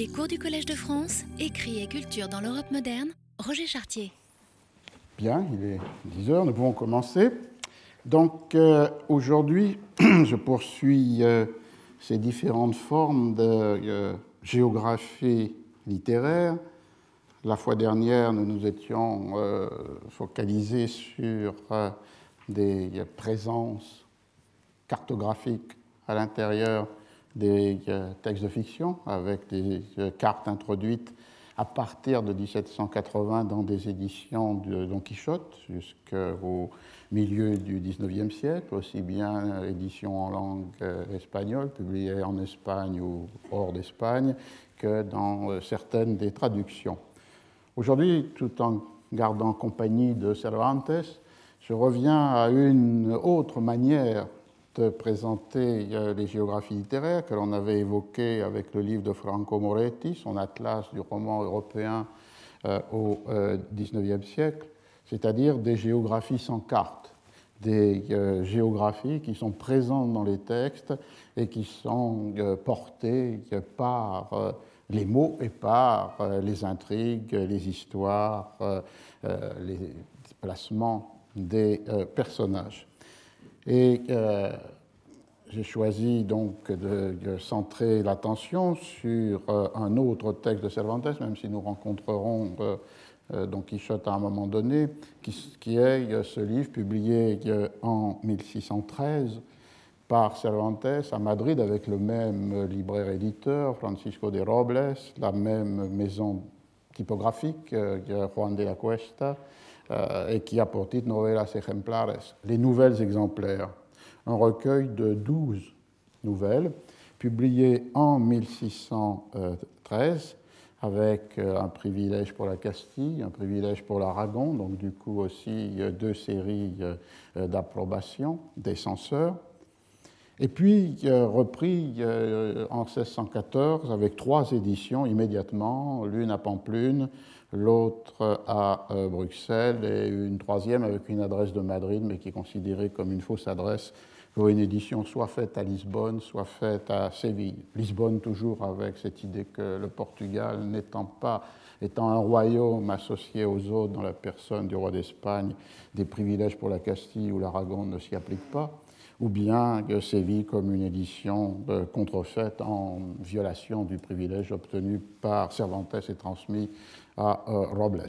Les cours du Collège de France, écrit et culture dans l'Europe moderne, Roger Chartier. Bien, il est 10 heures, nous pouvons commencer. Donc euh, aujourd'hui, je poursuis euh, ces différentes formes de euh, géographie littéraire. La fois dernière, nous nous étions focalisés sur des présences cartographiques à l'intérieur des textes de fiction, avec des cartes introduites à partir de 1780 dans des éditions de Don Quichotte jusqu'au milieu du XIXe siècle, aussi bien éditions en langue euh, espagnole, publiées en Espagne ou hors d'Espagne, que dans euh, certaines des traductions. Aujourd'hui, tout en gardant compagnie de Cervantes, je reviens à une autre manière présenter euh, les géographies littéraires que l'on avait évoquées avec le livre de Franco Moretti, son atlas du roman européen au XIXe siècle, c'est-à-dire des géographies sans carte, des euh, géographies qui sont présentes dans les textes et qui sont euh, portées par euh, les mots et par les intrigues, les histoires, les placements des personnages. Et j'ai choisi donc de, centrer l'attention sur un autre texte de Cervantes, même si nous rencontrerons euh, Don Quichotte à un moment donné, qui, est euh, ce livre publié euh, en 1613 par Cervantes à Madrid avec le même libraire-éditeur, Francisco de Robles, la même maison typographique, Juan de la Cuesta, et qui a pour titre Novelas Ejemplares, les nouvelles exemplaires, un recueil de 12 nouvelles publiées en 1613 avec euh, un privilège pour la Castille, un privilège pour l'Aragon, donc du coup aussi deux séries euh, d'approbation des censeurs. Et puis repris en 1614 avec trois éditions immédiatement, l'une à Pamplune, l'autre à euh, Bruxelles et une troisième avec une adresse de Madrid, mais qui est considérée comme une fausse adresse pour une édition soit faite à Lisbonne, soit faite à Séville. Lisbonne toujours avec cette idée que le Portugal n'étant pas étant un royaume associé aux autres dans la personne du roi d'Espagne, des privilèges pour la Castille ou l'Aragon ne s'y appliquent pas, ou bien Séville comme une édition contrefaite en violation du privilège obtenu par Cervantes et transmis à euh, Robles.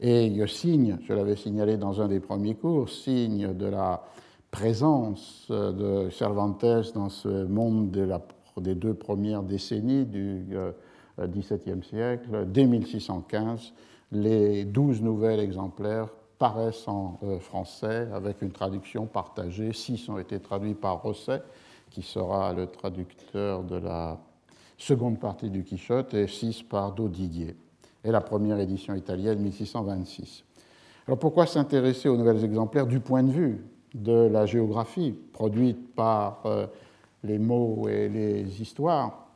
Et signe, je l'avais signalé dans un des premiers cours, signe de la présence de Cervantes dans ce monde des deux premières décennies du XVIIe euh, siècle, dès 1615, les douze nouvelles exemplaires paraissent en euh, français avec une traduction partagée. Six ont été traduits par Rosset, qui sera le traducteur de la seconde partie du Quichotte, et six par Dodiguier. Et la première édition italienne, 1626. Alors pourquoi s'intéresser aux nouvelles exemplaires du point de vue de la géographie produite par euh, les mots et les histoires?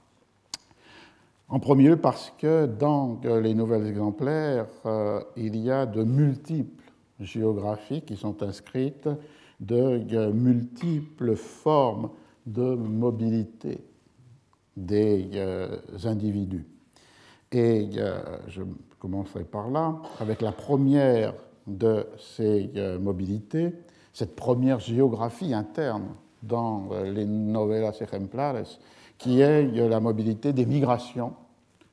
En premier lieu parce que dans les nouvelles exemplaires, euh, il y a de multiples géographies qui sont inscrites, de multiples formes de mobilité des euh, individus. Et je commencerai par là, avec la première de ces mobilités, cette première géographie interne dans euh, les novelas ejemplares, qui est euh, la mobilité des migrations,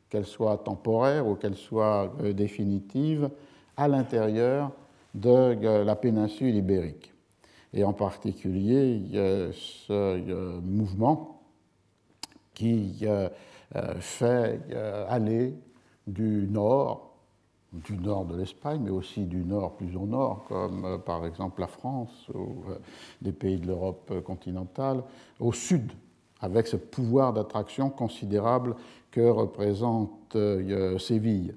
qu'elles soient temporaires ou qu'elles soient euh, définitives, à l'intérieur de la péninsule ibérique. Et en particulier, ce mouvement qui fait aller du nord du nord de l'Espagne, mais aussi du nord plus au nord, comme euh, par exemple la France ou euh, des pays de l'Europe continentale, au sud, avec ce pouvoir d'attraction considérable que représente euh, Séville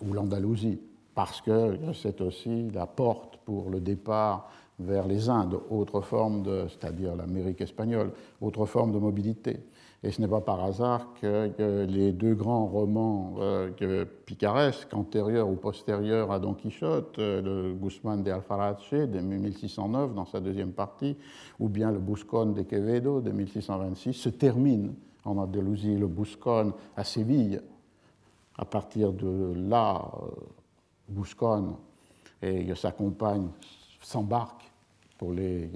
ou l'Andalousie, parce que c'est aussi la porte pour le départ vers les Indes, autre forme de, c'est-à-dire l'Amérique espagnole, autre forme de mobilité. Et ce n'est pas par hasard que, les deux grands romans euh, picaresques, antérieurs ou postérieurs à Don Quichotte, euh, le Guzmán de Alfarache de 1609 dans sa deuxième partie, ou bien le Buscón de Quevedo de 1626, se terminent en Andalousie, le Buscon à Séville. À partir de là, Buscon et sa compagne s'embarquent pour les,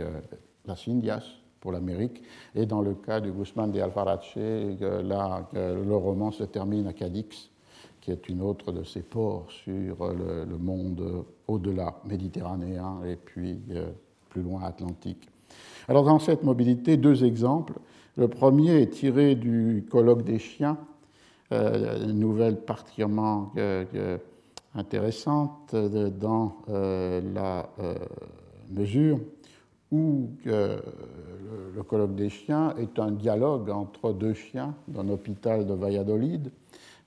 las Indias, pour l'Amérique. Et dans le cas de Guzmán de Alfarache, là, le roman se termine à Cadix, qui est une autre de ces ports sur le, monde au-delà méditerranéen et puis euh, plus loin atlantique. Alors dans cette mobilité, deux exemples. Le premier est tiré du colloque des chiens, euh, une nouvelle particulièrement euh, intéressante dans la mesure où le colloque des chiens est un dialogue entre deux chiens dans l'hôpital de Valladolid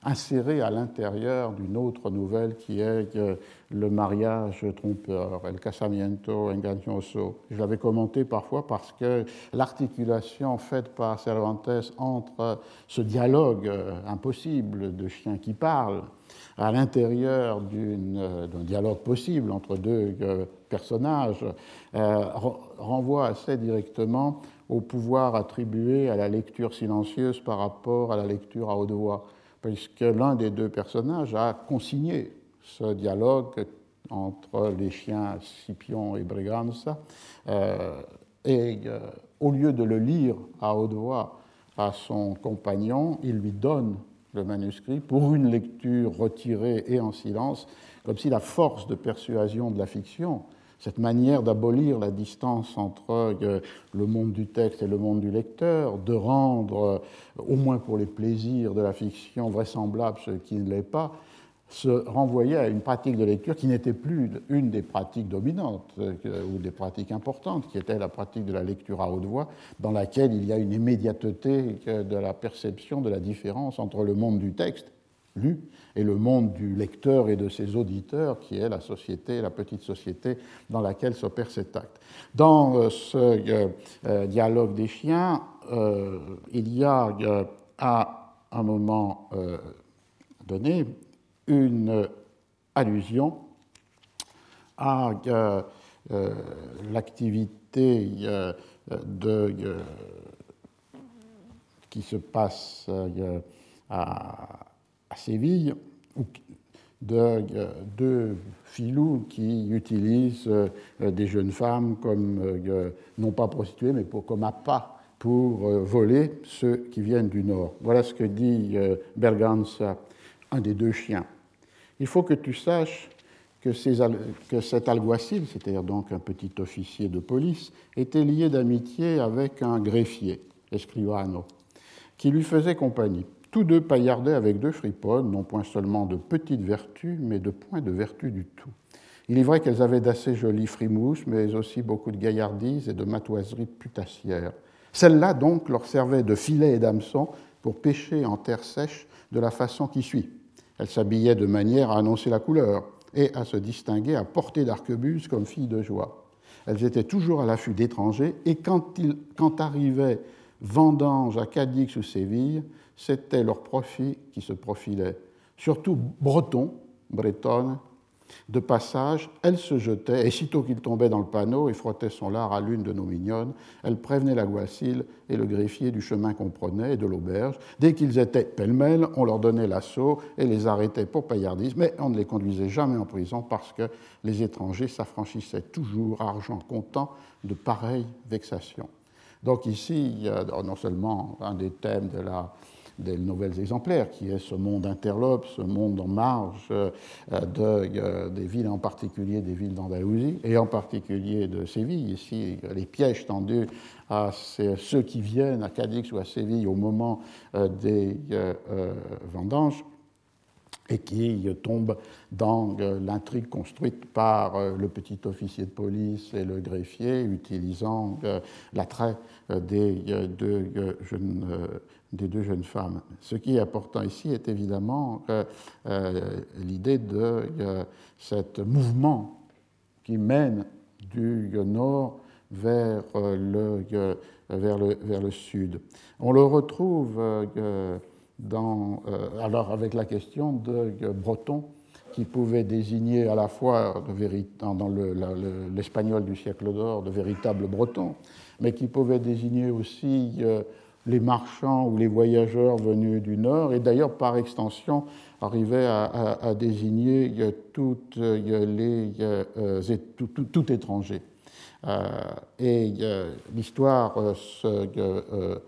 inséré à l'intérieur d'une autre nouvelle qui est le mariage trompeur, El casamiento engañoso. Je l'avais commenté parfois parce que l'articulation faite par Cervantes entre ce dialogue euh, impossible de chiens qui parlent à l'intérieur euh, d'un dialogue possible entre deux euh, personnages renvoie assez directement au pouvoir attribué à la lecture silencieuse par rapport à la lecture à haute voix puisque l'un des deux personnages a consigné ce dialogue entre les chiens Scipion et Breganza, euh, et euh, au lieu de le lire à haute voix à son compagnon, il lui donne le manuscrit pour une lecture retirée et en silence, comme si la force de persuasion de la fiction cette manière d'abolir la distance entre euh, le monde du texte et le monde du lecteur, de rendre, euh, au moins pour les plaisirs de la fiction, vraisemblable ce qui ne l'est pas, se renvoyait à une pratique de lecture qui n'était plus une des pratiques dominantes euh, ou des pratiques importantes, qui était la pratique de la lecture à haute voix, dans laquelle il y a une immédiateté de la perception de la différence entre le monde du texte lu et le monde du lecteur et de ses auditeurs, qui est la société, la petite société dans laquelle s'opère cet acte. Dans euh, ce euh, euh, dialogue des chiens, il y a à un moment donné une allusion à l'activité de, qui se passe à Séville, de deux filous qui utilisent euh, des jeunes femmes comme, euh, non pas prostituées, mais pour, comme appât pour euh, voler ceux qui viennent du nord. Voilà ce que dit Berganza, un des deux chiens. Il faut que tu saches que, cet alguacil, c'est-à-dire donc un petit officier de police, était lié d'amitié avec un greffier, Escrivano, qui lui faisait compagnie. Tous deux paillardaient avec deux friponnes, non point seulement de petites vertus, mais de point de vertu du tout. Il est vrai qu'elles avaient d'assez jolies frimousses, mais aussi beaucoup de gaillardises et de matoiseries putassières. Celle-là, donc, leur servait de filet et d'hameçon pour pêcher en terre sèche de la façon qui suit. Elles s'habillaient de manière à annoncer la couleur et à se distinguer à portée d'arquebuse comme filles de joie. Elles étaient toujours à l'affût d'étrangers et quand, il, quand arrivait vendange à Cadix ou Séville, c'était leur profit qui se profilait. Surtout breton, bretonne, de passage, elle se jetait, et sitôt qu'il tombait dans le panneau et frottait son lard à l'une de nos mignonnes, elle prévenait la et le greffier du chemin qu'on prenait et de l'auberge. Dès qu'ils étaient pêle-mêle, on leur donnait l'assaut et les arrêtait pour paillardise, mais on ne les conduisait jamais en prison parce que les étrangers s'affranchissaient toujours, argent comptant, de pareilles vexations. Donc ici, il y a non seulement un des thèmes de la, des nouvelles exemplaires, qui est ce monde interlope, ce monde en marge euh, euh, des villes, en particulier des villes d'Andalousie, et en particulier de Séville. Ici, les pièges tendus à ceux qui viennent à Cadix ou à Séville au moment euh, des vendanges et qui tombe dans l'intrigue construite par le petit officier de police et le greffier, utilisant l'attrait des deux jeunes des deux jeunes femmes. Ce qui est important ici est évidemment euh, l'idée de euh, mouvement qui mène du nord vers, euh, le, vers, le, vers le sud. On le retrouve dans, alors avec la question de breton qui pouvait désigner à la fois dans l'espagnol du siècle d'or de véritables bretons, mais qui pouvait désigner aussi les marchands ou les voyageurs venus du Nord, et d'ailleurs par extension arrivait à, désigner tout, étranger. et l'histoire se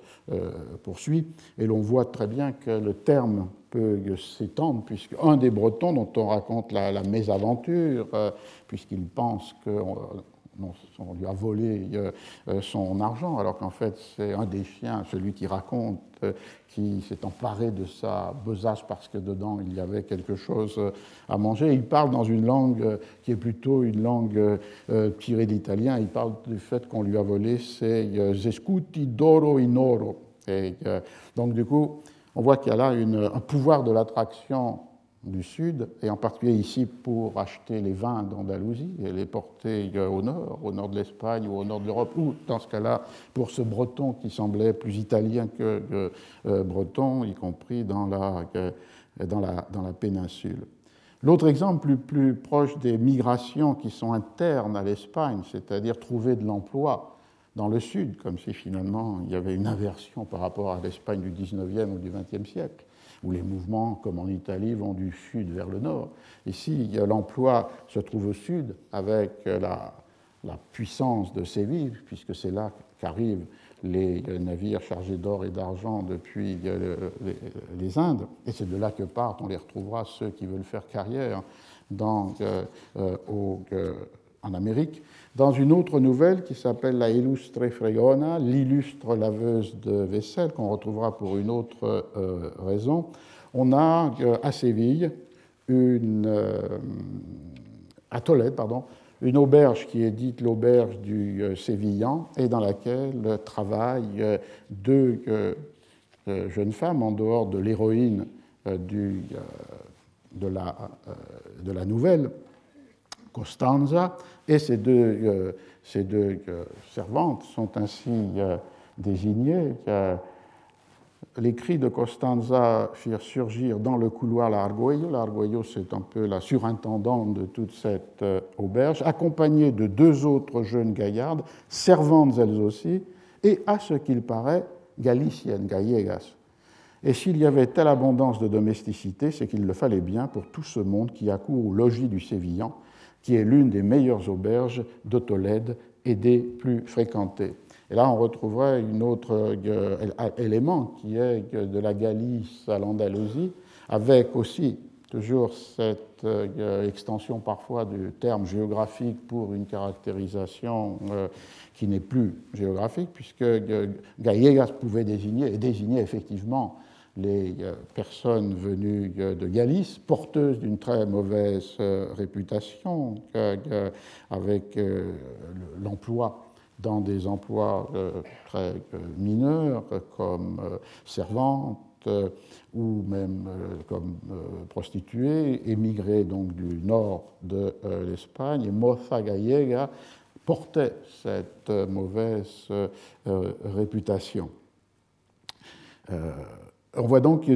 poursuit, et l'on voit très bien que le terme peut s'étendre, puisque un des Bretons dont on raconte la mésaventure, puisqu'il pense que on lui a volé euh, euh, son argent, alors qu'en fait c'est un des chiens, celui qui raconte, euh, qui s'est emparé de sa besace parce que dedans il y avait quelque chose à manger. Il parle dans une langue qui est plutôt une langue tirée d'italien. Il parle du fait qu'on lui a volé ses zescuti d'oro in oro. Et, donc du coup, on voit qu'il y a là un pouvoir de l'attraction du sud, et en particulier ici pour acheter les vins d'Andalousie et les porter euh, au nord, au nord de l'Espagne ou au nord de l'Europe, ou dans ce cas-là pour ce breton qui semblait plus italien que euh, breton, y compris dans la, dans la, dans la péninsule. L'autre exemple plus, plus proche des migrations qui sont internes à l'Espagne, c'est-à-dire trouver de l'emploi dans le sud, comme si finalement il y avait une inversion par rapport à l'Espagne du 19e ou du 20e siècle où les mouvements, comme en Italie, vont du sud vers le nord. Ici, l'emploi se trouve au sud avec la, puissance de Séville, puisque c'est là qu'arrivent les navires chargés d'or et d'argent depuis les Indes, et c'est de là que partent, on les retrouvera, ceux qui veulent faire carrière dans, euh, euh, euh, en Amérique. Dans une autre nouvelle qui s'appelle La Illustre Fregona, l'illustre laveuse de vaisselle, qu'on retrouvera pour une autre euh, raison, on a euh, à Séville, euh, à Tolède, pardon, une auberge qui est dite l'auberge du Sévillan et dans laquelle travaillent deux jeunes femmes en dehors de l'héroïne de la nouvelle, Costanza, et ces deux, euh, ces deux euh, servantes sont ainsi euh, désignées. les cris de Costanza firent surgir dans le couloir l'Argoio. L'Argoio, c'est un peu la surintendante de toute cette auberge, accompagnée de deux autres jeunes gaillardes, servantes elles aussi, et à ce qu'il paraît, galiciennes, gallegas. Et s'il y avait telle abondance de domesticité, c'est qu'il le fallait bien pour tout ce monde qui accourt au logis du Sévillan qui est l'une des meilleures auberges de Tolède et des plus fréquentées. Et là, on retrouverait un autre euh, élément qui est de la Galice à l'Andalousie, avec aussi toujours cette euh, extension parfois du terme géographique pour une caractérisation euh, qui n'est plus géographique, puisque Gallegas pouvait désigner, et désigner effectivement les euh, personnes venues euh, de Galice, porteuses d'une très mauvaise euh, réputation, avec l'emploi dans des emplois très mineurs comme servantes ou même comme prostituées, émigrées donc du nord de l'Espagne. Et Moza Gallega portait cette mauvaise réputation. On voit donc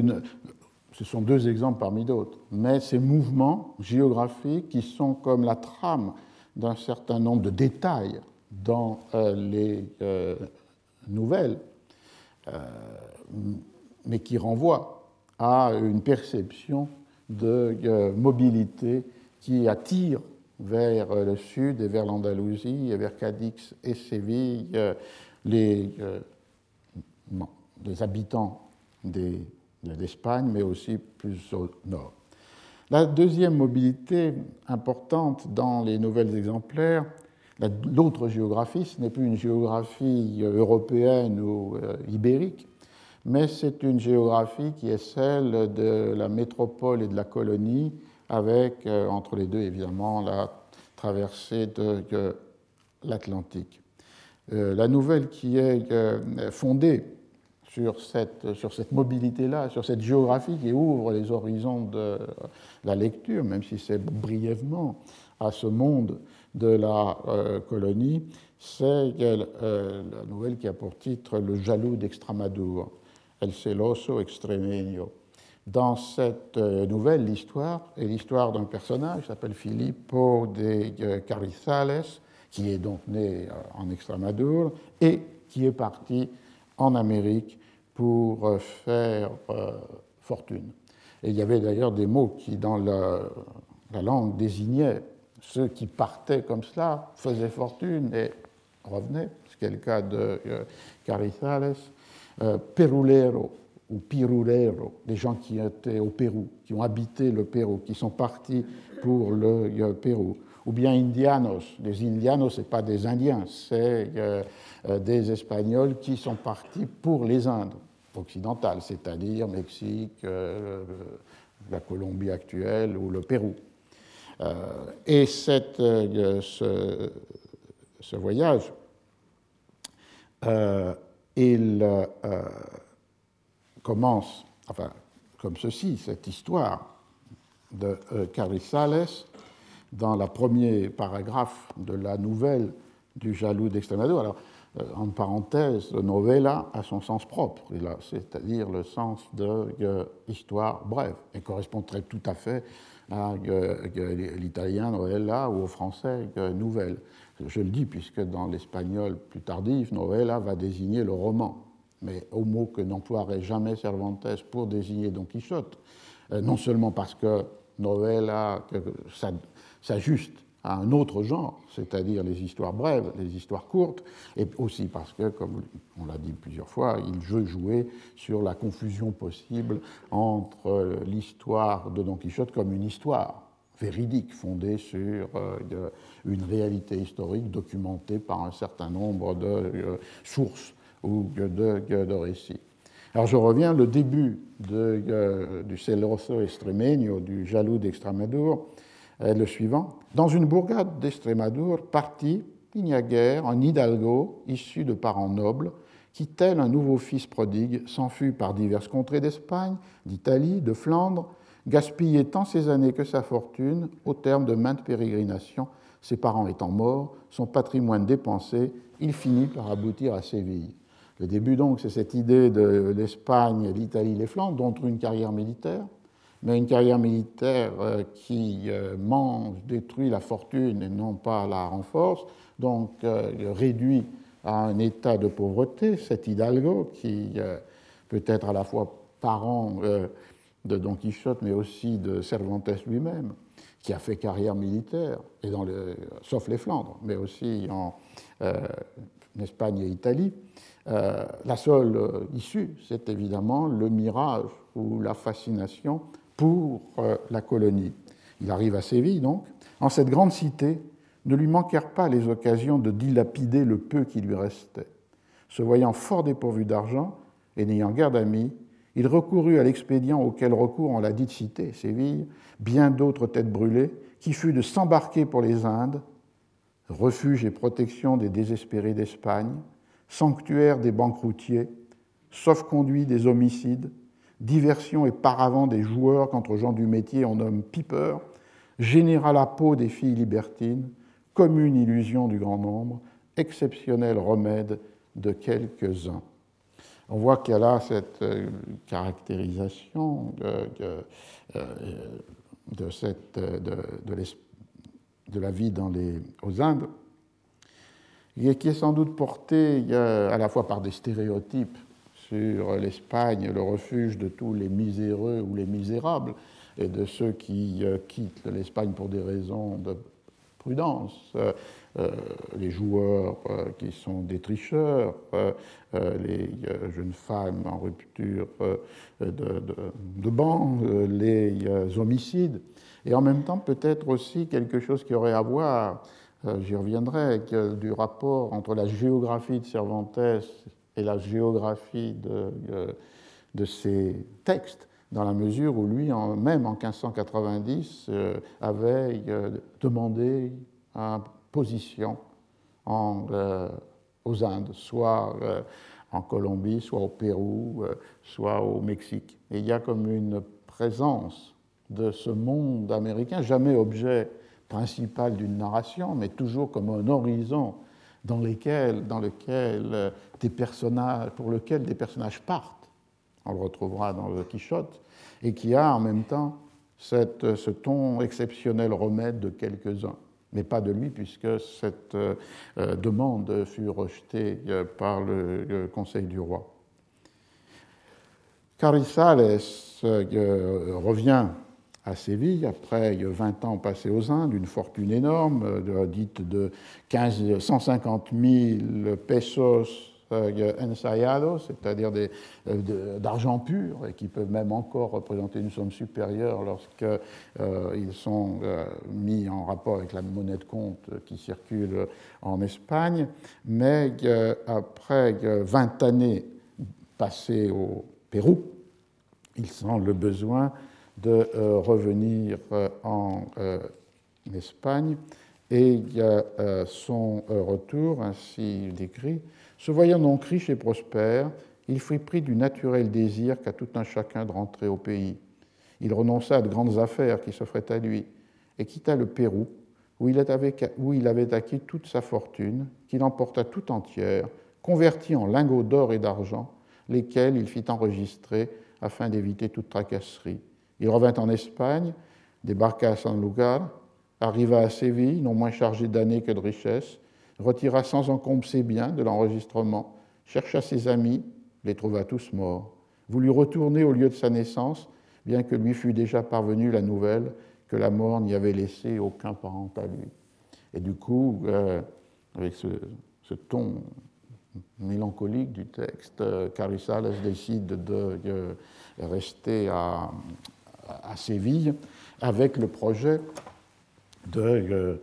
ce sont deux exemples parmi d'autres, mais ces mouvements géographiques qui sont comme la trame d'un certain nombre de détails dans euh, les euh, nouvelles, euh, mais qui renvoient à une perception de mobilité qui attire vers le sud et vers l'Andalousie vers Cadix et Séville les habitants d'Espagne, mais aussi plus au nord. La deuxième mobilité importante dans les nouvelles exemplaires, l'autre géographie, ce n'est plus une géographie européenne ou euh, ibérique, mais c'est une géographie qui est celle de la métropole et de la colonie, avec, euh, entre les deux évidemment, la traversée de, l'Atlantique. Euh, la nouvelle qui est fondée sur cette, sur cette mobilité-là, sur cette géographie qui ouvre les horizons de la lecture, même si c'est brièvement, à ce monde de la euh, colonie, c'est euh, la nouvelle qui a pour titre Le jaloux d'Extramadour, El celoso extremeño. Dans cette euh, nouvelle, l'histoire est l'histoire d'un personnage qui s'appelle Filippo de Carrizales, qui est donc né en Extramadour et qui est parti en Amérique pour faire fortune. Et il y avait d'ailleurs des mots qui, dans la, langue, désignaient ceux qui partaient comme cela, faisaient fortune et revenaient, ce qui est le cas de Carizales, perulero ou pirulero, des gens qui étaient au Pérou, qui ont habité le Pérou, qui sont partis pour le Pérou ou bien indianos. Les indianos, ce n'est pas des Indiens, c'est euh, euh, des Espagnols qui sont partis pour les Indes c'est-à-dire Mexique, euh, la Colombie actuelle ou le Pérou. et cette, ce, voyage, il commence, enfin, comme ceci, cette histoire de Carrizales dans le premier paragraphe de la nouvelle du jaloux d'Extremadura. Alors, euh, en parenthèse, novella a son sens propre, c'est-à-dire le sens de euh, histoire brève, et correspondrait tout à fait à euh, l'italien novella ou au français nouvelle. Je le dis puisque dans l'espagnol plus tardif, novella va désigner le roman, mais au mot que n'emploierait jamais Cervantes pour désigner Don Quichotte, non seulement parce que novella, s'ajuste à un autre genre, c'est-à-dire les histoires brèves, les histoires courtes, et aussi parce que, comme on l'a dit plusieurs fois, il veut jouer sur la confusion possible entre l'histoire de Don Quichotte comme une histoire véridique fondée sur euh, une réalité historique documentée par un certain nombre de euh, sources ou de, récits. Alors je reviens, le début de, euh, du Celoso Extremeño, du jaloux d'Extremadure, le suivant. Dans une bourgade d'Estrémadour, parti, il n'y a guère, un hidalgo issu de parents nobles, qui, tel un nouveau fils prodigue, s'enfuit par diverses contrées d'Espagne, d'Italie, de Flandre, gaspillait tant ses années que sa fortune, au terme de maintes pérégrinations, ses parents étant morts, son patrimoine dépensé, il finit par aboutir à Séville. Le début donc, c'est cette idée de l'Espagne, l'Italie, les Flandres, dont une carrière militaire, mais une carrière militaire euh, qui euh, mange, détruit la fortune et non pas la renforce, donc euh, réduit à un état de pauvreté cet Hidalgo qui peut être à la fois parent de Don Quichotte, mais aussi de Cervantes lui-même, qui a fait carrière militaire, et dans sauf les Flandres, mais aussi en, Espagne et Italie. la seule issue, c'est évidemment le mirage ou la fascination pour euh, la colonie. Il arrive à Séville, donc. En cette grande cité, ne lui manquèrent pas les occasions de dilapider le peu qui lui restait. Se voyant fort dépourvu d'argent et n'ayant guère d'amis, il recourut à l'expédient auquel recourent en la dite cité, Séville, bien d'autres têtes brûlées, qui fut de s'embarquer pour les Indes, refuge et protection des désespérés d'Espagne, sanctuaire des banqueroutiers, sauf-conduit des homicides, diversion et paravent des joueurs qu'entre gens du métier on nomme piper, généra la peau des filles libertines, commune illusion du grand nombre, exceptionnel remède de quelques-uns. On voit qu'il y a là cette euh, caractérisation de, de, cette, de, la vie dans les, aux Indes, qui est sans doute portée à la fois par des stéréotypes sur l'Espagne, le refuge de tous les miséreux ou les misérables, et de ceux qui euh, quittent l'Espagne pour des raisons de prudence, euh, euh, les joueurs qui sont des tricheurs, les jeunes femmes en rupture de, de, de banc, les homicides, et en même temps peut-être aussi quelque chose qui aurait à voir, j'y reviendrai, du rapport entre la géographie de Cervantes et la géographie de, euh, de ces textes, dans la mesure où lui, même en 1590, euh, avait euh, demandé une position aux Indes, soit en Colombie, soit au Pérou, soit au Mexique. Et il y a comme une présence de ce monde américain, jamais objet principal d'une narration, mais toujours comme un horizon dans, lesquels, dans lequel euh, des personnages, pour lequel des personnages partent. On le retrouvera dans le Quichotte, et qui a en même temps cette, ce ton exceptionnel remède de quelques-uns, mais pas de lui, puisque cette euh, demande fut rejetée euh, par le, Conseil du roi. Carrizales revient à Séville, après 20 ans passés aux Indes, une fortune énorme, euh, dite de 15, 150 000 pesos euh, ensayados, c'est-à-dire euh, d'argent pur, et qui peuvent même encore représenter une somme supérieure lorsqu'ils ils sont mis en rapport avec la monnaie de compte qui circule en Espagne. Mais après 20 années passées au Pérou, ils sentent le besoin de euh, revenir euh, en euh, Espagne et son retour, ainsi décrit, se voyant donc riche et prospère, il fut pris du naturel désir qu'a tout un chacun de rentrer au pays. Il renonça à de grandes affaires qui s'offraient à lui et quitta le Pérou, où il, avait, où il avait acquis toute sa fortune, qu'il emporta tout entière, convertie en lingots d'or et d'argent, lesquels il fit enregistrer afin d'éviter toute tracasserie. Il revint en Espagne, débarqua à San Lugar, arriva à Séville, non moins chargé d'années que de richesses, retira sans encombre ses biens de l'enregistrement, chercha ses amis, les trouva tous morts, voulut retourner au lieu de sa naissance, bien que lui fût déjà parvenue la nouvelle que la mort n'y avait laissé aucun parent à lui. Et du coup, euh, avec ce, ton mélancolique du texte, euh, Carissales décide de rester à, à Séville avec le projet de euh,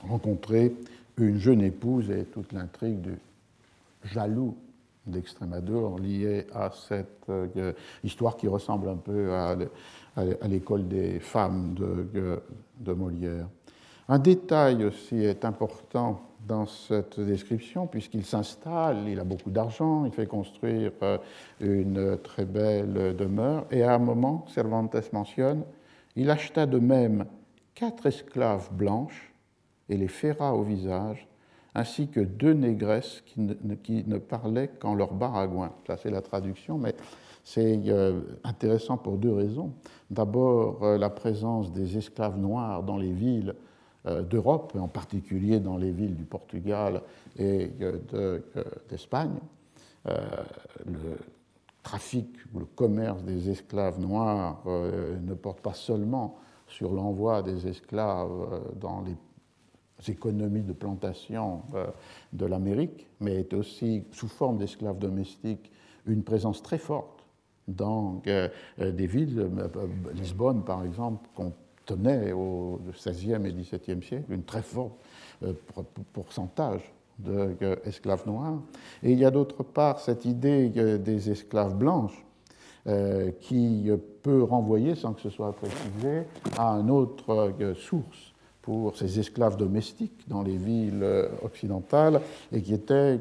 rencontrer une jeune épouse et toute l'intrigue du jaloux d'Extrémadure liée à cette euh, histoire qui ressemble un peu à, l'école des femmes de, de Molière. Un détail aussi est important dans cette description, puisqu'il s'installe, il a beaucoup d'argent, il fait construire euh, une très belle demeure, et à un moment, Cervantes mentionne, il acheta de même quatre esclaves blanches et les ferra au visage, ainsi que deux négresses qui ne, qui ne parlaient qu'en leur baragouin. Ça, c'est la traduction, mais c'est euh, intéressant pour deux raisons. D'abord, euh, la présence des esclaves noirs dans les villes d'Europe, en particulier dans les villes du Portugal et euh, d'Espagne. Euh, le trafic ou le commerce des esclaves noirs ne porte pas seulement sur l'envoi des esclaves dans les économies de plantation de l'Amérique, mais est aussi, sous forme d'esclaves domestiques, une présence très forte dans des villes, Lisbonne par exemple, tenait au XVIe et XVIIe siècle une très fort euh, pourcentage d'esclaves noirs. Et il y a d'autre part cette idée des esclaves blanches euh, qui peut renvoyer, sans que ce soit précisé, à une autre euh, source pour ces esclaves domestiques dans les villes occidentales, et qui était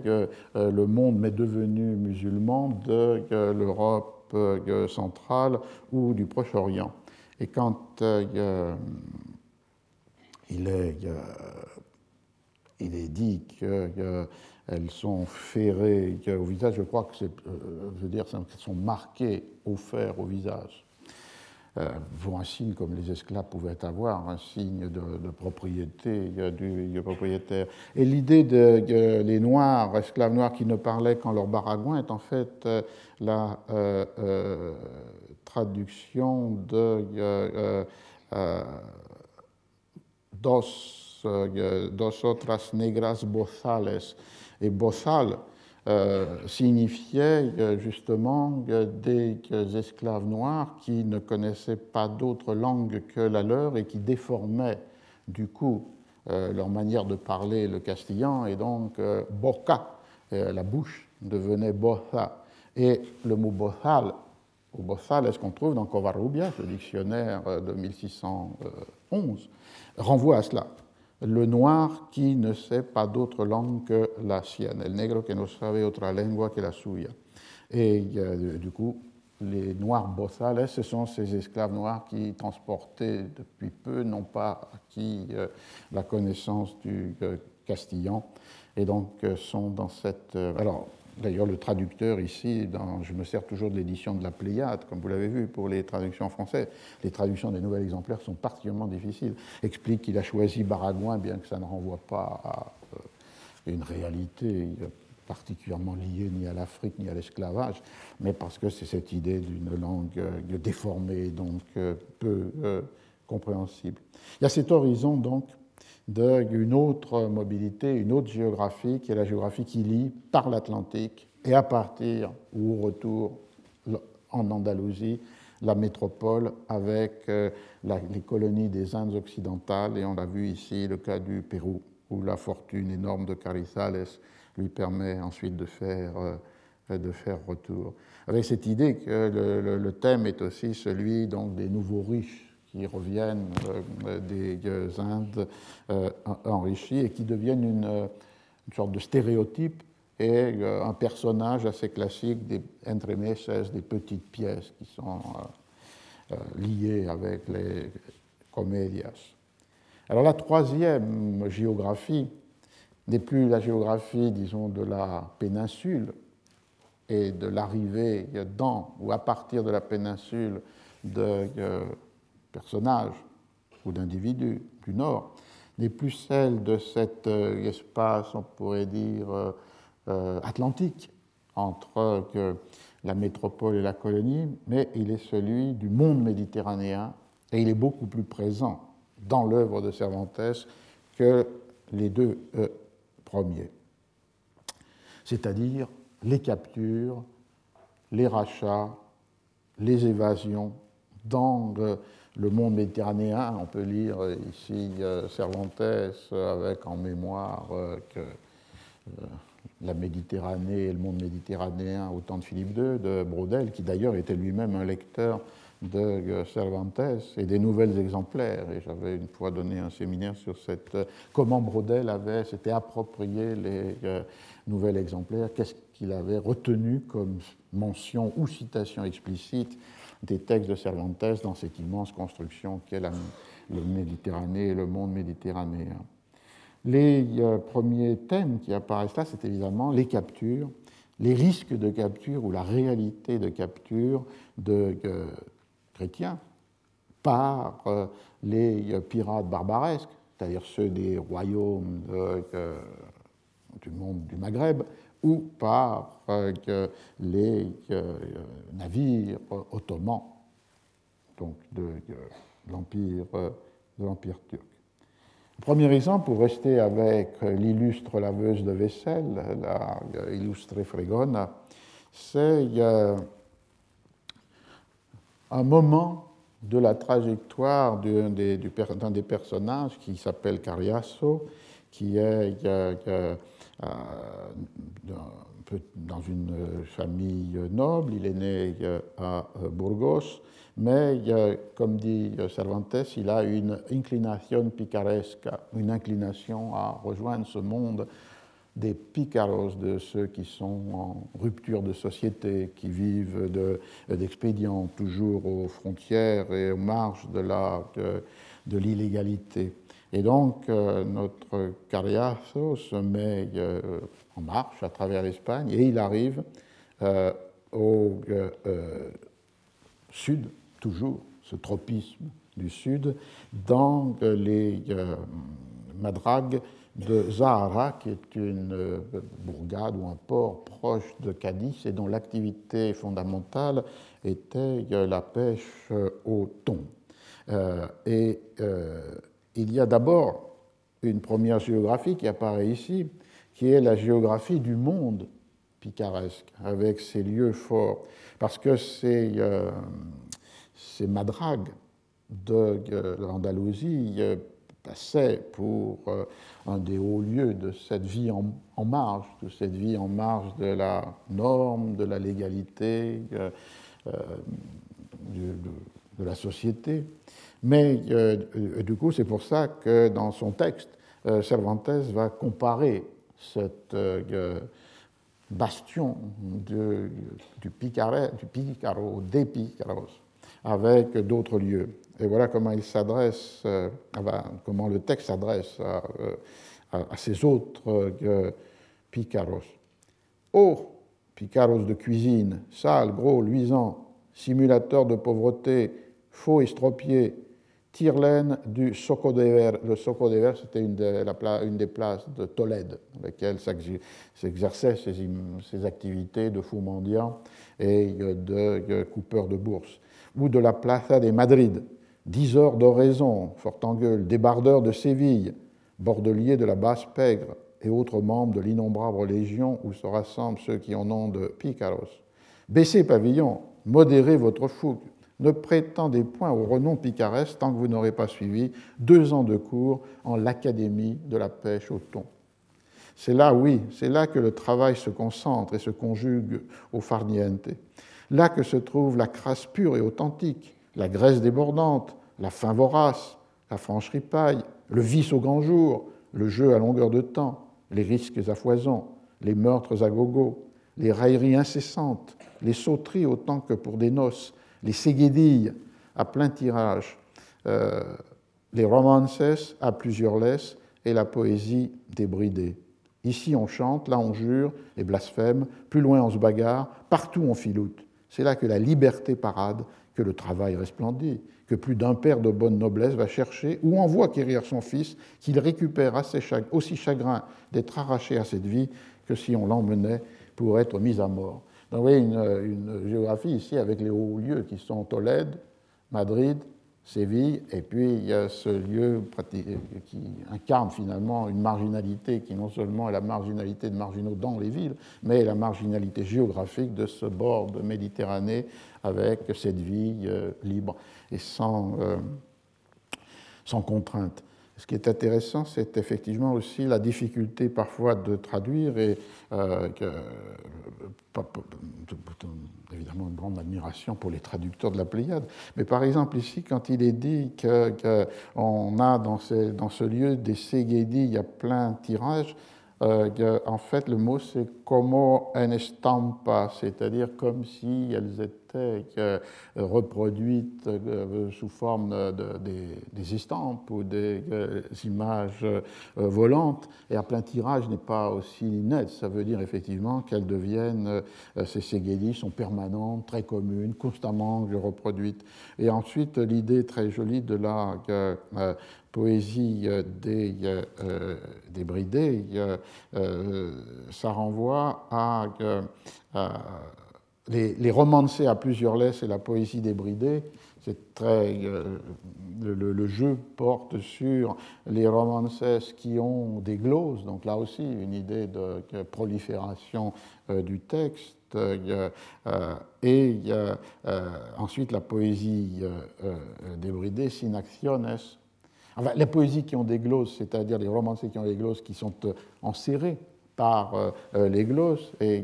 le monde mais devenu musulman de l'Europe centrale ou du Proche-Orient. Et quand euh, il, est, il, est, dit qu'elles sont ferrées au visage, je crois que c'est, euh, je dire, qu'elles sont marquées au fer au visage. Euh, un signe comme les esclaves pouvaient avoir, un signe de, propriété du, propriétaire. Et l'idée de les Noirs, esclaves noirs qui ne parlaient qu'en leur baragouin, est en fait la de euh, euh, dos, euh, dos, otras negras bozales. Et bozal signifiait justement des esclaves noirs qui ne connaissaient pas d'autre langue que la leur et qui déformaient du coup leur manière de parler le castillan et donc boca, la bouche devenait boza. Et le mot bozal au Bossal, ce qu'on trouve dans Covarrubias, le dictionnaire de 1611, renvoie à cela. Le noir qui ne sait pas d'autre langue que la sienne, el negro que no sabe otra lengua que la suya. Et du coup, les noirs bossales, ce sont ces esclaves noirs qui, transportés depuis peu, n'ont pas acquis euh, la connaissance du euh, castillan et donc euh, sont dans cette. Alors, D'ailleurs, le traducteur ici, je me sers toujours de l'édition de la Pléiade, comme vous l'avez vu pour les traductions en français. Les traductions des nouveaux exemplaires sont particulièrement difficiles. Explique qu'il a choisi Baragouin, bien que ça ne renvoie pas à euh, une réalité particulièrement lié ni à l'Afrique ni à l'esclavage, mais parce que c'est cette idée d'une langue déformée, donc peu compréhensible. Il y a cet horizon donc d'une autre mobilité, une autre géographie, qui est la géographie qui lie par l'Atlantique et à partir ou au retour en Andalousie la métropole avec euh, les colonies des Indes occidentales, et on l'a vu ici le cas du Pérou, où la fortune énorme de Carizales lui permet ensuite de faire, euh, de faire retour. Avec cette idée que le, thème est aussi celui donc, des nouveaux riches qui reviennent euh, des Indes enrichies et qui deviennent une, sorte de stéréotype et euh, un personnage assez classique des entremeses, des petites pièces qui sont euh, euh, liées avec les comédias. Alors la troisième géographie n'est plus la géographie, disons, de la péninsule et de l'arrivée dans ou à partir de la péninsule de personnages ou d'individus du Nord, n'est plus celle de cet espace, on pourrait dire, euh, atlantique entre la métropole et la colonie, mais il est celui du monde méditerranéen et il est beaucoup plus présent dans l'œuvre de Cervantes que les deux euh, premiers. C'est-à-dire les captures, les rachats, les évasions dans le, monde méditerranéen. On peut lire ici euh, Cervantes avec en mémoire que la Méditerranée et le monde méditerranéen au temps de Philippe II, de Brodel, qui d'ailleurs était lui-même un lecteur de Cervantes et des nouvelles exemplaires. Et j'avais une fois donné un séminaire sur cette, comment Brodel avait s'était approprié les euh, nouvelles exemplaires, qu'il avait retenu comme mention ou citation explicite des textes de Cervantes dans cette immense construction qu'est la, le Méditerranée et le monde méditerranéen. Les euh, premiers thèmes qui apparaissent là, c'est évidemment les captures, les risques de capture ou la réalité de capture de euh, chrétiens par euh, les pirates barbaresques, c'est-à-dire ceux des royaumes du monde du Maghreb, ou par les navires ottomans, donc de, l'Empire turc. Premier exemple, pour rester avec l'illustre laveuse de vaisselle, la illustre Fregona, c'est un moment de la trajectoire d'un des, des, personnages qui s'appelle Cariasso, qui est euh, dans une famille noble. Il est né euh, à Burgos mais comme dit Cervantes, il a une inclination picaresque, une inclination à rejoindre ce monde des picaros, de ceux qui sont en rupture de société, qui vivent d'expédients, toujours aux frontières et aux marges de l'illégalité. Et donc, euh, notre Cariaso se met euh, en marche à travers l'Espagne et il arrive euh, au sud toujours ce tropisme du sud, dans les madragues de Zahara, qui est une bourgade ou un port proche de Cadiz et dont l'activité fondamentale était la pêche au thon. et il y a d'abord une première géographie qui apparaît ici, qui est la géographie du monde picaresque, avec ses lieux forts, parce que ces madragues de euh, l'Andalousie euh, passaient pour euh, un des hauts lieux de cette vie en, marge, de cette vie en marge de la norme, de la légalité, de, la société. Mais du coup, c'est pour ça que dans son texte, Cervantes va comparer cette bastion du, Picaro, du Picaro, des Picaros, avec d'autres lieux. Et voilà comment il s'adresse, euh, comment le texte s'adresse à, euh, ces autres euh, picaros. Oh, picaros de cuisine, sales, gros, luisants, simulateurs de pauvreté, faux estropiés, tire-laine du Socodever. Le Socodever, c'était une, une, des places de Tolède, dans lesquelles s'exerçaient ces, activités de fous mendiants et de coupeurs de bourse. Ou de la Plaza de Madrid, diseurs d'oraison, fort en gueule, débardeurs de Séville, bordeliers de la Basse-Pègre et autres membres de l'innombrable légion où se rassemblent ceux qui en ont de picaros. Baissez pavillon, modérez votre fougue, ne prétendez point au renom picaresque tant que vous n'aurez pas suivi deux ans de cours en l'Académie de la pêche au thon. C'est là, oui, c'est là que le travail se concentre et se conjugue au farniente. Là que se trouve la crasse pure et authentique, la graisse débordante, la faim vorace, la francherie paille, le vice au grand jour, le jeu à longueur de temps, les risques à foison, les meurtres à gogo, les railleries incessantes, les sauteries autant que pour des noces, les séguédilles à plein tirage, euh, les romances à plusieurs laisses et la poésie débridée. Ici on chante, là on jure et blasphème, plus loin on se bagarre, partout on filoute. C'est là que la liberté parade, que le travail resplendit, que plus d'un père de bonne noblesse va chercher ou envoie quérir son fils, qu'il récupère aussi chagrin d'être arraché à cette vie que si on l'emmenait pour être mis à mort. Donc vous voyez une, géographie ici avec les hauts lieux qui sont Tolède, Madrid, Séville, et puis il y a ce lieu qui incarne finalement une marginalité qui non seulement est la marginalité de marginaux dans les villes, mais la marginalité géographique de ce bord de Méditerranée avec cette vie euh, libre et sans, euh, sans contrainte. Ce qui est intéressant, c'est effectivement aussi la difficulté parfois de traduire et euh, évidemment une grande admiration pour les traducteurs de la Pléiade. Mais par exemple ici, quand il est dit qu'on a dans ce, lieu des ségédis, il y a plein de tirages, euh, en fait, le mot c'est como en estampa, c'est-à-dire comme si elles étaient euh, reproduites euh, sous forme de, des, estampes ou des images volantes. Et à plein tirage n'est pas aussi net. Ça veut dire effectivement qu'elles deviennent, ces ségédis sont permanentes, très communes, constamment reproduites. Et ensuite, l'idée très jolie de la poésie euh, des, euh, euh, des Bridés, ça renvoie à, les, les, romancés à plusieurs laisses et la poésie des Bridés. C'est très, le, jeu porte sur les romances qui ont des gloses, donc là aussi une idée de, prolifération du texte. et ensuite la poésie débridée, synactiones, les poésies qui ont des glosses, c'est-à-dire les romanciers qui ont des glosses qui sont euh, enserrés par euh, euh, les glosses, et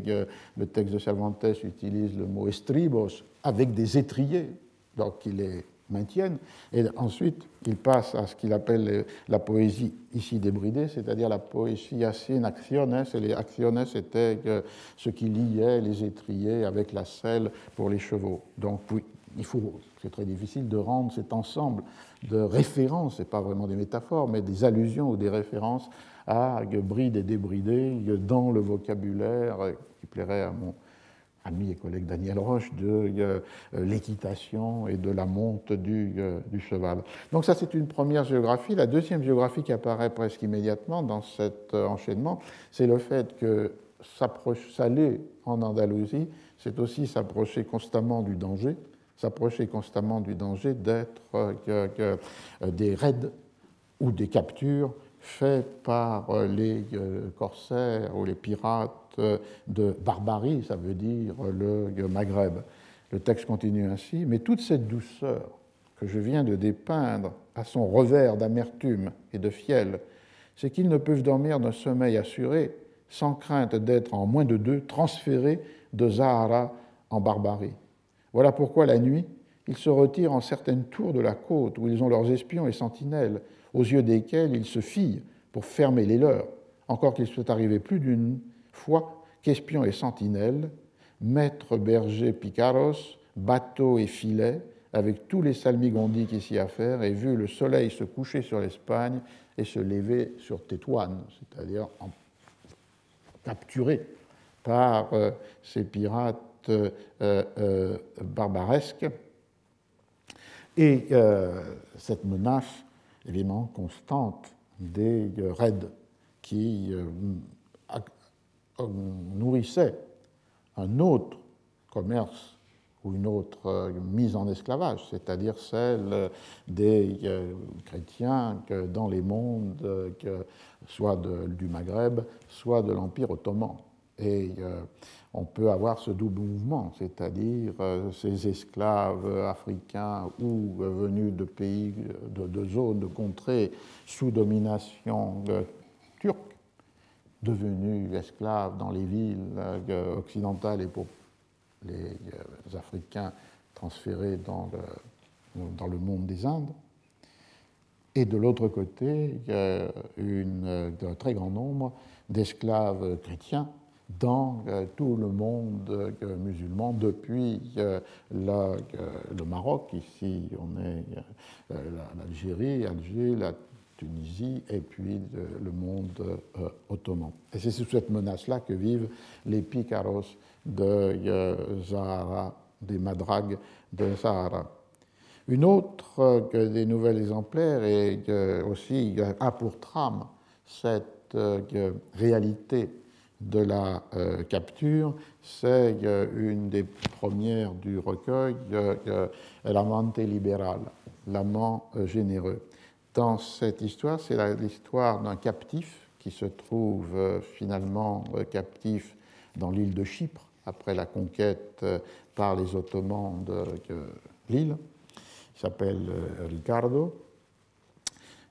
le texte de Cervantes utilise le mot estribos avec des étriers, donc qui les maintiennent. Et ensuite, il passe à ce qu'il appelle la poésie ici débridée, c'est-à-dire la poésie in actiones, et les actiones étaient ce qui liait les étriers avec la selle pour les chevaux. Donc oui, il faut, c'est très difficile de rendre cet ensemble de références, et pas vraiment des métaphores, mais des allusions ou des références à bride et débridé dans le vocabulaire qui plairait à mon ami et collègue Daniel Roche de euh, l'équitation et de la monte du, euh, cheval. Donc ça c'est une première géographie. La deuxième géographie qui apparaît presque immédiatement dans cet euh, enchaînement, c'est le fait que s'aller en Andalousie, c'est aussi s'approcher constamment du danger, s'approcher constamment du danger d'être euh, des raids ou des captures faits par euh, les euh, corsaires ou les pirates de Barbarie, ça veut dire le Maghreb. Le texte continue ainsi, mais toute cette douceur que je viens de dépeindre à son revers d'amertume et de fiel, c'est qu'ils ne peuvent dormir d'un sommeil assuré sans crainte d'être en moins de deux transférés de Zahara en Barbarie. Voilà pourquoi la nuit, ils se retirent en certaines tours de la côte où ils ont leurs espions et sentinelles, aux yeux desquels ils se fient pour fermer les leurs, encore qu'il soit arrivé plus d'une fois qu'espions et sentinelles, maîtres bergers picaros, bateaux et filets, avec tous les salmigondis qui s'y affairent, et vu le soleil se coucher sur l'Espagne et se lever sur Tétouane, c'est-à-dire capturés par euh, ces pirates euh, euh, barbaresque. Et cette menace, évidemment, constante des raids qui nourrissaient un autre commerce ou une autre euh, mise en esclavage, c'est-à-dire celle des euh, chrétiens dans les mondes, euh, soit du Maghreb, soit de l'Empire ottoman. On peut avoir ce double mouvement, c'est-à-dire ces esclaves africains ou venus de pays, de, zones, de contrées sous domination turque, devenus esclaves dans les villes occidentales et pour les euh, Africains transférés dans le, monde des Indes. Et de l'autre côté, un très grand nombre d'esclaves chrétiens dans euh, tout le monde euh, musulman, depuis le Maroc, ici on est l'Algérie, Alger, la Tunisie et puis le monde ottoman. Et c'est sous cette menace-là que vivent les picaros de Zahara, des madragues de Sahara. Une autre euh, des nouvelles exemplaires et aussi a pour trame cette euh, réalité de la euh, capture, c'est une des premières du recueil, L'amante libéral, l'amant généreux. Dans cette histoire, c'est l'histoire d'un captif qui se trouve finalement captif dans l'île de Chypre après la conquête euh, par les Ottomans de l'île. Il s'appelle euh, Riccardo.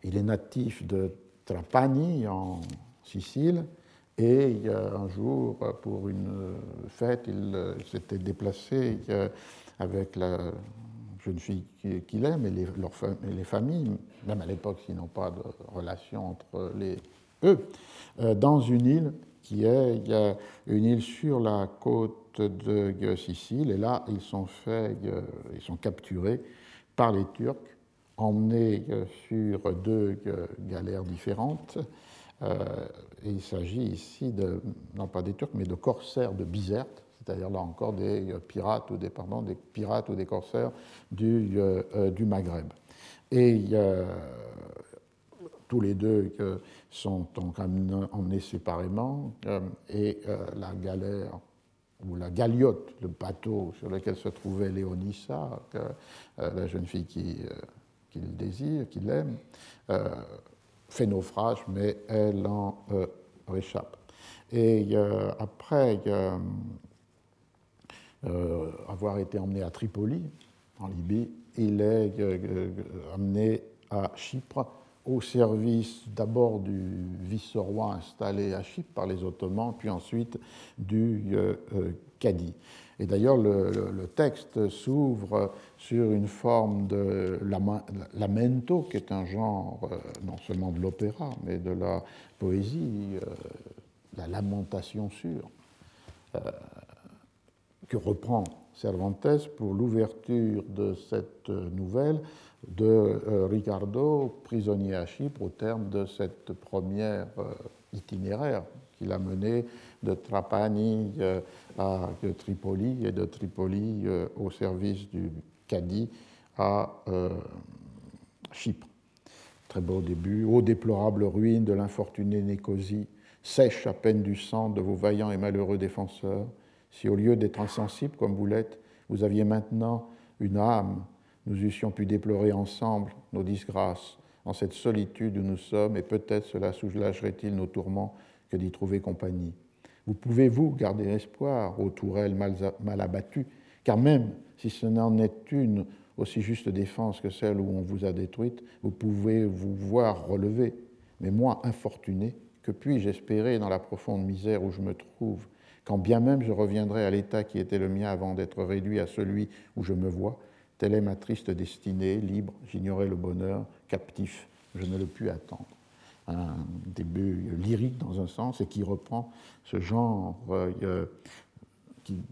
Il est natif de Trapani en Sicile et un jour, pour une fête, il euh, s'était déplacé avec la jeune fille qu'il aime et les, les, familles, même à l'époque s'ils n'ont pas de relation entre les, eux, dans une île qui est une île sur la côte de Sicile, et là, ils sont, faits, ils sont capturés par les Turcs, emmenés sur deux galères différentes. Euh, il s'agit ici de, non pas des Turcs, mais de corsaires de Bizerte, c'est-à-dire là encore des pirates ou des, pirates ou des corsaires du, euh, Maghreb. Et tous les deux sont donc emmenés séparément euh, et euh, la galère ou la galiote, le bateau sur lequel se trouvait Léonissa, euh, la jeune fille qu'il désire, qu'il aime, fait naufrage, mais elle en réchappe. Et après avoir été emmené à Tripoli, en Libye, il est amené à Chypre au service d'abord du vice-roi installé à Chypre par les Ottomans, puis ensuite du euh, euh, Cadi. Et d'ailleurs, le, texte s'ouvre sur une forme de lamento, qui est un genre euh, non seulement de l'opéra, mais de la poésie, la lamentation sûre, que reprend Cervantes pour l'ouverture de cette nouvelle de euh, Ricardo, prisonnier à Chypre, au terme de cette première euh, itinéraire qu'il a mené de Trapani euh, à Tripoli et de Tripoli au service du Cadi à Chypre. Très beau début. Ô déplorables ruines de l'infortuné Nécosie, sèche à peine du sang de vos vaillants et malheureux défenseurs, si au lieu d'être insensible comme vous l'êtes, vous aviez maintenant une âme nous eussions pu déplorer ensemble nos disgrâces en cette solitude où nous sommes, et peut-être cela soulagerait-il nos tourments que d'y trouver compagnie. Vous pouvez, vous, garder espoir, ô tourelle mal, mal abattue, car même si ce n'en est une aussi juste défense que celle où on vous a détruite, vous pouvez vous voir relever. Mais moi, infortuné, que puis-je espérer dans la profonde misère où je me trouve, quand bien même je reviendrai à l'état qui était le mien avant d'être réduit à celui où je me vois, Telle est ma triste destinée, libre, j'ignorais le bonheur, captif, je ne le puis attendre. Un début lyrique dans un sens et qui reprend ce genre euh, qui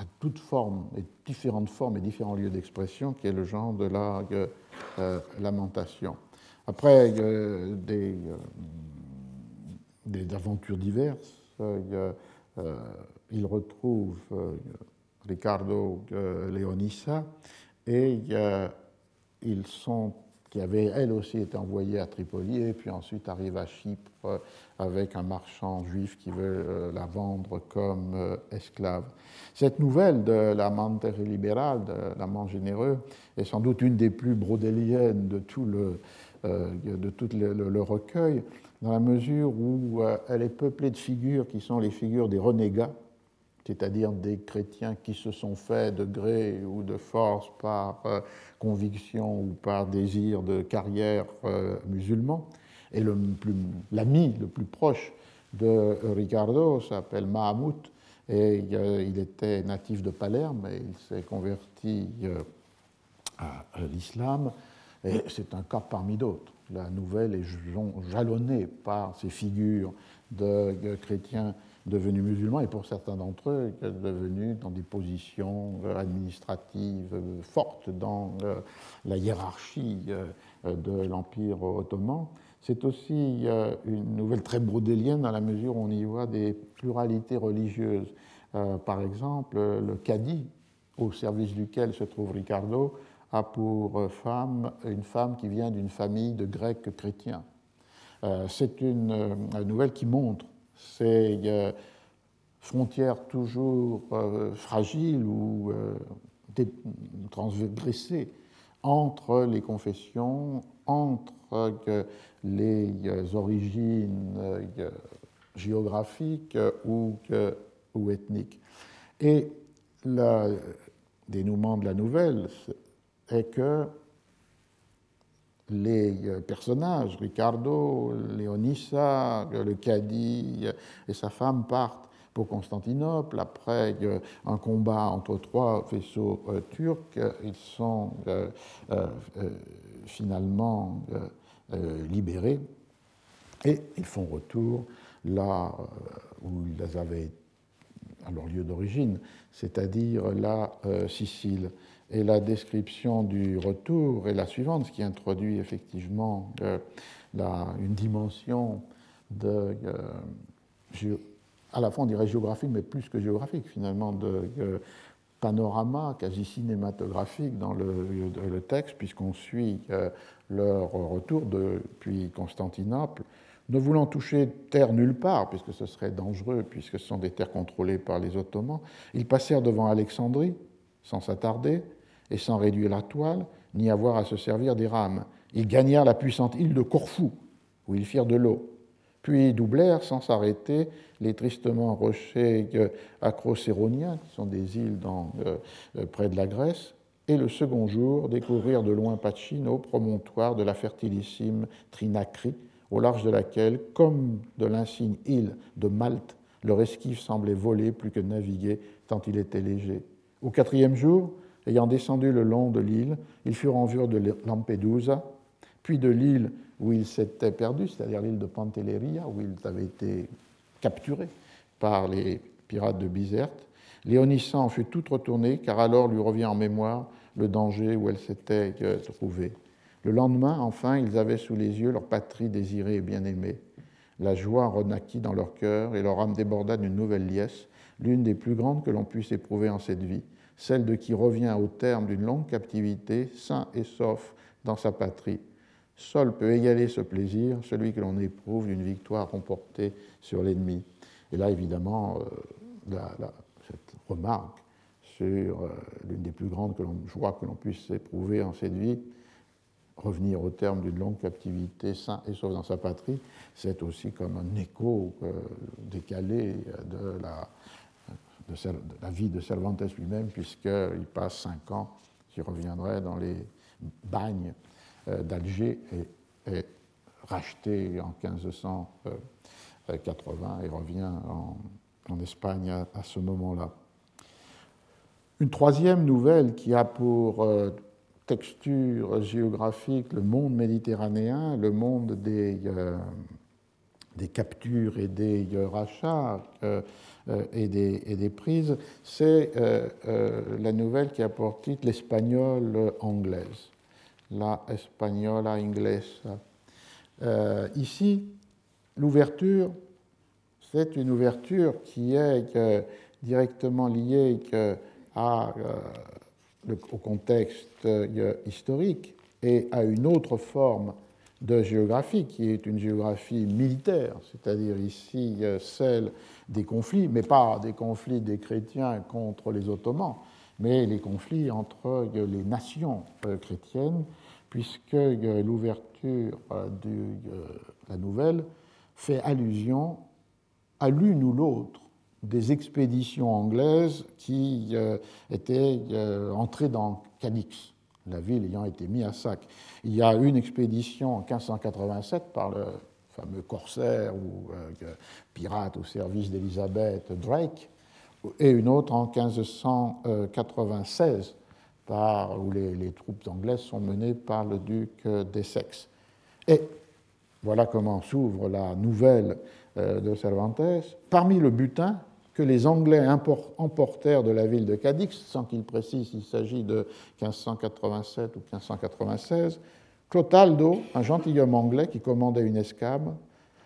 a toutes formes et différentes formes et différents lieux d'expression, qui est le genre de la euh, lamentation. Après, des, euh, des, aventures diverses. il retrouve Ricardo Leonissa, et ils sont qui avait elle aussi été envoyée à Tripoli et puis ensuite arrive à Chypre avec un marchand juif qui veut euh, la vendre comme euh, esclave. Cette nouvelle de l'amante libéral, de l'amant généreux, est sans doute une des plus brodéliennes de tout le, euh, de tout le, recueil, dans la mesure où elle est peuplée de figures qui sont les figures des renégats, c'est-à-dire des chrétiens qui se sont faits de gré ou de force par conviction ou par désir de carrière euh, musulman. Et l'ami le, plus proche de Ricardo s'appelle Mahamoud et euh, il était natif de Palerme et il s'est converti euh, à, l'islam. Et c'est un cas parmi d'autres. La nouvelle est jalonnée par ces figures de chrétiens devenus musulmans et pour certains d'entre eux devenus dans des positions euh, administratives euh, fortes dans euh, la hiérarchie de l'Empire ottoman. C'est aussi une nouvelle très brodélienne dans la mesure où on y voit des pluralités religieuses. Par exemple, le cadi, au service duquel se trouve Ricardo, a pour femme une femme qui vient d'une famille de Grecs chrétiens. C'est une nouvelle qui montre ces euh, frontières toujours euh, fragiles ou euh, transgressées entre les confessions, entre les origines géographiques ou, ethniques. Et le dénouement de la nouvelle est que les euh, personnages, Ricardo, Léonissa, le cadi et sa femme partent pour Constantinople. Après un combat entre trois vaisseaux euh, turcs, ils sont euh, finalement libérés et ils font retour là où ils avaient à leur lieu d'origine, c'est-à-dire la Sicile. Et la description du retour est la suivante, ce qui introduit effectivement euh, une dimension euh, à la fois on dirait géographique, mais plus que géographique finalement, de euh, panorama quasi cinématographique dans le texte, puisqu'on suit leur retour depuis Constantinople, ne voulant toucher terre nulle part, puisque ce serait dangereux, puisque ce sont des terres contrôlées par les Ottomans, ils passèrent devant Alexandrie sans s'attarder, et sans réduire la toile, ni avoir à se servir des rames. Ils gagnèrent la puissante île de Corfou, où ils firent de l'eau. Puis doublèrent sans s'arrêter les tristement rochers acrocéroniens, qui sont des îles euh, près de la Grèce, et le second jour découvrirent de loin Pacino, promontoire de la fertilissime Trinacri, au large de laquelle, comme de l'insigne île de Malte, leur esquif semblait voler plus que naviguer, tant il était léger. Au quatrième jour, Ayant descendu le long de l'île, ils furent en vue de Lampedusa, puis de l'île où ils s'étaient perdus, c'est-à-dire l'île de Pantelleria, où ils avaient été capturés par les pirates de Bizerte. Léonissa en fut toute retournée, car alors lui revient en mémoire le danger où elle s'était euh, trouvée. Le lendemain, enfin, ils avaient sous les yeux leur patrie désirée et bien-aimée. La joie renaquit dans leur cœur et leur âme déborda d'une nouvelle liesse, l'une des plus grandes que l'on puisse éprouver en cette vie, celle de qui revient au terme d'une longue captivité, sain et sauf dans sa patrie. Seul peut égaler ce plaisir, celui que l'on éprouve d'une victoire remportée sur l'ennemi. Et là, évidemment, euh, cette remarque sur euh, l'une des plus grandes joies que l'on puisse éprouver en cette vie, revenir au terme d'une longue captivité, sain et sauf dans sa patrie, c'est aussi comme un écho euh, décalé de la, de, la vie de Cervantes lui-même, puisqu'il passe cinq ans, qui reviendrait dans les bagnes euh, d'Alger et est racheté en 1580 et revient en, Espagne à, ce moment-là. Une troisième nouvelle qui a pour euh, texture géographique le monde méditerranéen, le monde des, euh, captures et des rachats, et des, et, des, prises, c'est euh, euh, la nouvelle qui a pour titre L'espagnole anglaise, la española inglesa. ici, l'ouverture, c'est une ouverture qui est directement liée à, au contexte historique, et à une autre forme de géographie qui est une géographie militaire, c'est-à-dire ici celle des conflits, mais pas des conflits des chrétiens contre les Ottomans, mais les conflits entre les nations chrétiennes, puisque l'ouverture de la nouvelle fait allusion à l'une ou l'autre des expéditions anglaises qui euh, étaient euh, entrées dans Cadix, la ville ayant été mise à sac. Il y a une expédition en 1587 par le fameux corsaire ou euh, pirate au service d'Elizabeth Drake, et une autre en 1596 par, où les, troupes anglaises sont menées par le duc d'Essex. Et voilà comment s'ouvre la nouvelle de Cervantes. Parmi le butin, que les Anglais emportèrent de la ville de Cadix, sans qu'ils précisent s'il s'agit de 1587 ou 1596, Clotaldo, un gentilhomme anglais qui commandait une escame,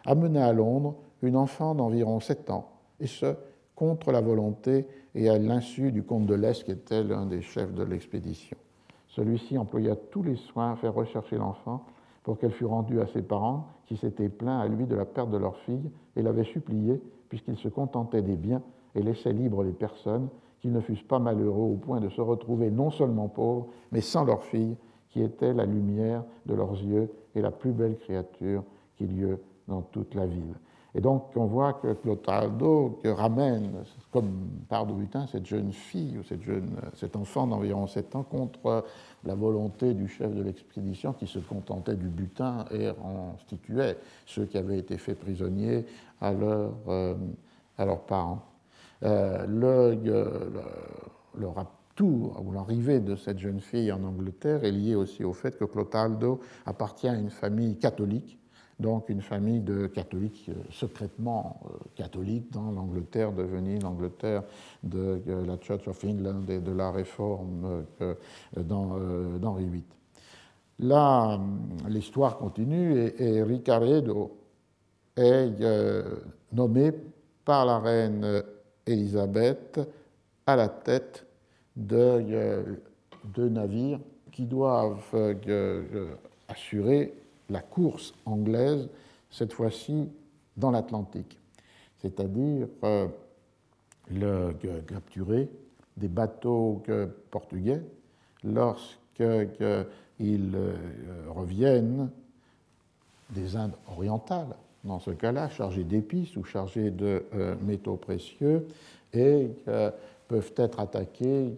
amena à Londres une enfant d'environ sept ans, et ce, contre la volonté et à l'insu du comte de l'Est, qui était l'un des chefs de l'expédition. Celui-ci employa tous les soins à faire rechercher l'enfant pour qu'elle fût rendue à ses parents, qui s'étaient plaints à lui de la perte de leur fille et l'avaient supplié puisqu'ils se contentaient des biens et laissaient libres les personnes, qu'ils ne fussent pas malheureux au point de se retrouver non seulement pauvres, mais sans leur fille, qui était la lumière de leurs yeux et la plus belle créature qu'il y dans toute la ville. Et donc on voit que Clotaldo ramène, comme part de butin, cette jeune fille ou cette jeune, cet enfant d'environ 7 ans contre la volonté du chef de l'expédition qui se contentait du butin et restituait ceux qui avaient été faits prisonniers à, leur, euh, à leurs parents. Euh, le, le, retour ou l'arrivée de cette jeune fille en Angleterre est lié aussi au fait que Clotaldo appartient à une famille catholique donc une famille de catholiques euh, secrètement euh, catholiques dans l'Angleterre devenue l'Angleterre de euh, la Church of England et de la réforme d'Henri VIII. Là, l'histoire continue et, et Ricciardo est nommé par la reine Élisabeth à la tête de deux navires qui doivent assurer la course anglaise, cette fois-ci dans l'Atlantique, c'est-à-dire euh, le, capturer des bateaux portugais lorsqu'ils euh, reviennent des Indes orientales, dans ce cas-là, chargés d'épices ou chargés de euh, métaux précieux, et peuvent être attaqués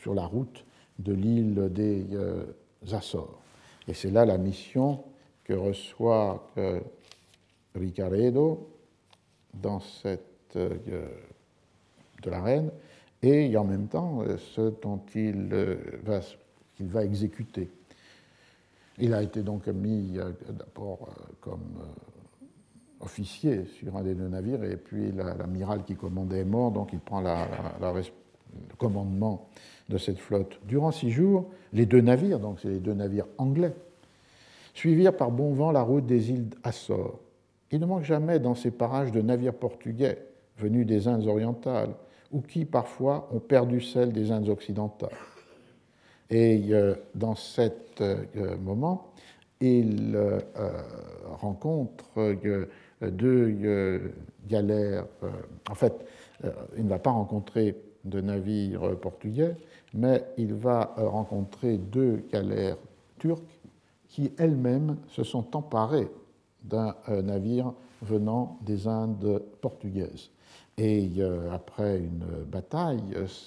sur la route de l'île des Açores. Et c'est là la mission que reçoit euh, Ricaredo dans cette, euh, de la reine et en même temps euh, ce dont il va exécuter. Il a été donc mis d'abord comme officier sur un des deux navires et puis l'amiral qui commandait est mort, donc il prend la, le commandement de cette flotte. Durant six jours, les deux navires, donc c'est les deux navires anglais, suivirent par bon vent la route des îles Açores. Il ne manque jamais dans ces parages de navires portugais venus des Indes orientales ou qui parfois ont perdu celle des Indes occidentales. Et euh, dans cet euh, moment, il euh, rencontre deux galères. en fait, il ne va pas rencontrer de navires portugais, mais il va rencontrer deux galères turques qui elles-mêmes se sont emparées d'un euh, navire venant des Indes portugaises. Et euh, après une bataille,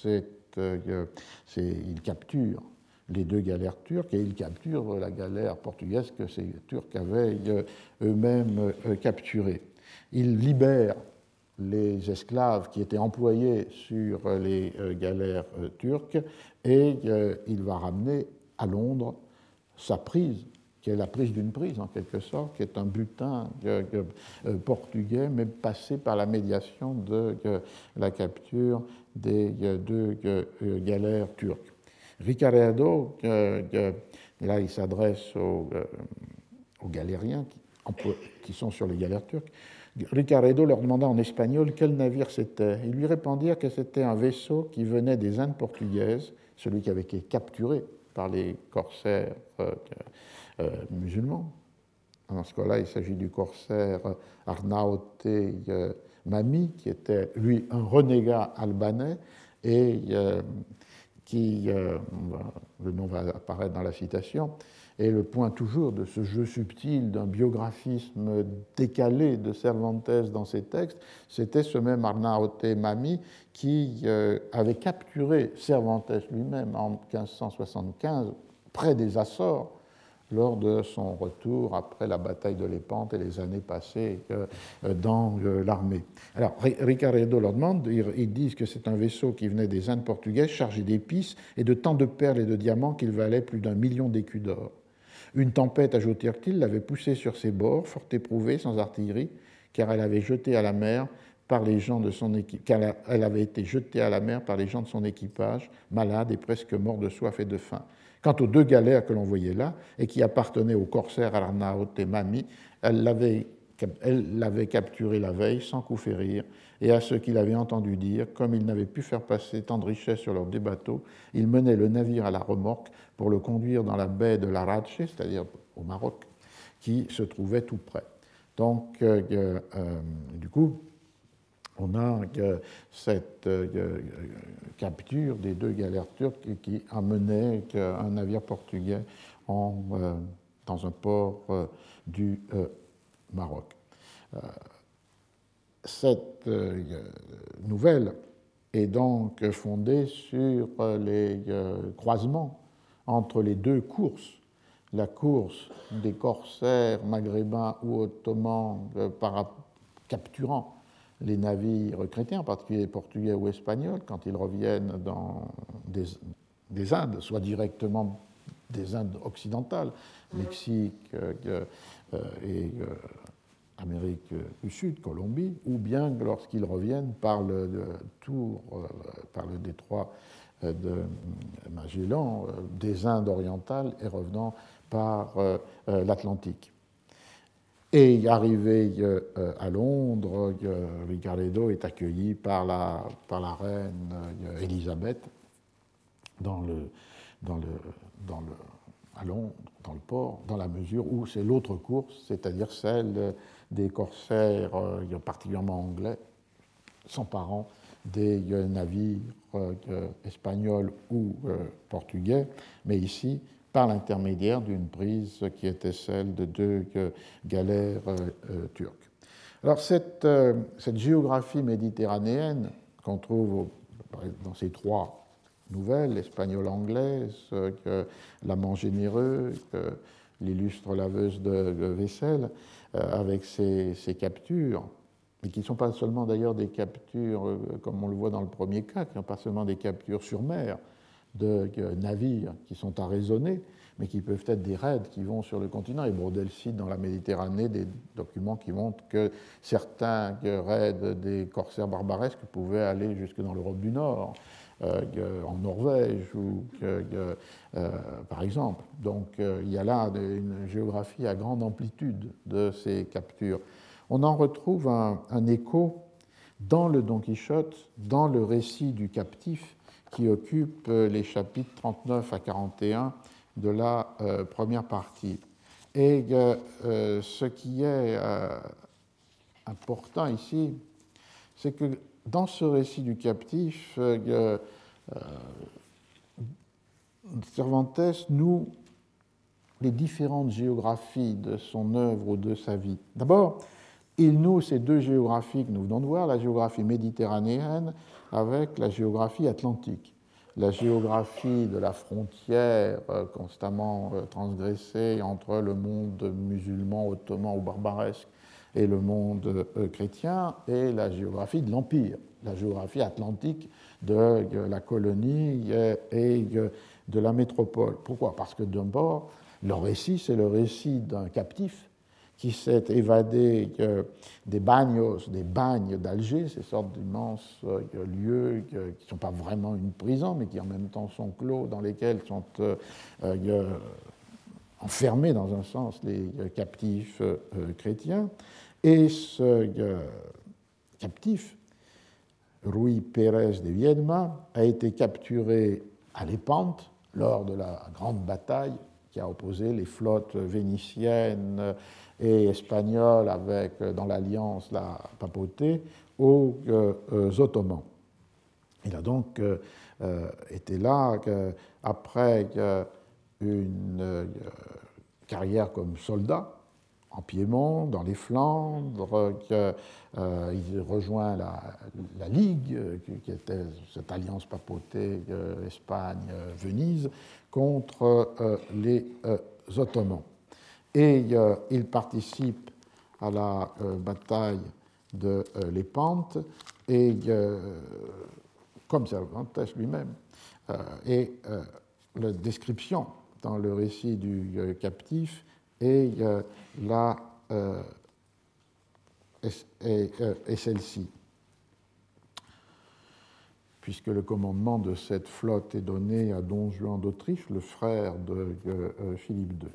euh, ils capturent les deux galères turques et ils capturent la galère portugaise que ces Turcs avaient eux-mêmes capturée. Ils libèrent les esclaves qui étaient employés sur les galères turques et il va ramener à Londres sa prise qui est la prise d'une prise en quelque sorte, qui est un butin euh, portugais, mais passé par la médiation de la capture des deux galères turques. Ricciardo, là il s'adresse aux, aux, galériens qui, sont sur les galères turques, Ricciardo leur demanda en espagnol quel navire c'était. Ils lui répondirent que c'était un vaisseau qui venait des Indes portugaises, celui qui avait été capturé par les corsaires musulmans. Dans ce cas-là, il s'agit du corsaire Arnaute Mami, qui était, lui, un renégat albanais et qui, le nom va apparaître dans la citation, et le point toujours de ce jeu subtil d'un biographisme décalé de Cervantes dans ses textes, c'était ce même Arnaute Mami qui euh, avait capturé Cervantes lui-même en 1575 près des Açores lors de son retour après la bataille de Lépante et les années passées euh, dans euh, l'armée. Alors, Ricardo leur demande, ils disent que c'est un vaisseau qui venait des Indes portugaises chargé d'épices et de tant de perles et de diamants qu'il valait plus d'un million d'écus d'or. Une tempête, ajoutèrent-ils, l'avait poussé sur ses bords, fort éprouvée, sans artillerie, car elle avait jeté à la mer par les gens de son car elle avait été jetée à la mer par les gens de son équipage, malades et presque morts de soif et de faim. Quant aux deux galères que l'on voyait là, et qui appartenaient au corsaire Arnaut et Mami, elle l'avait capturé la veille sans coup férir, et à ceux qui l'avaient entendu dire, comme ils n'avaient pu faire passer tant de richesses sur leurs deux bateaux, ils menaient le navire à la remorque pour le conduire dans la baie de la Radche, c'est-à-dire au Maroc, qui se trouvait tout près. Donc, euh, euh, du coup, on a cette euh, capture des deux galères turques qui amenait un navire portugais en, dans un port du Maroc. Euh, cette euh, nouvelle est donc fondée sur les euh, croisements entre les deux courses, la course des corsaires maghrébins ou ottomans par, capturant les navires chrétiens, en particulier portugais ou espagnols, quand ils reviennent dans des, des Indes, soit directement des Indes occidentales, Mexique, euh, et euh, Amérique du Sud, Colombie, ou bien lorsqu'ils reviennent par le, tour, euh, par le détroit de Magellan, des Indes orientales et revenant par l'Atlantique. Et arrivé à Londres, Ricardo est accueilli par la, par la reine Élisabeth dans le, dans le, dans le, à Londres, dans le port, dans la mesure où c'est l'autre course, c'est-à-dire celle des corsaires, euh, particulièrement anglais, s'emparant des euh, navires euh, espagnols ou portugais, mais ici par l'intermédiaire d'une prise qui était celle de deux galères turques. Alors cette, cette géographie méditerranéenne qu'on trouve dans ces trois nouvelles, espagnole-anglaise, que l'amant généreux, l'illustre laveuse de, vaisselle, euh, avec ses, captures, et qui ne sont pas seulement d'ailleurs des captures, euh, comme on le voit dans le premier cas, qui ne sont pas seulement des captures sur mer de navires qui sont à raisonner, mais qui peuvent être des raids qui vont sur le continent. Et Brodel cite dans la Méditerranée des documents qui montrent que certains raids des corsaires barbaresques pouvaient aller jusque dans l'Europe du Nord. Euh, en Norvège, ou, euh, par exemple. Donc euh, il y a là une géographie à grande amplitude de ces captures. On en retrouve un, écho dans le Don Quichotte, dans le récit du captif qui occupe les chapitres 39 à 41 de la première partie. Et ce qui est important ici, c'est que dans ce récit du captif, euh, euh, Cervantes noue les différentes géographies de son œuvre ou de sa vie. D'abord, il noue ces deux géographies que nous venons de voir, la géographie méditerranéenne avec la géographie atlantique. La géographie de la frontière euh, constamment transgressée entre le monde musulman, ottoman ou barbaresque et le monde euh, chrétien, et la géographie de l'Empire, la géographie atlantique de euh, la colonie et de la métropole. Pourquoi? Parce que d'un bord, le récit, c'est le récit d'un captif qui s'est évadé euh, des bagnos, des bagnes d'Alger, ces sortes d'immenses lieux qui ne sont pas vraiment une prison, mais qui en même temps sont clos, dans lesquels sont enfermés dans un sens les captifs chrétiens. Et ce euh, captif, Rui Pérez de Viedma, a été capturé à Lépante lors de la grande bataille qui a opposé les flottes vénitiennes et espagnoles avec dans l'alliance la papauté aux Ottomans. Il a donc été là après une carrière comme soldat en Piémont, dans les Flandres, qu'il euh, rejoint la, Ligue, qui, était cette alliance papauté Espagne-Venise, contre euh, les euh, Ottomans. Et il participe à la bataille de Lépante, et comme Cervantes lui-même, et la description dans le récit du captif euh, est, euh, celle-ci. Puisque le commandement de cette flotte est donné à Don Juan d'Autriche, le frère de euh, Philippe II.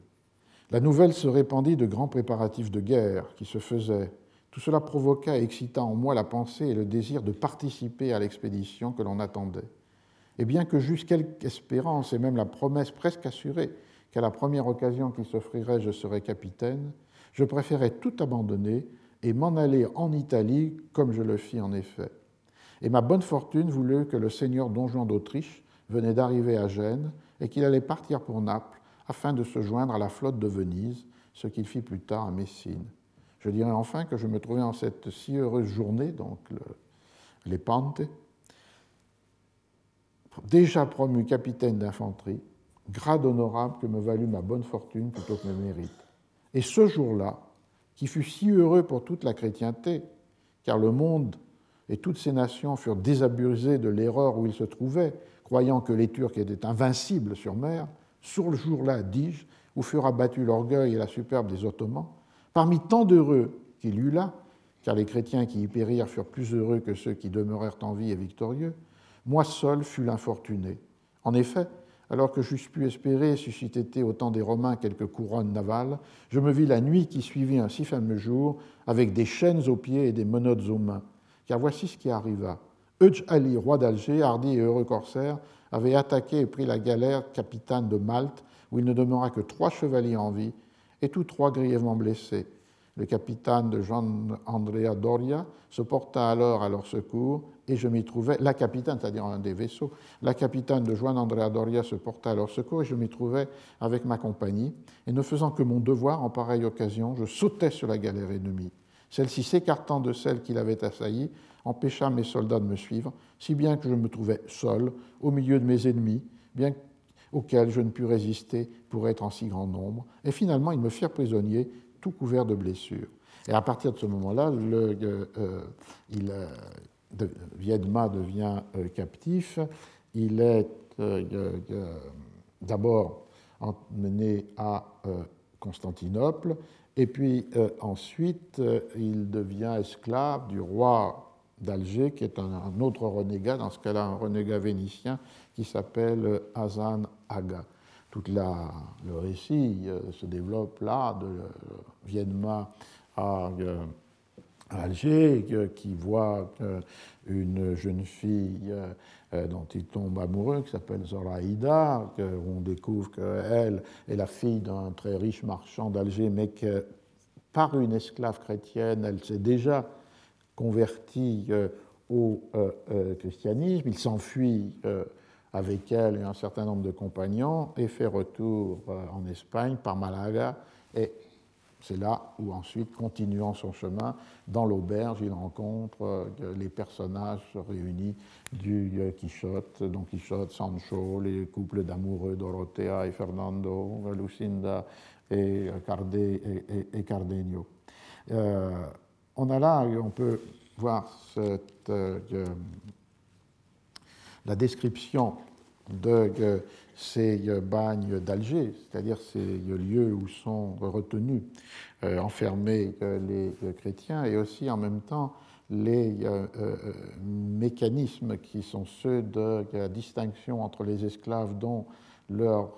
La nouvelle se répandit de grands préparatifs de guerre qui se faisaient. Tout cela provoqua et excita en moi la pensée et le désir de participer à l'expédition que l'on attendait. Et bien que j'eusse quelque espérance et même la promesse presque assurée qu'à la première occasion qui s'offrirait, je serais capitaine, je préférais tout abandonner et m'en aller en Italie, comme je le fis en effet. Et ma bonne fortune voulut que le seigneur Don Juan d'Autriche venait d'arriver à Gênes et qu'il allait partir pour Naples afin de se joindre à la flotte de Venise, ce qu'il fit plus tard à Messine. Je dirais enfin que je me trouvais en cette si heureuse journée, donc les Pentes, déjà promu capitaine d'infanterie, grade honorable que me valut ma bonne fortune plutôt que mes mérites. Et ce jour-là, qui fut si heureux pour toute la chrétienté, car le monde et toutes ces nations furent désabusés de l'erreur où ils se trouvaient, croyant que les Turcs étaient invincibles sur mer, sur le jour-là, dis-je, où furent abattus l'orgueil et la superbe des Ottomans, parmi tant d'heureux qu'il eut là, car les chrétiens qui y périrent furent plus heureux que ceux qui demeurèrent en vie et victorieux, moi seul fus l'infortuné. En effet, alors que j'eusse pu espérer susciter au temps des Romains quelques couronnes navales, je me vis la nuit qui suivit un si fameux jour avec des chaînes aux pieds et des menottes aux mains. Car voici ce qui arriva. Eudge Ali, roi d'Alger, hardi et heureux corsaire, avait attaqué et pris la galère capitaine de Malte, où il ne demeura que trois chevaliers en vie, et tous trois grièvement blessés. Le capitaine de Jean Andrea Doria se porta alors à leur secours et je m'y trouvais, la capitaine, c'est-à-dire un des vaisseaux, la capitaine de Juan Andrea Doria se porta à leur secours et je m'y trouvais avec ma compagnie. Et ne faisant que mon devoir en pareille occasion, je sautais sur la galère ennemie. Celle-ci, s'écartant de celle qui l'avait assaillie, empêcha mes soldats de me suivre, si bien que je me trouvais seul, au milieu de mes ennemis, bien auxquels je ne pus résister pour être en si grand nombre. Et finalement, ils me firent prisonnier, tout couvert de blessures. Et à partir de ce moment-là, euh, euh, euh, Viedma devient captif, il est d'abord emmené à Constantinople, et puis ensuite il devient esclave du roi d'Alger, qui est un, autre renégat, dans ce cas-là un renégat vénitien, qui s'appelle Hazan Aga. Tout la, le récit se développe là, de Viedma à à Alger, qui voit une jeune fille euh, dont il tombe amoureux, qui s'appelle Zoraïda, on découvre qu'elle est la fille d'un très riche marchand d'Alger, mais que par une esclave chrétienne, elle s'est déjà convertie euh, au euh, christianisme. Il s'enfuit avec elle et un certain nombre de compagnons et fait retour en Espagne par Malaga et c'est là où ensuite, continuant son chemin, dans l'auberge, il rencontre euh, les personnages réunis du euh, Quichotte, Don Quichotte, Sancho, les couples d'amoureux Dorothea et Fernando, Lucinda et, Cardenio. Euh, on a là, on peut voir cette, la description de ces bagnes d'Alger, c'est-à-dire ces lieux où sont retenus, euh, enfermés euh, les chrétiens, et aussi en même temps les euh, mécanismes qui sont ceux de la distinction entre les esclaves dont leurs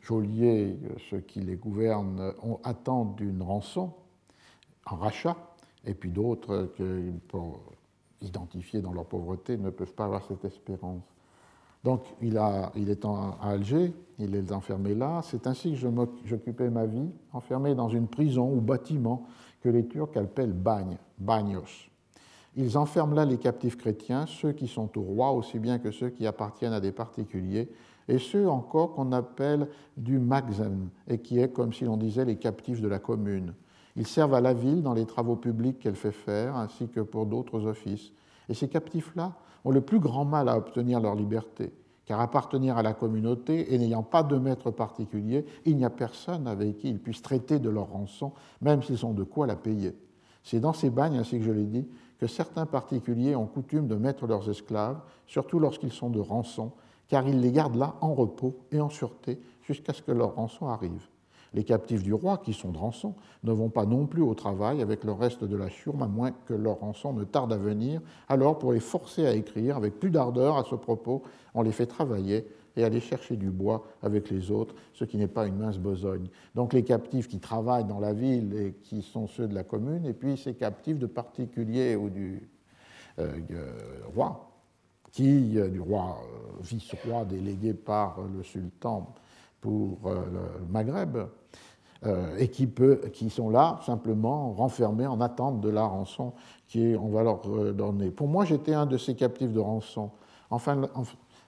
geôliers, ceux qui les gouvernent, ont, attendent d'une rançon, en rachat, et puis d'autres qui, pour identifier dans leur pauvreté, ne peuvent pas avoir cette espérance. Donc il, est à Alger, il est enfermé là. C'est ainsi que j'occupais ma vie, enfermé dans une prison ou bâtiment que les Turcs appellent bagne, bagnos. Ils enferment là les captifs chrétiens, ceux qui sont au roi aussi bien que ceux qui appartiennent à des particuliers, et ceux encore qu'on appelle du magzen, et qui est comme si l'on disait les captifs de la commune. Ils servent à la ville dans les travaux publics qu'elle fait faire, ainsi que pour d'autres offices. Et ces captifs-là ont le plus grand mal à obtenir leur liberté, car appartenir à la communauté et n'ayant pas de maître particulier, il n'y a personne avec qui ils puissent traiter de leur rançon, même s'ils ont de quoi la payer. C'est dans ces bagnes, ainsi que je l'ai dit, que certains particuliers ont coutume de mettre leurs esclaves, surtout lorsqu'ils sont de rançon, car ils les gardent là en repos et en sûreté jusqu'à ce que leur rançon arrive. Les captifs du roi, qui sont de rançon, ne vont pas non plus au travail avec le reste de la churme, à moins que leur rançon ne tarde à venir. Alors, pour les forcer à écrire avec plus d'ardeur à ce propos, on les fait travailler et aller chercher du bois avec les autres, ce qui n'est pas une mince besogne. Donc les captifs qui travaillent dans la ville et qui sont ceux de la commune, et puis ces captifs de particuliers ou du euh, euh, roi, qui, euh, du roi vice-roi délégué par le sultan pour le Maghreb, et qui, sont là simplement renfermés en attente de la rançon qu'on va leur donner. Pour moi, j'étais un de ces captifs de rançon. Enfin,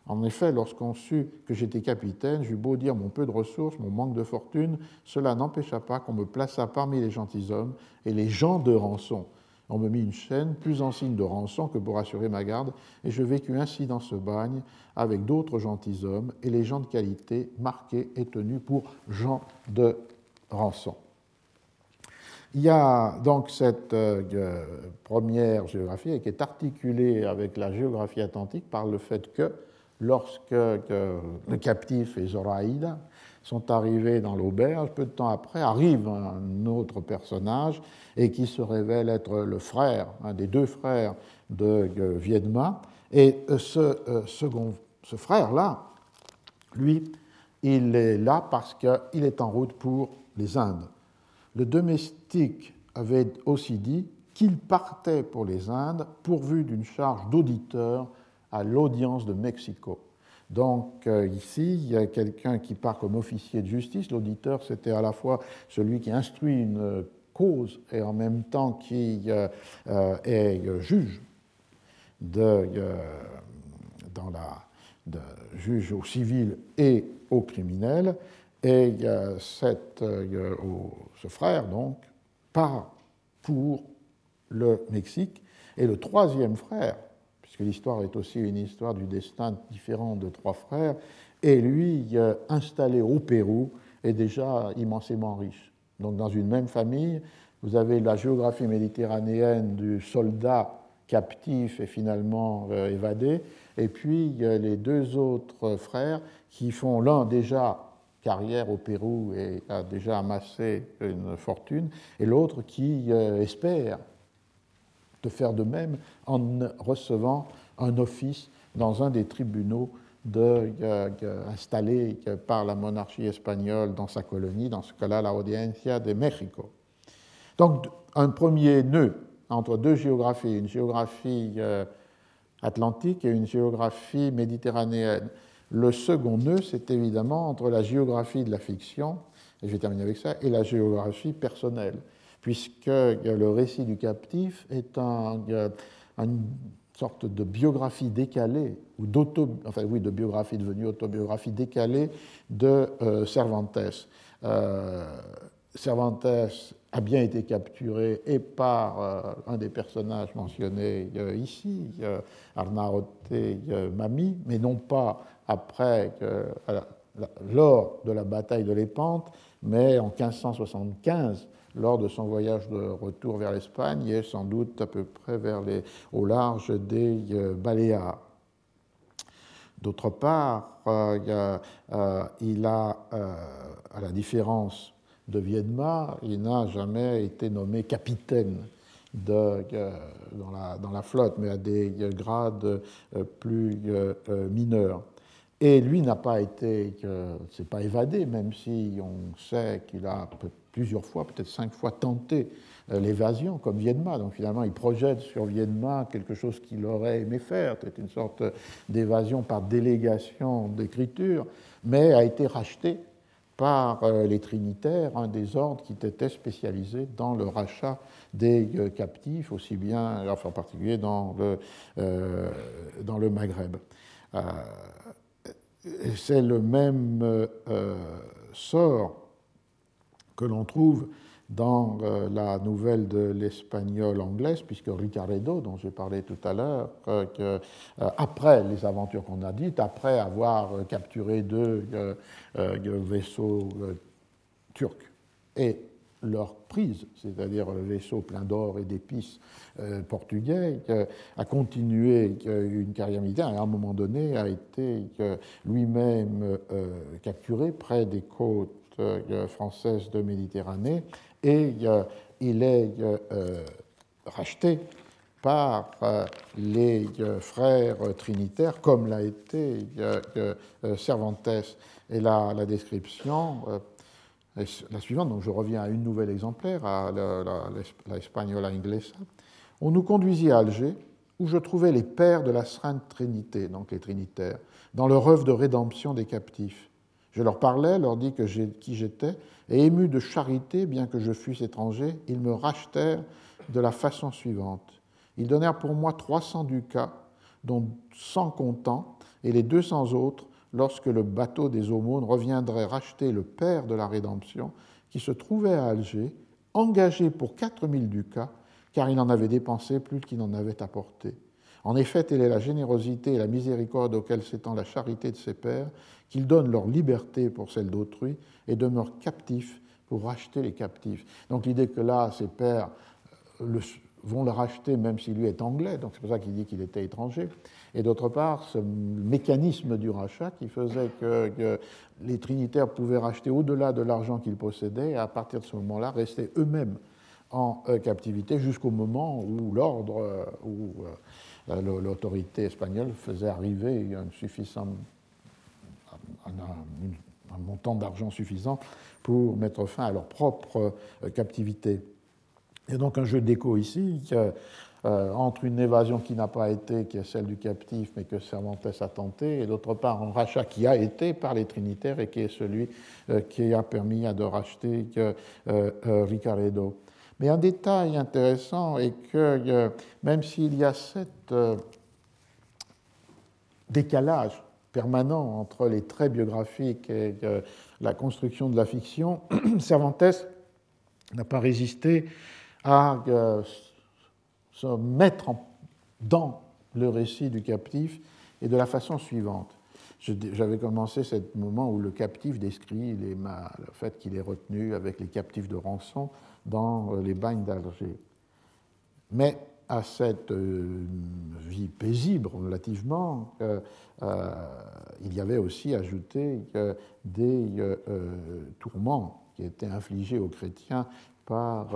en effet, lorsqu'on sut que j'étais capitaine, j'eus beau dire mon peu de ressources, mon manque de fortune, cela n'empêcha pas qu'on me plaça parmi les gentilshommes et les gens de rançon. On me mit une chaîne, plus en signe de rançon que pour assurer ma garde, et je vécus ainsi dans ce bagne avec d'autres gentilshommes et les gens de qualité marqués et tenus pour gens de rançon. Il y a donc cette euh, première géographie qui est articulée avec la géographie atlantique par le fait que lorsque le captif et Zoraïda sont arrivés dans l'auberge, peu de temps après arrive un autre personnage et qui se révèle être le frère, un des deux frères de Viedma. Et ce, euh, ce frère-là, lui, il est là parce qu'il est en route pour les Indes. Le domestique avait aussi dit qu'il partait pour les Indes pourvu d'une charge d'auditeur à l'audience de Mexico. Donc euh, ici, il y a quelqu'un qui part comme officier de justice. L'auditeur, c'était à la fois celui qui instruit une cause et en même temps qui euh, euh, est juge de, dans la, de, juge au civil et au criminel. Et cette, ce frère, donc, part pour le Mexique. Et le troisième frère, puisque l'histoire est aussi une histoire du destin différent de trois frères, et lui, installé au Pérou, est déjà immensément riche. Donc dans une même famille, vous avez la géographie méditerranéenne du soldat captif et finalement euh, évadé, et puis les deux autres frères qui font l'un déjà carrière au Pérou et a déjà amassé une fortune, et l'autre qui euh, espère de faire de même en recevant un office dans un des tribunaux de, installés par la monarchie espagnole dans sa colonie, dans ce cas-là la Audiencia de México. Donc un premier nœud entre deux géographies, une géographie euh, atlantique et une géographie méditerranéenne. Le second nœud, c'est évidemment entre la géographie de la fiction, et je vais terminer avec ça, et la géographie personnelle puisque le récit du captif est une sorte de biographie décalée, ou d'auto, enfin oui, de biographie devenue autobiographie décalée de euh, Cervantes. Euh, Cervantes a bien été capturé et par euh, un des personnages mentionnés ici, Arnaote Mami, mais non pas après, lors de la bataille de l'Épante, mais en 1575 lors de son voyage de retour vers l'Espagne et sans doute à peu près vers les, au large des euh, Baléares. D'autre part, euh, euh, il a, à la différence de Viedma, il n'a jamais été nommé capitaine dans, la, flotte, mais à des grades plus mineurs. Et lui n'a pas été, c'est pas évadé, même si on sait qu'il a plusieurs fois, peut-être cinq fois, tenté euh, l'évasion, comme Vienma. Donc finalement, il projette sur Vienma quelque chose qu'il aurait aimé faire, c'est une sorte d'évasion par délégation d'écriture, mais a été racheté par euh, les Trinitaires, un des ordres qui était spécialisé dans le rachat des euh, captifs, aussi bien, enfin en particulier dans le Maghreb. C'est le même sort que l'on trouve dans euh, la nouvelle de l'espagnol anglaise, puisque Ricaredo, dont j'ai parlé tout à l'heure, euh, euh, après les aventures qu'on a dites, après avoir capturé deux vaisseaux turcs et leur prise, c'est-à-dire le vaisseau plein d'or et d'épices portugais, a continué une carrière militaire et à un moment donné a été lui-même capturé près des côtes françaises de Méditerranée et il est euh, racheté par euh, les euh, frères trinitaires, comme l'a été Cervantes. Et la, la description la suivante, donc je reviens à une nouvelle exemplaire, à la, la, Española Inglesa. On nous conduisit à Alger, où je trouvais les pères de la Sainte Trinité, donc les Trinitaires, dans leur œuvre de rédemption des captifs. Je leur parlais, leur dis que qui j'étais, et émus de charité, bien que je fusse étranger, ils me rachetèrent de la façon suivante. Ils donnèrent pour moi 300 ducats, dont 100 comptants, et les 200 autres lorsque le bateau des aumônes reviendrait racheter le père de la rédemption, qui se trouvait à Alger, engagé pour 4000 ducats, car il en avait dépensé plus qu'il n'en avait apporté. En effet, telle est la générosité et la miséricorde auxquelles s'étend la charité de ses pères, qu'ils donnent leur liberté pour celle d'autrui et demeurent captifs pour racheter les captifs. Donc l'idée que là, ses pères euh, vont le racheter même s'il lui est anglais, donc c'est pour ça qu'il dit qu'il était étranger. Et d'autre part, ce mécanisme du rachat qui faisait que, les Trinitaires pouvaient racheter au-delà de l'argent qu'ils possédaient et à partir de ce moment-là rester eux-mêmes en euh, captivité jusqu'au moment où l'ordre, euh, où l'autorité espagnole faisait arriver un suffisant un, montant d'argent suffisant pour mettre fin à leur propre euh, captivité. Il y a donc un jeu d'écho ici euh, entre une évasion qui n'a pas été, qui est celle du captif, mais que Cervantes a tenté, et d'autre part un rachat qui a été par les Trinitaires et qui est celui euh, qui a permis de racheter Ricaredo. Mais un détail intéressant est que même s'il y a cet décalage permanent entre les traits biographiques et euh, la construction de la fiction, Cervantes n'a pas résisté à se mettre dans le récit du captif et de la façon suivante. J'avais commencé ce moment où le captif décrit le fait qu'il est retenu avec les captifs de rançon dans euh, les bagnes d'Alger. Mais à cette euh, vie paisible relativement, euh, il y avait aussi ajouté des tourments qui étaient infligés aux chrétiens par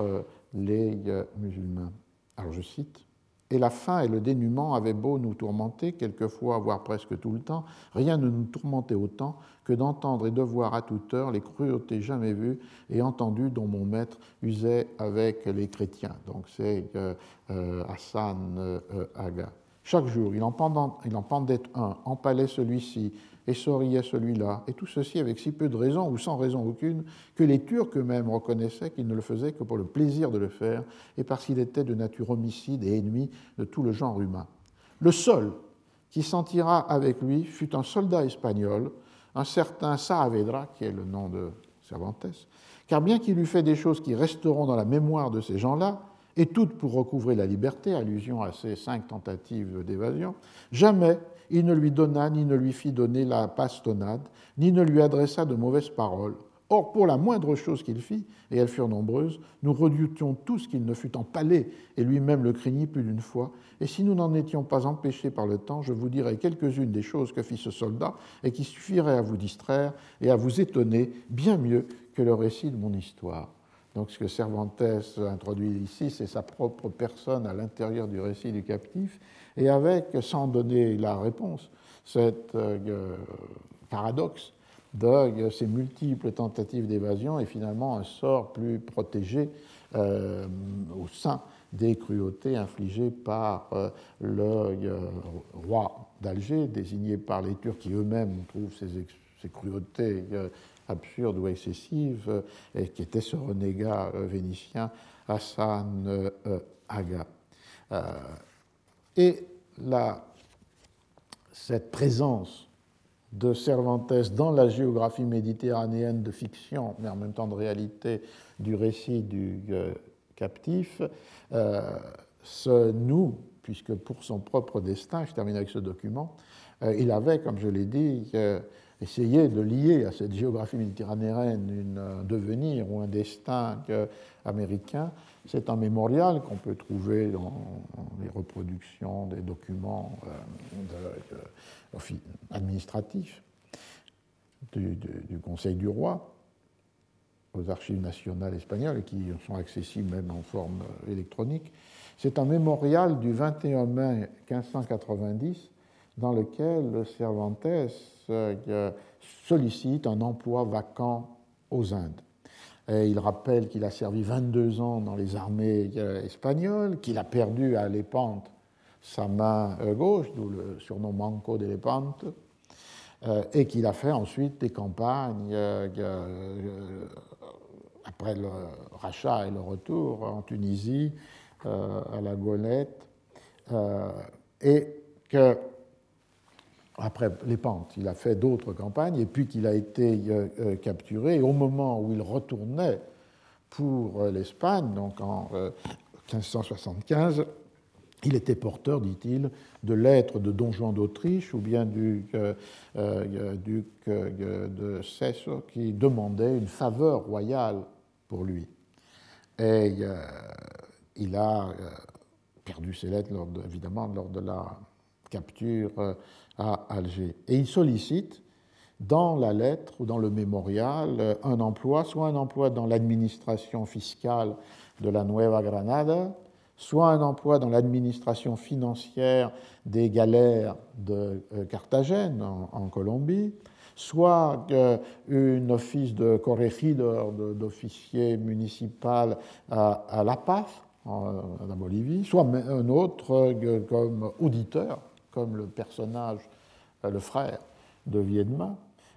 les musulmans. Alors je cite, et la faim et le dénuement avaient beau nous tourmenter, quelquefois, voire presque tout le temps, rien ne nous tourmentait autant que d'entendre et de voir à toute heure les cruautés jamais vues et entendues dont mon maître usait avec les chrétiens. Donc c'est euh, euh, Hassan euh, Aga. Chaque jour, il en, pendait un, empalait celui-ci, et souriait celui-là, et tout ceci avec si peu de raison ou sans raison aucune, que les Turcs eux-mêmes reconnaissaient qu'il ne le faisait que pour le plaisir de le faire, et parce qu'il était de nature homicide et ennemi de tout le genre humain. Le seul qui s'en tira avec lui fut un soldat espagnol, un certain Saavedra, qui est le nom de Cervantes, car bien qu'il eût fait des choses qui resteront dans la mémoire de ces gens-là, et toutes pour recouvrer la liberté, allusion à ces cinq tentatives d'évasion, jamais il ne lui donna ni ne lui fit donner la pastonnade, ni ne lui adressa de mauvaises paroles. Or, pour la moindre chose qu'il fit, et elles furent nombreuses, nous redoutions tous qu'il ne fût empalé, et lui-même le craignit plus d'une fois. Et si nous n'en étions pas empêchés par le temps, je vous dirai quelques-unes des choses que fit ce soldat, et qui suffiraient à vous distraire et à vous étonner bien mieux que le récit de mon histoire. Donc ce que Cervantes introduit ici, c'est sa propre personne à l'intérieur du récit du captif, et avec, sans donner la réponse, cet paradoxe de ces multiples tentatives d'évasion et finalement un sort plus protégé au sein des cruautés infligées par le roi d'Alger, désigné par les Turcs qui eux-mêmes trouvent ces cruautés absurde ou excessive, euh, et qui était ce renégat euh, vénitien Hassan euh, Aga. et cette présence de Cervantes dans la géographie méditerranéenne de fiction, mais en même temps de réalité du récit du captif, se noue, puisque pour son propre destin, je termine avec ce document, il avait, comme je l'ai dit, essayer de lier à cette géographie méditerranéenne un devenir ou un destin américain. C'est un mémorial qu'on peut trouver dans les reproductions des documents euh, administratifs du, Conseil du roi aux archives nationales espagnoles et qui sont accessibles même en forme électronique. C'est un mémorial du 21 mai 1590 dans lequel Cervantes euh, sollicite un emploi vacant aux Indes. Il rappelle qu'il a servi 22 ans dans les armées euh, espagnoles, qu'il a perdu à Lépante sa main euh, gauche, d'où le surnom Manco de Lépante, et qu'il a fait ensuite des campagnes après le rachat et le retour en Tunisie, à la Golette, et que après les pentes, il a fait d'autres campagnes, et puis qu'il a été euh, euh, capturé. Au moment où il retournait pour euh, l'Espagne, donc en 1575, il était porteur, dit-il, de lettres de Don Juan d'Autriche ou bien du duc de Cesse qui demandait une faveur royale pour lui. Et il a perdu ses lettres, évidemment, lors de la capture à Alger. Et il sollicite dans la lettre ou dans le mémorial un emploi, soit un emploi dans l'administration fiscale de la Nueva Granada, soit un emploi dans l'administration financière des galères de euh, Carthagène en, Colombie, soit un office de corregidor, d'officier municipal à, La Paz, en, en Bolivie, soit un autre euh, comme auditeur comme le personnage, euh, le frère de Viedma,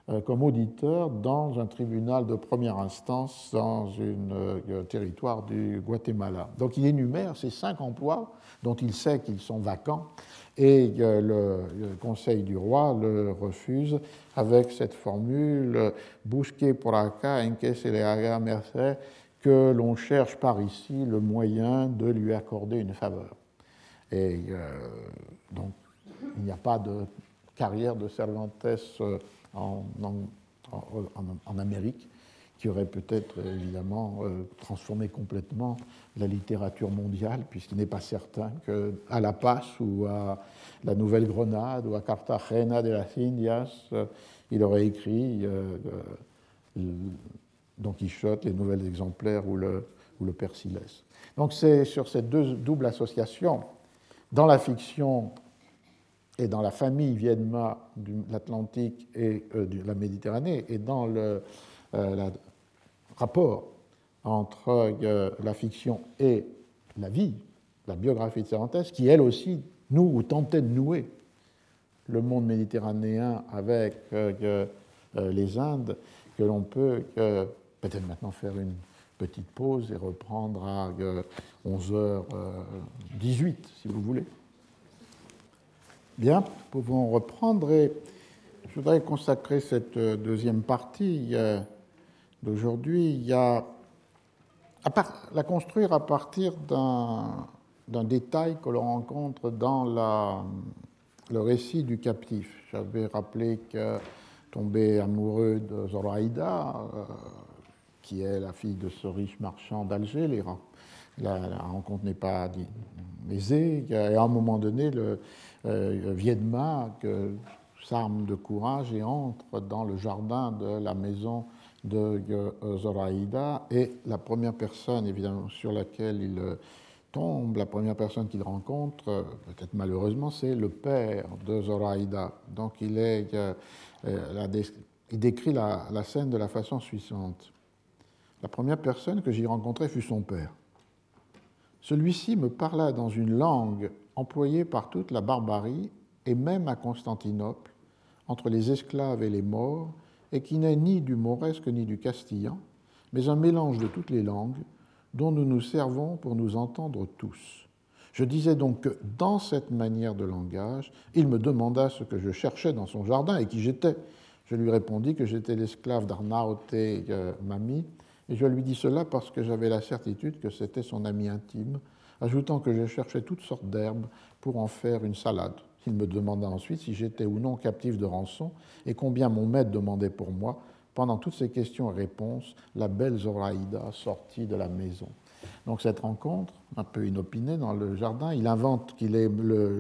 euh, comme auditeur dans un tribunal de première instance dans un euh, territoire du Guatemala. Donc il énumère ces cinq emplois dont il sait qu'ils sont vacants et le, Conseil du roi le refuse avec cette formule Busque por acá en que se le haga merced que l'on cherche par ici le moyen de lui accorder une faveur. Et donc il n'y a pas de carrière de Cervantes euh, en, Amérique qui aurait peut-être évidemment euh, transformé complètement la littérature mondiale, puisqu'il n'est pas certain qu'à La Paz ou à la Nouvelle-Grenade ou à Cartagena de las Indias, euh, il aurait écrit Don Quichotte, les nouvelles exemplaires ou le, ou le Donc c'est sur cette double association, dans la fiction et dans la famille Viedma de l'Atlantique et euh, de la Méditerranée, et dans le euh, rapport entre euh, la fiction et la vie, la biographie de Cervantes, qui elle aussi noue ou tentait de nouer le monde méditerranéen avec les Indes, que l'on peut peut-être maintenant faire une petite pause et reprendre à 11h18, si vous voulez. Bien, nous pouvons reprendre et je voudrais consacrer cette euh, deuxième partie d'aujourd'hui à, la construire à partir d'un détail que l'on rencontre dans le récit du captif. J'avais rappelé que tombé amoureux de Zoraïda, euh, qui est la fille de ce riche marchand d'Alger, la, la, rencontre n'est pas aisée, et à un moment donné, le, euh, Viedma s'arme de courage et entre dans le jardin de la maison de euh, Zoraïda. Et la première personne, évidemment, sur laquelle il euh, tombe, la première personne qu'il rencontre, peut-être malheureusement, c'est le père de Zoraïda. Donc il, est, il décrit la, la scène de la façon suivante. La première personne que j'y rencontrai fut son père. Celui-ci me parla dans une langue employée par toute la barbarie et même à Constantinople, entre les esclaves et les morts, et qui n'est ni du mauresque ni du castillan, mais un mélange de toutes les langues dont nous nous servons pour nous entendre tous. Je disais donc que dans cette manière de langage, il me demanda ce que je cherchais dans son jardin et qui j'étais. Je lui répondis que j'étais l'esclave d'Arnaote euh, Mami, et je lui dis cela parce que j'avais la certitude que c'était son ami intime, ajoutant que je cherchais toutes sortes d'herbes pour en faire une salade. Il me demanda ensuite si j'étais ou non captif de rançon et combien mon maître demandait pour moi. Pendant toutes ces questions et réponses, la belle Zoraïda sortit de la maison. Donc cette rencontre, un peu inopinée dans le jardin, il invente qu'il est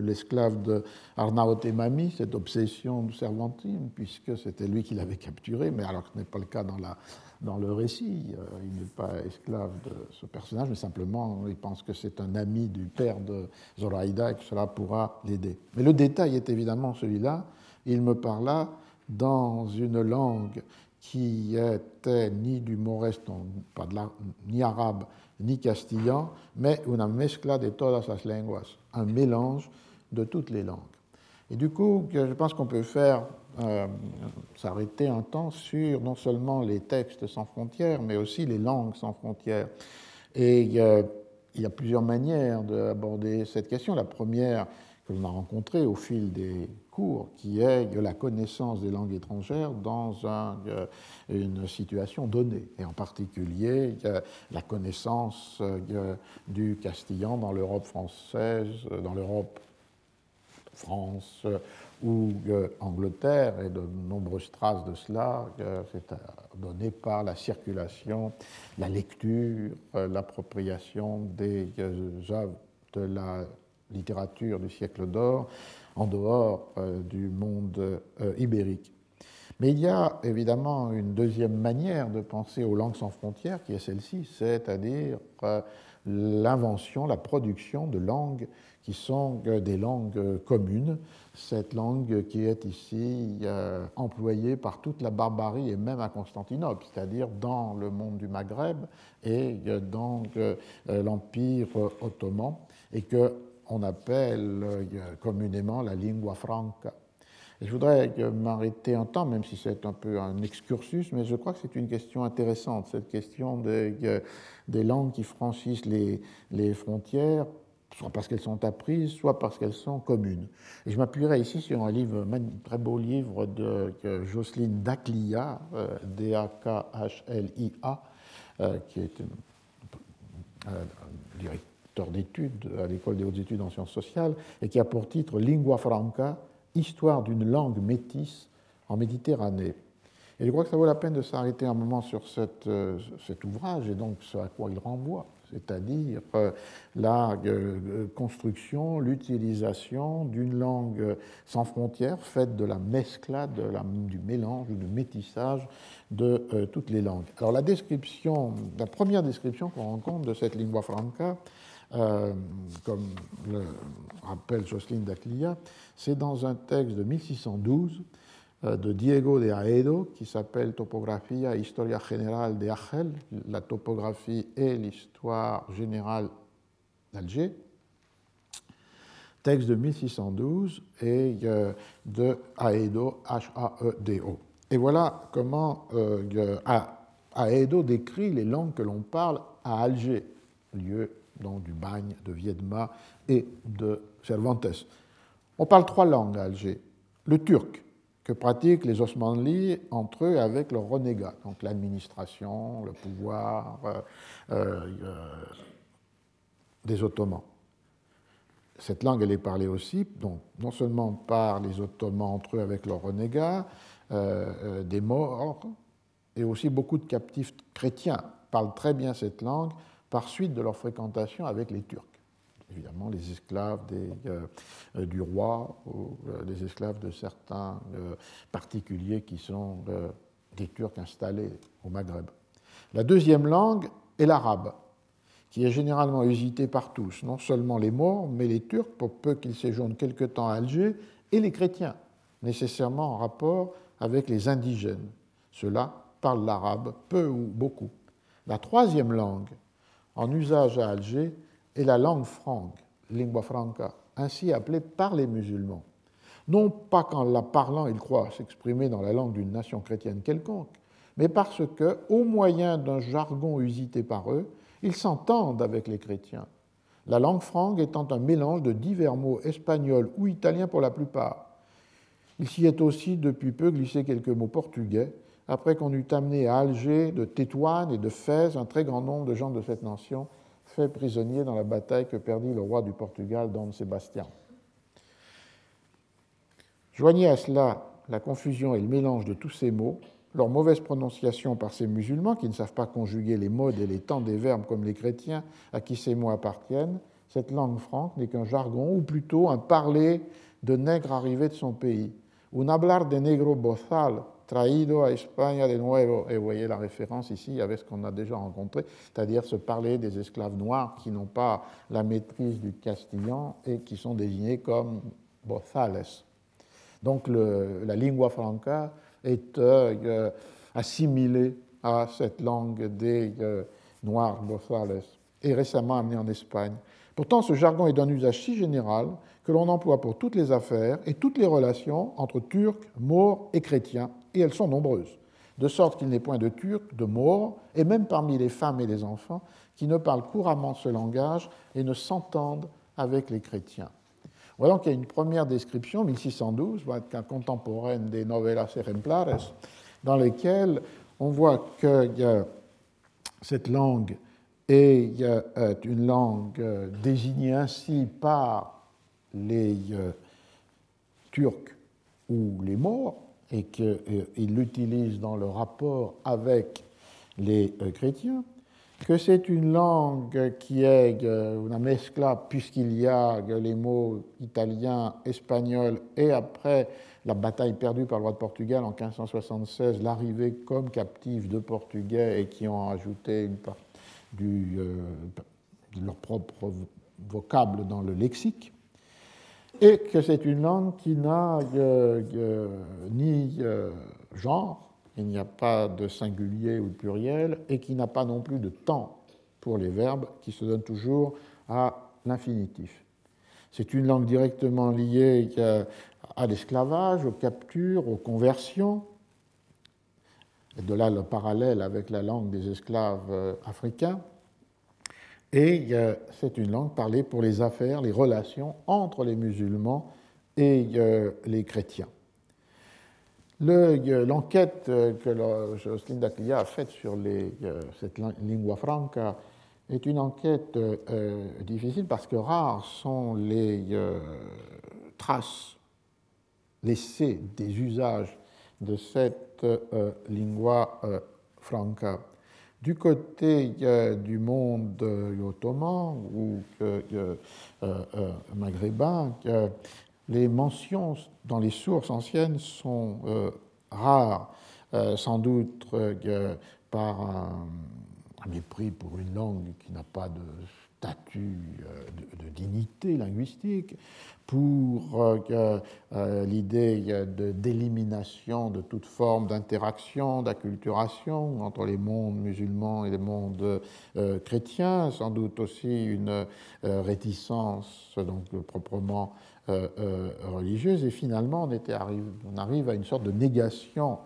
l'esclave de Arnaote Mami, cette obsession de servantine, puisque c'était lui qui l'avait capturé, mais alors que ce n'est pas le cas dans la, dans le récit. Euh, il n'est pas esclave de ce personnage, mais simplement il pense que c'est un ami du père de Zoraïda et que cela pourra l'aider. Mais le détail est évidemment celui-là. Il me parla dans une langue qui était ni du de ni arabe, ni castillan, mais una mezcla de todas las lenguas, un mélange de toutes les langues. Et du coup, je pense qu'on peut faire euh, s'arrêter un temps sur non seulement les textes sans frontières, mais aussi les langues sans frontières. Et il y a, plusieurs manières d'aborder cette question. La première que l'on a rencontrée au fil des cours, qui est la connaissance des langues étrangères dans euh, une situation donnée, et en particulier la connaissance euh, du castillan dans l'Europe française, dans l'Europe France ou Angleterre, et de nombreuses traces de cela, c'est donné par la circulation, la lecture, euh, l'appropriation des euh, œuvres de la littérature du siècle d'or en dehors euh, du monde ibérique. Mais il y a évidemment une deuxième manière de penser aux langues sans frontières, qui est celle-ci, c'est-à-dire l'invention, la production de langues qui sont des langues communes, cette langue qui est ici euh, employée par toute la barbarie et même à Constantinople, c'est-à-dire dans le monde du Maghreb et euh, dans euh, l'Empire ottoman, et qu'on appelle communément la lingua franca. je voudrais m'arrêter un temps, même si c'est un peu un excursus, mais je crois que c'est une question intéressante, cette question des, langues qui franchissent les frontières soit parce qu'elles sont apprises, soit parce qu'elles sont communes. Et je m'appuierai ici sur un un très beau livre de Jocelyne Daclia, euh, D-A-K-H-L-I-A, euh, qui est un, directeur d'études à l'École des hautes études en sciences sociales, et qui a pour titre Lingua Franca, Histoire d'une langue métisse en Méditerranée. Et je crois que ça vaut la peine de s'arrêter un moment sur euh, cet ouvrage et donc ce à quoi il renvoie c'est-à-dire euh, la euh, construction, l'utilisation d'une langue sans frontières faite de la mesclade, du mélange, du métissage de euh, toutes les langues. Alors la description, la première description qu'on rencontre de cette lingua franca, comme le rappelle Jocelyne Daclia, c'est dans un texte de 1612 euh, de Diego de Aedo qui s'appelle Topographia Historia General de Agel, la topographie et l'histoire générale d'Alger, texte de 1612 et euh, de Aedo, H-A-E-D-O. Et voilà comment euh, Aedo décrit les langues que l'on parle à Alger, lieu donc, du bagne, de Viedma et de Cervantes. On parle trois langues à Alger. Le turc, que pratiquent les Osmanlis entre eux avec leurs renégats, donc l'administration, le pouvoir euh, euh, des Ottomans. Cette langue, elle est parlée aussi, donc, non seulement par les Ottomans entre eux avec leurs renégats, euh, des morts, et aussi beaucoup de captifs chrétiens parlent très bien cette langue par suite de leur fréquentation avec les Turcs évidemment les esclaves euh, euh, du roi ou euh, les esclaves de certains particuliers qui sont des Turcs installés au Maghreb. La deuxième langue est l'arabe, qui est généralement usité par tous, non seulement les morts, mais les Turcs, pour peu qu'ils séjournent quelque temps à Alger, et les chrétiens, nécessairement en rapport avec les indigènes. Ceux-là parlent l'arabe, peu ou beaucoup. La troisième langue en usage à Alger est la langue franque, lingua franca, ainsi appelée par les musulmans. Non pas qu'en la parlant ils croient s'exprimer dans la langue d'une nation chrétienne quelconque, mais parce que, au moyen d'un jargon usité par eux, ils s'entendent avec les chrétiens. La langue franque étant un mélange de divers mots espagnols ou italiens pour la plupart. Il s'y est aussi depuis peu glissé quelques mots portugais, après qu'on eut amené à Alger, de Tétouane et de Fès un très grand nombre de gens de cette nation, faits prisonniers dans la bataille que perdit le roi du Portugal, Don Sébastien. Joignez à cela la confusion et le mélange de tous ces mots, leur mauvaise prononciation par ces musulmans qui ne savent pas conjuguer les modes et les temps des verbes comme les chrétiens à qui ces mots appartiennent, cette langue franque n'est qu'un jargon ou plutôt un parler de nègres arrivés de son pays. Un hablar de negro bozal traído a España de nuevo. Et vous voyez la référence ici avec ce qu'on a déjà rencontré, c'est-à-dire se parler des esclaves noirs qui n'ont pas la maîtrise du castillan et qui sont désignés comme bozales. Donc la lingua franca est euh, assimilée à cette langue des euh, Noirs bozales et récemment amenée en Espagne. Pourtant, ce jargon est d'un usage si général que l'on emploie pour toutes les affaires et toutes les relations entre Turcs, Maures et chrétiens, et elles sont nombreuses, de sorte qu'il n'est point de Turcs, de Maures, et même parmi les femmes et les enfants, qui ne parlent couramment ce langage et ne s'entendent avec les chrétiens. Voilà qu'il y a une première description, 1612, contemporaine des Novelas Ejemplares, dans lesquelles on voit que cette langue est euh, une langue euh, désignée ainsi par les euh, Turcs ou les Maures, et qu'ils l'utilisent dans le rapport avec les chrétiens, que c'est une langue qui est une mescla, puisqu'il y a les mots italiens, espagnols, et après la bataille perdue par le roi de Portugal en 1576, l'arrivée comme captive de Portugais et qui ont ajouté une euh, de leur propre vocable dans le lexique, et que c'est une langue qui n'a euh, euh, ni genre, il n'y a pas de singulier ou de pluriel, et qui n'a pas non plus de temps pour les verbes, qui se donnent toujours à l'infinitif. C'est une langue directement liée à l'esclavage, aux captures, aux conversions. Et de là le parallèle avec la langue des esclaves africains. Et c'est une langue parlée pour les affaires, les relations entre les musulmans et les chrétiens. L'enquête que Jocelyne Daclia a faite sur cette lingua franca est une enquête euh, difficile parce que rares sont les euh, traces laissées des usages de cette euh, lingua franca. Du côté du monde ottoman ou maghrébin, les mentions dans les sources anciennes sont euh, rares, euh, sans doute euh, par un, mépris pour une langue qui n'a pas de statut de, dignité linguistique, pour l'idée d'élimination de toute forme d'interaction, d'acculturation entre les mondes musulmans et les mondes chrétiens, sans doute aussi une réticence donc proprement euh, euh, religieuse, et finalement on, était on arrive à une sorte de négation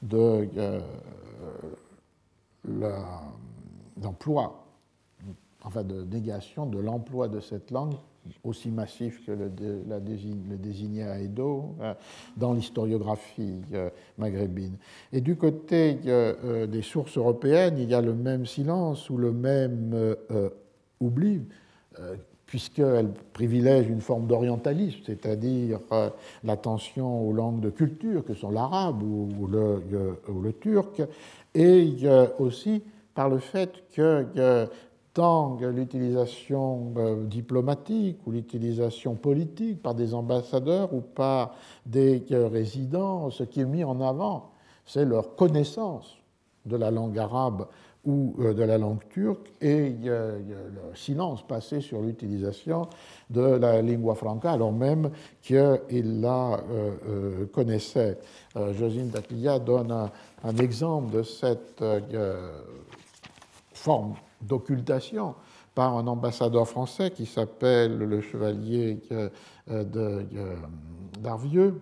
de euh, l'emploi, enfin de négation de l'emploi de cette langue aussi massif que le, la le désigné à Edo dans l'historiographie maghrébine. Et du côté des sources européennes, il y a le même silence ou le même oubli puisqu'elle privilège une forme d'orientalisme, c'est-à-dire euh, l'attention aux langues de culture que sont l'arabe ou, le, turc, et aussi par le fait que tant l'utilisation euh, diplomatique ou l'utilisation politique par des ambassadeurs ou par des résidents, ce qui est mis en avant, c'est leur connaissance de la langue arabe ou euh, de la langue turque, et le silence passé sur l'utilisation de la lingua franca, alors même qu'il la euh, euh, connaissait. Josine Daclia donne un, exemple de cette forme d'occultation par un ambassadeur français qui s'appelle le chevalier d'Arvieux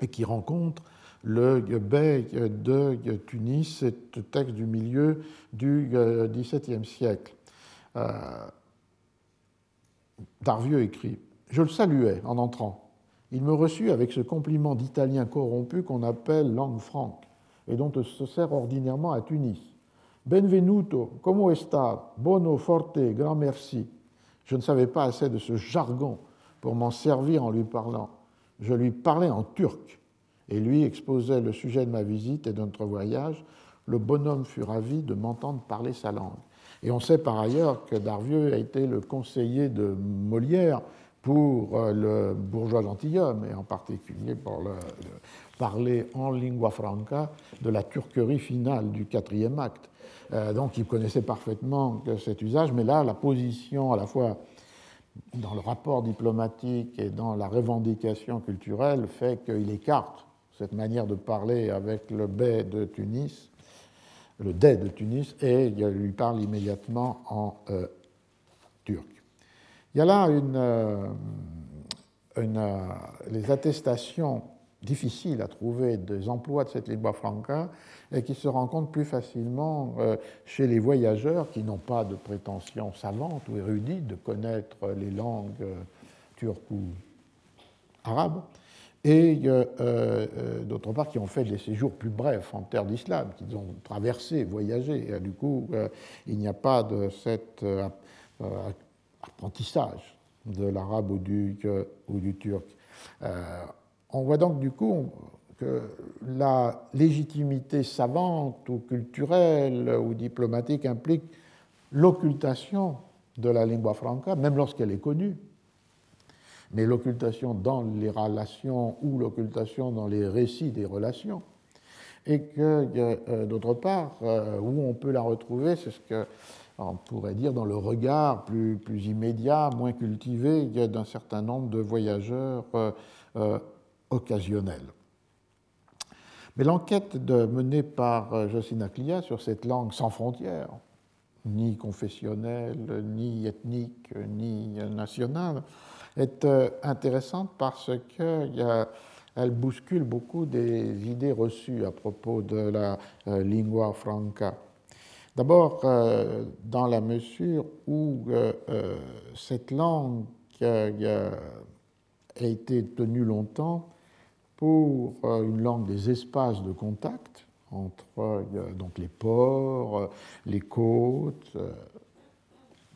et qui rencontre le bey de Tunis, c'est texte du milieu du XVIIe siècle. Euh, Darvieux écrit Je le saluais en entrant. Il me reçut avec ce compliment d'italien corrompu qu'on appelle langue franque et dont on se sert ordinairement à Tunis. Benvenuto, como esta, bono, forte, grand merci. Je ne savais pas assez de ce jargon pour m'en servir en lui parlant. Je lui parlais en turc et lui exposait le sujet de ma visite et de notre voyage, le bonhomme fut ravi de m'entendre parler sa langue. Et on sait par ailleurs que Darvieux a été le conseiller de Molière pour euh, le bourgeois gentilhomme, et en particulier pour le, parler en lingua franca de la turquerie finale du quatrième acte. Euh, donc il connaissait parfaitement cet usage, mais là, la position à la fois dans le rapport diplomatique et dans la revendication culturelle fait qu'il écarte cette manière de parler avec le bey de Tunis, le dey de Tunis, et il lui parle immédiatement en euh, turc. Il y a là euh, les attestations difficiles à trouver des emplois de cette lingua franca et qui se rencontrent plus facilement chez les voyageurs qui n'ont pas de prétention savante ou érudite de connaître les langues turques ou arabes, et euh, euh, d'autre part qui ont fait des séjours plus brefs en terre d'islam, qui ont traversé, voyagé. Du coup, euh, il n'y a pas de cet apprentissage de l'arabe ou du, ou du turc. on voit donc du coup que la légitimité savante ou culturelle ou diplomatique implique l'occultation de la lingua franca, même lorsqu'elle est connue, mais l'occultation dans les relations ou l'occultation dans les récits des relations. Et que, euh, d'autre part, euh, où on peut la retrouver, c'est ce que on pourrait dire dans le regard plus, immédiat, moins cultivé d'un certain nombre de voyageurs euh, occasionnels. Mais l'enquête menée par Josina Clia sur cette langue sans frontières, ni confessionnelle, ni ethnique, ni nationale, est euh, intéressante parce qu'elle bouscule beaucoup des idées reçues à propos de la euh, lingua franca. D'abord, euh, dans la mesure où cette langue a été tenue longtemps pour une langue des espaces de contact entre donc les ports, les côtes,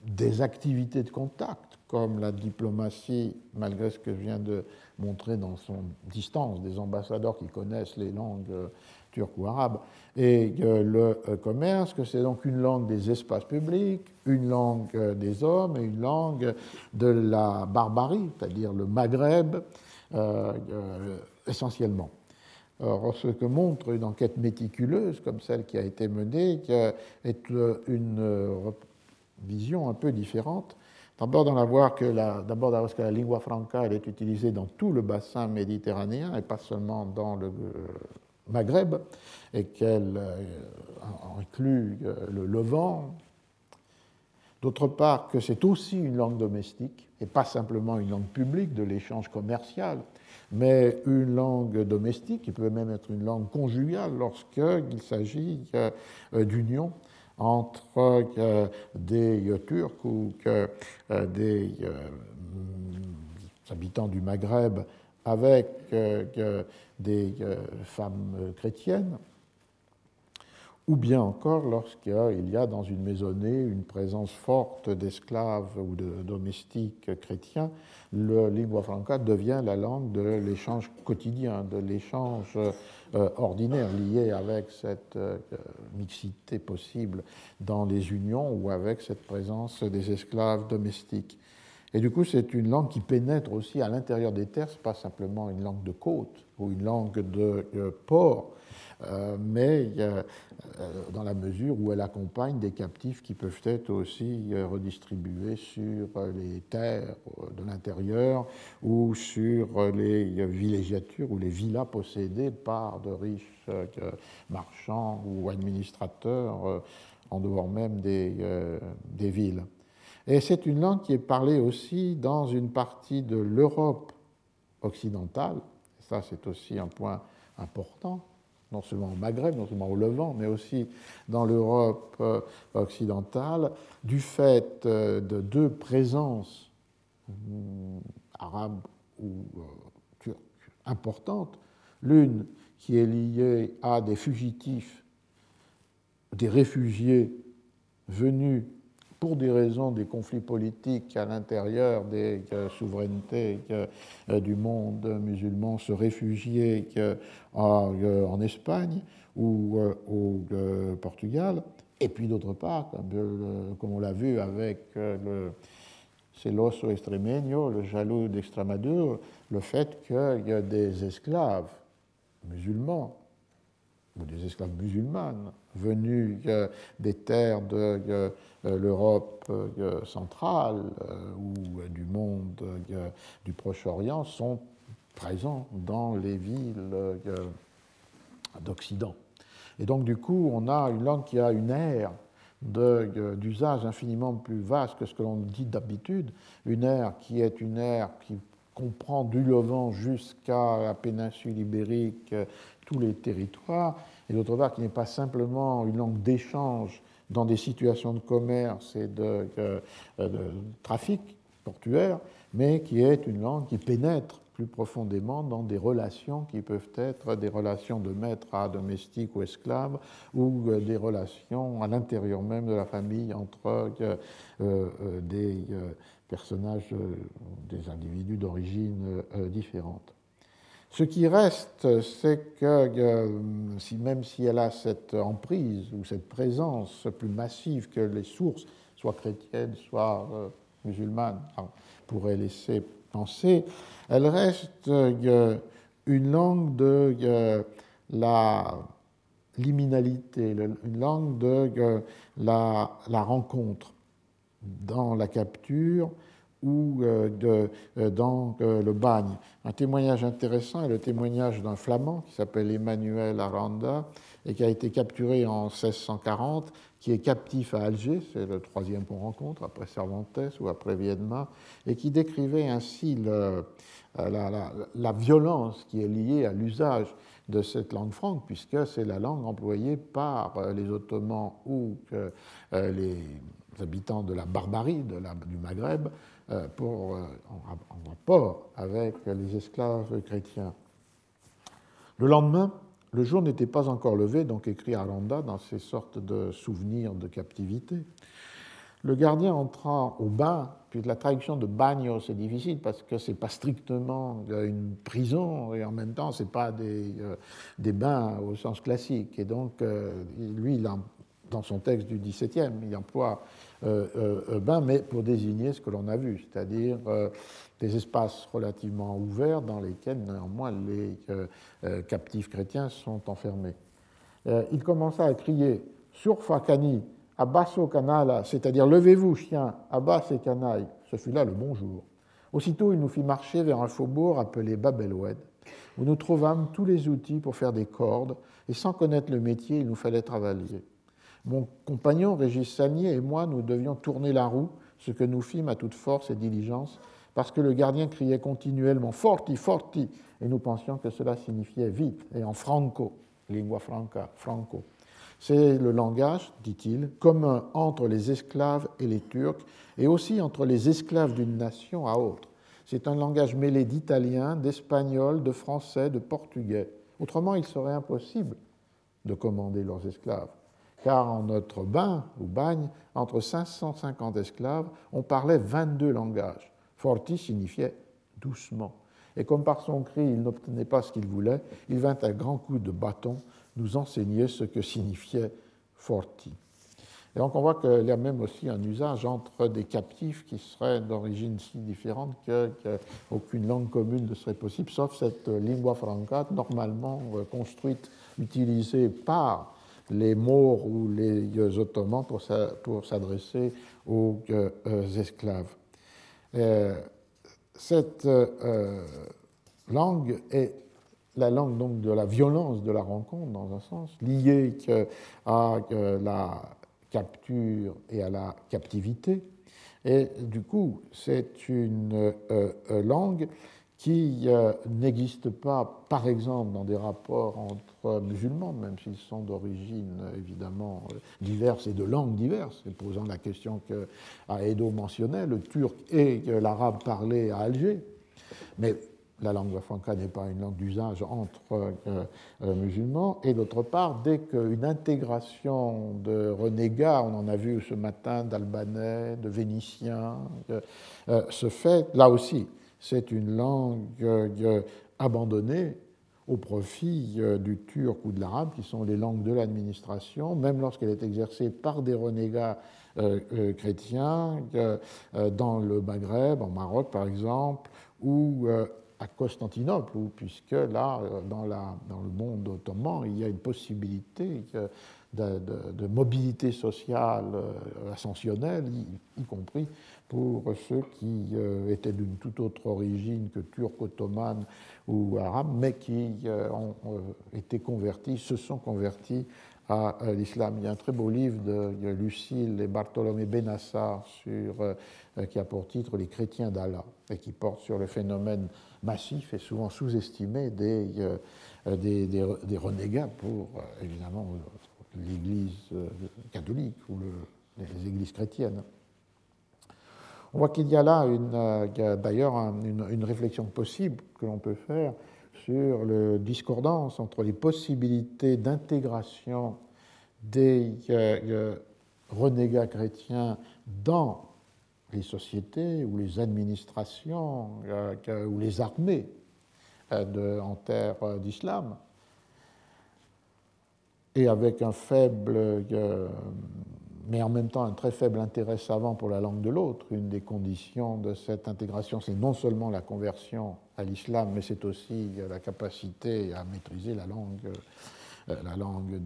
des activités de contact comme la diplomatie, malgré ce que je viens de montrer dans son distance, des ambassadeurs qui connaissent les langues euh, turques ou arabes, et le euh, commerce, que c'est donc une langue des espaces publics, une langue euh, des hommes et une langue de la barbarie, c'est-à-dire le Maghreb, essentiellement. Alors, ce que montre une enquête méticuleuse comme celle qui a été menée, est une vision un peu différente D'abord, d'en avoir que d'abord parce que la lingua franca elle est utilisée dans tout le bassin méditerranéen et pas seulement dans le euh, Maghreb, et qu'elle euh, inclut euh, le Levant. D'autre part, que c'est aussi une langue domestique et pas simplement une langue publique de l'échange commercial, mais une langue domestique qui peut même être une langue conjugale lorsqu'il s'agit d'union entre euh, des euh, Turcs ou euh, des habitants du Maghreb avec des femmes chrétiennes, ou bien encore lorsqu'il y a dans une maisonnée une présence forte d'esclaves ou de domestiques chrétiens, le lingua franca devient la langue de l'échange quotidien, de l'échange euh, ordinaire lié avec cette euh, mixité possible dans les unions ou avec cette présence des esclaves domestiques. Et du coup, c'est une langue qui pénètre aussi à l'intérieur des terres, ce n'est pas simplement une langue de côte ou une langue de euh, port, mais dans la mesure où elle accompagne des captifs qui peuvent être aussi redistribués sur les terres de l'intérieur ou sur les villégiatures ou les villas possédées par de riches marchands ou administrateurs en dehors même des, des villes. Et c'est une langue qui est parlée aussi dans une partie de l'Europe occidentale. ça, c'est aussi un point important, non seulement au Maghreb, non seulement au Levant, mais aussi dans l'Europe euh, occidentale, du fait euh, de deux présences hmm, arabes ou euh, turques importantes. L'une qui est liée à des fugitifs, des réfugiés venus pour des raisons des conflits politiques à l'intérieur des souverainetés euh, du monde musulman se réfugier euh, en Espagne ou euh, au Portugal, et puis d'autre part, comme on l'a vu avec le celoso extremeño, le jaloux d'Extremadure, le fait qu'il y a des esclaves musulmans ou des esclaves musulmanes venus des terres de euh, l'Europe euh, centrale euh, ou du monde du Proche-Orient sont présents dans les villes d'Occident. Et donc, du coup, on a une langue qui a une ère d'usage infiniment plus vaste que ce que l'on dit d'habitude, une ère qui est une ère qui comprend du Levant jusqu'à la péninsule ibérique, tous les territoires, et d'autre part qui n'est pas simplement une langue d'échange dans des situations de commerce et de, euh, de, trafic portuaire, mais qui est une langue qui pénètre plus profondément dans des relations qui peuvent être des relations de maître à domestique ou esclave, ou euh, des relations à l'intérieur même de la famille entre euh, des personnages, des individus d'origine différente. Ce qui reste, c'est que euh, même si elle a cette emprise ou cette présence plus massive que les sources, soit chrétiennes, soit euh, musulmanes, pourraient laisser penser, elle reste euh, une langue de la liminalité, une langue de la, la rencontre dans la capture ou euh, euh, dans euh, le bagne. Un témoignage intéressant est le témoignage d'un flamand qui s'appelle Emmanuel Aranda et qui a été capturé en 1640, qui est captif à Alger, c'est le troisième point rencontre après Cervantes ou après Viedma, et qui décrivait ainsi la, violence qui est liée à l'usage de cette langue franque, puisque c'est la langue employée par les Ottomans ou les habitants de la barbarie du Maghreb pour, euh, en rapport avec les esclaves chrétiens. Le lendemain, le jour n'était pas encore levé, donc écrit Aranda dans ces sortes de souvenirs de captivité. Le gardien entra au bain, puis la traduction de bagno c'est difficile parce que c'est pas strictement une prison et en même temps c'est pas des, euh, des, bains au sens classique. Et donc lui, il dans son texte du XVIIe, il emploie euh, euh, bain, mais pour désigner ce que l'on a vu, c'est-à-dire euh, des espaces relativement ouverts dans lesquels néanmoins les captifs chrétiens sont enfermés. il commença à crier Surfa cani, abasso canala, c'est-à-dire levez-vous, chien, abbas et canaille. Ce fut là le bonjour. Aussitôt, il nous fit marcher vers un faubourg appelé Babelwed, où nous trouvâmes tous les outils pour faire des cordes, et sans connaître le métier, il nous fallait travailler. Mon compagnon Régis Sagnier et moi, nous devions tourner la roue, ce que nous fîmes à toute force et diligence, parce que le gardien criait continuellement Forti, forti, et nous pensions que cela signifiait vite, et en franco, lingua franca, franco. C'est le langage, dit-il, commun entre les esclaves et les Turcs, et aussi entre les esclaves d'une nation à autre. C'est un langage mêlé d'italien, d'espagnol, de français, de portugais. Autrement, il serait impossible de commander leurs esclaves car en notre bain ou bagne, entre 550 esclaves, on parlait 22 langages. Forti signifiait doucement. Et comme par son cri, il n'obtenait pas ce qu'il voulait, il vint à grands coups de bâton nous enseigner ce que signifiait forti. Et donc on voit qu'il y a même aussi un usage entre des captifs qui seraient d'origine si différente qu'aucune langue commune ne serait possible, sauf cette lingua franca normalement euh, construite, utilisée par les Maures ou les Ottomans pour s'adresser aux euh, esclaves. Cette langue est la langue donc de la violence de la rencontre, dans un sens, liée à la capture et à la captivité. Et du coup, c'est une euh, euh, langue qui euh, n'existe pas, par exemple, dans des rapports entre musulmans, même s'ils sont d'origine évidemment diverses et de langues diverses, et posant la question que Edo mentionnait, le turc et l'arabe parlé à Alger. Mais la langue franca n'est pas une langue d'usage entre euh, euh, musulmans, et d'autre part, dès qu'une intégration de renégats, on en a vu ce matin d'Albanais, de Vénitiens, euh, se fait, là aussi, c'est une langue abandonnée au profit du turc ou de l'arabe, qui sont les langues de l'administration, même lorsqu'elle est exercée par des renégats chrétiens dans le Maghreb, en Maroc par exemple, ou à Constantinople, puisque là, euh, dans, le monde ottoman, il y a une possibilité de, mobilité sociale euh, ascensionnelle, y, compris pour ceux qui euh, étaient d'une toute autre origine que turc, ottomane ou arabe, mais qui ont été convertis, se sont convertis à l'islam. Il y a un très beau livre de Lucille et Bartholomé Benassar sur, qui a pour titre Les chrétiens d'Allah et qui porte sur le phénomène massif et souvent sous-estimé des, euh, des, renégats pour, euh, évidemment, l'Église euh, catholique ou les Églises chrétiennes. On voit qu'il y a là d'ailleurs une, réflexion possible que l'on peut faire sur la discordance entre les possibilités d'intégration des renégats chrétiens dans les sociétés ou les administrations euh, ou les armées euh, en terre euh, d'islam, et avec un faible, mais en même temps un très faible intérêt savant pour la langue de l'autre. Une des conditions de cette intégration, c'est non seulement la conversion à l'islam, mais c'est aussi la capacité à maîtriser la langue, la langue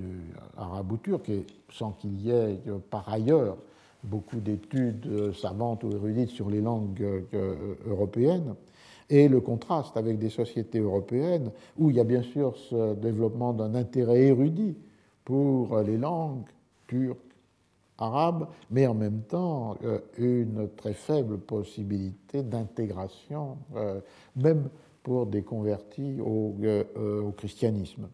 arabe ou turc, sans qu'il y ait par ailleurs beaucoup d'études euh, savantes ou érudites sur les langues euh, euh, européennes, et le contraste avec des sociétés européennes où il y a bien sûr ce développement d'un intérêt érudit pour les langues turques, arabes, mais en même temps une très faible possibilité d'intégration, même pour des convertis au, au christianisme.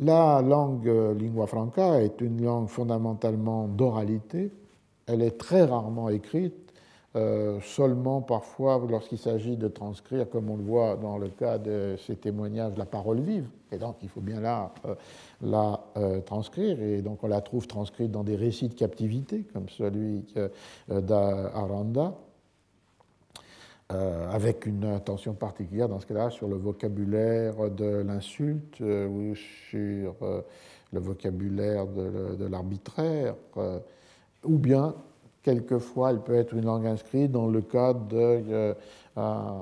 La langue euh, lingua franca est une langue fondamentalement d'oralité. Elle est très rarement écrite, euh, seulement parfois lorsqu'il s'agit de transcrire, comme on le voit dans le cas de ces témoignages, la parole vive. Et donc il faut bien euh, la transcrire. Et donc on la trouve transcrite dans des récits de captivité, comme celui d'Aranda. Euh, avec une attention particulière dans ce cas-là sur le vocabulaire de l'insulte euh, ou sur euh, le vocabulaire de, l'arbitraire, ou bien quelquefois elle peut être une langue inscrite dans le cadre d'un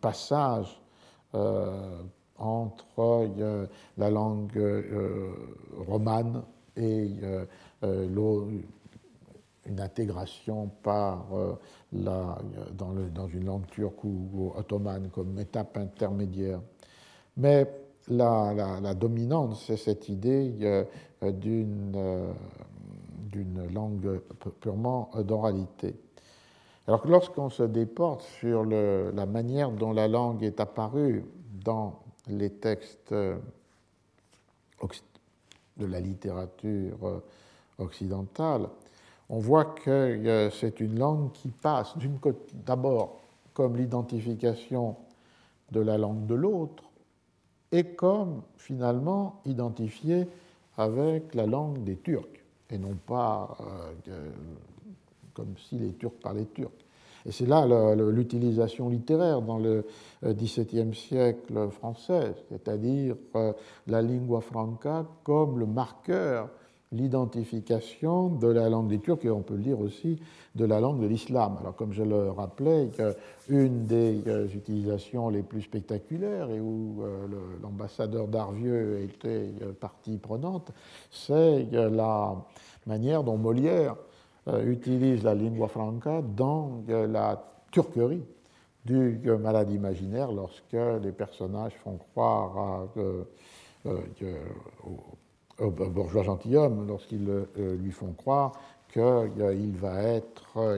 passage entre la langue romane et une intégration dans, une langue turque ou, ottomane comme étape intermédiaire. Mais la, dominante, c'est cette idée euh, d'une euh, d'une langue purement d'oralité. Alors que lorsqu'on se déporte sur la manière dont la langue est apparue dans les textes euh, de la littérature occidentale, on voit que c'est une langue qui passe d'abord comme l'identification de la langue de l'autre et comme finalement identifiée avec la langue des Turcs, et non pas euh, comme si les Turcs parlaient turc. Et c'est là l'utilisation littéraire dans le euh, XVIIe siècle français, c'est-à-dire euh, la lingua franca comme le marqueur l'identification de la langue des Turcs et on peut le dire aussi de la langue de l'islam. Alors comme je le rappelais, une des euh, utilisations les plus spectaculaires et où euh, l'ambassadeur d'Arvieux était euh, partie prenante, c'est la manière dont Molière utilise la lingua franca dans la turquerie du malade imaginaire lorsque les personnages font croire à, bourgeois gentilhomme lorsqu'ils euh, lui font croire qu'il euh, va être euh,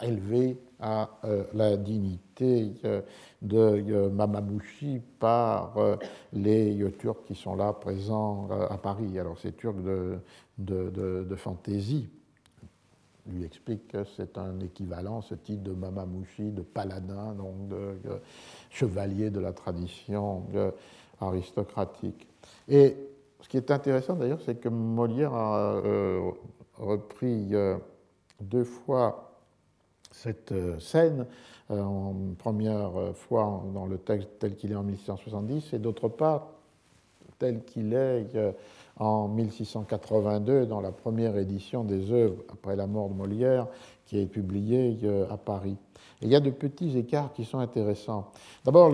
élevé à la dignité de Mamamouchi par les Turcs qui sont là présents à Paris. Alors ces Turcs de, fantaisie lui explique que c'est un équivalent, ce titre de Mamamouchi, de paladin, donc de, chevalier de la tradition aristocratique. Et ce qui est intéressant d'ailleurs, c'est que Molière a euh, repris euh, deux fois cette euh, scène, en première fois dans le texte tel qu'il est en 1670 et d'autre part tel qu'il est en 1682 dans la première édition des œuvres après la mort de Molière qui est publiée à Paris. il y a de petits écarts qui sont intéressants. D'abord,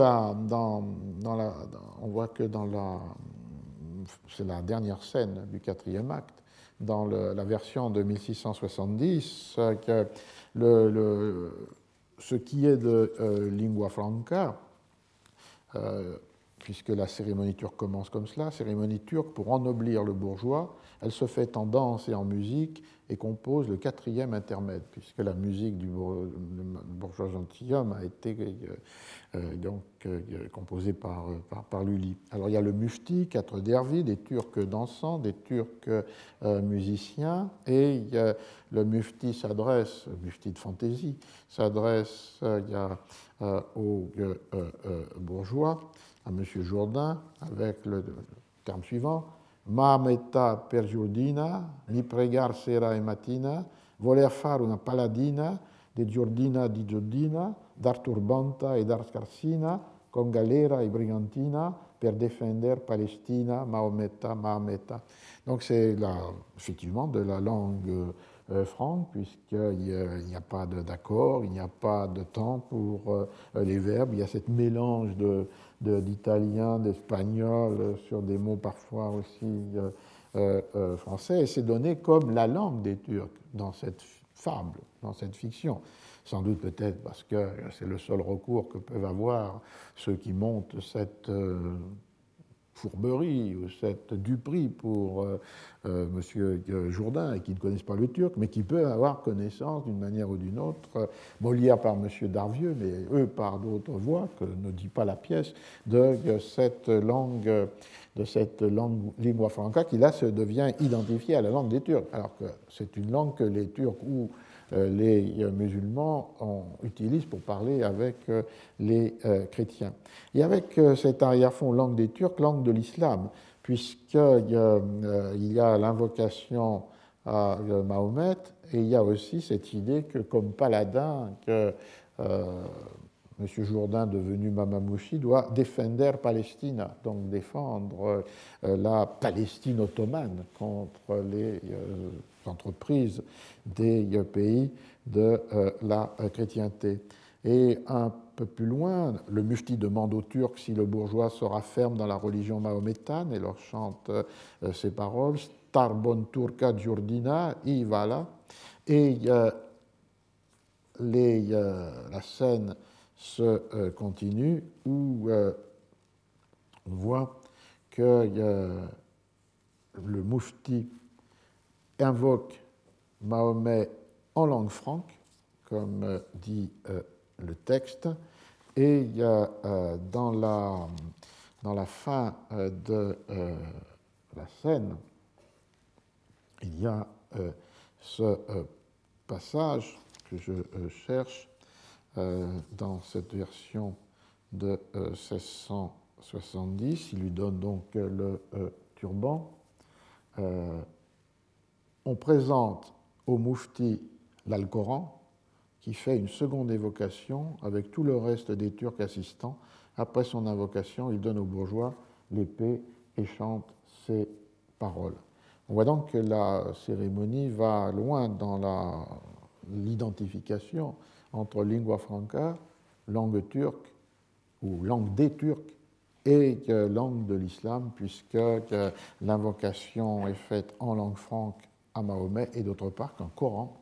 on voit que dans la c'est la dernière scène du quatrième acte, dans la version de 1670, que ce qui est de euh, lingua franca, euh, puisque la cérémonie turque commence comme cela, cérémonie turque pour ennoblir le bourgeois, elle se fait en danse et en musique et compose le quatrième intermède, puisque la musique du bourgeois gentilhomme a été euh, euh, donc, euh, composée par, par, Lully. Alors il y a le mufti, quatre dervis, des Turcs dansants, des Turcs musiciens, et le mufti s'adresse, mufti de fantaisie, s'adresse aux bourgeois à M. Jourdain avec le, terme suivant Ma metà per Giordina, mi pregar sera e mattina, voler fare una paladina di Giordina di Giordina, dar turbanta e dar scarsina, con galera e brigantina, per défendre Palestina, Mahometa, Mahometa. Donc c'est effectivement de la langue euh, franque, puisqu'il n'y a, pas d'accord, il n'y a pas de temps pour euh, les verbes, il y a ce mélange d'italien, d'espagnol, sur des mots parfois aussi euh, français, et c'est donné comme la langue des Turcs dans cette fable, dans cette fiction. Sans doute peut-être parce que c'est le seul recours que peuvent avoir ceux qui montent cette fourberie ou cette duperie pour euh, euh, M. Euh, Jourdain et qui ne connaissent pas le turc, mais qui peut avoir connaissance d'une manière ou d'une autre, Molière par M. Darvieux, mais eux par d'autres voix, que ne dit pas la pièce, de cette langue, de cette langue lingua franca qui là se devient identifiée à la langue des Turcs, alors que c'est une langue que les Turcs ou les euh, musulmans utilisent pour parler avec euh, les chrétiens. Et avec cet arrière-fond langue des Turcs, langue de l'islam, puisqu'il y a l'invocation à Mahomet et il y a aussi cette idée que comme paladin, que M. Jourdain, devenu Mamamouchi, doit défendre Palestina, donc défendre la Palestine ottomane contre les entreprises des pays de euh, la chrétienté. Et un peu plus loin, le mufti demande aux Turcs si le bourgeois sera ferme dans la religion mahométane et leur chante euh, ces paroles Starbon Turca Giordina, Ivala. Et les, la scène se continue où on voit que le mufti invoque Mahomet en langue franque, comme euh, dit euh, le texte, et il y a euh, dans, la, dans la fin de la scène, il y a ce passage que je cherche dans cette version de 1670. Il lui donne donc le turban on présente au Moufti l'Alcoran, qui fait une seconde évocation avec tout le reste des Turcs assistants. Après son invocation, il donne aux bourgeois l'épée et chante ces paroles. On voit donc que la cérémonie va loin dans l'identification entre lingua franca, langue turque ou langue des Turcs, et langue de l'islam, puisque l'invocation est faite en langue franque à Mahomet, et d'autre part qu'un Coran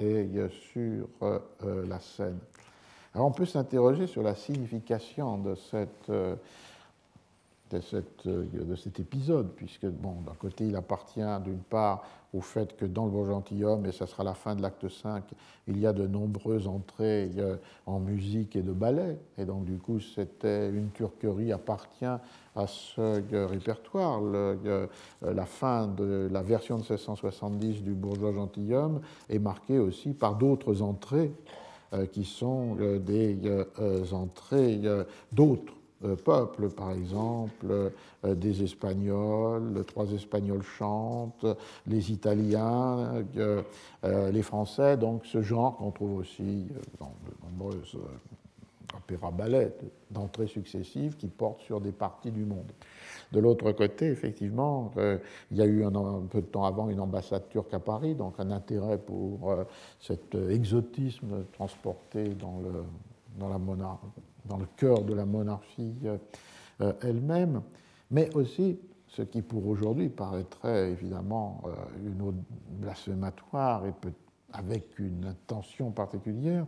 est sur euh, la scène. Alors on peut s'interroger sur la signification de cette euh, euh, de, cet épisode, puisque, bon, d'un côté, il appartient d'une part au fait que dans le Beau Gentilhomme, et ça sera la fin de l'acte 5, il y a de nombreuses entrées en musique et de ballet, et donc du coup, c'était une turquerie appartient à ce euh, répertoire. Euh, la fin de la version de 1670 du Bourgeois Gentilhomme est marquée aussi par d'autres entrées qui sont des entrées d'autres peuples, par exemple, euh, des Espagnols, trois Espagnols chantent, les Italiens, euh, les Français, donc ce genre qu'on trouve aussi dans de nombreuses opéras ballets d'entrées successives qui portent sur des parties du monde. De l'autre côté, effectivement, il y a eu un, peu de temps avant une ambassade turque à Paris, donc un intérêt pour cet exotisme transporté dans, le, dans la monarchie dans le cœur de la monarchie euh, elle-même, mais aussi ce qui pour aujourd'hui paraîtrait évidemment euh, une autre blasphématoire et avec une intention particulière,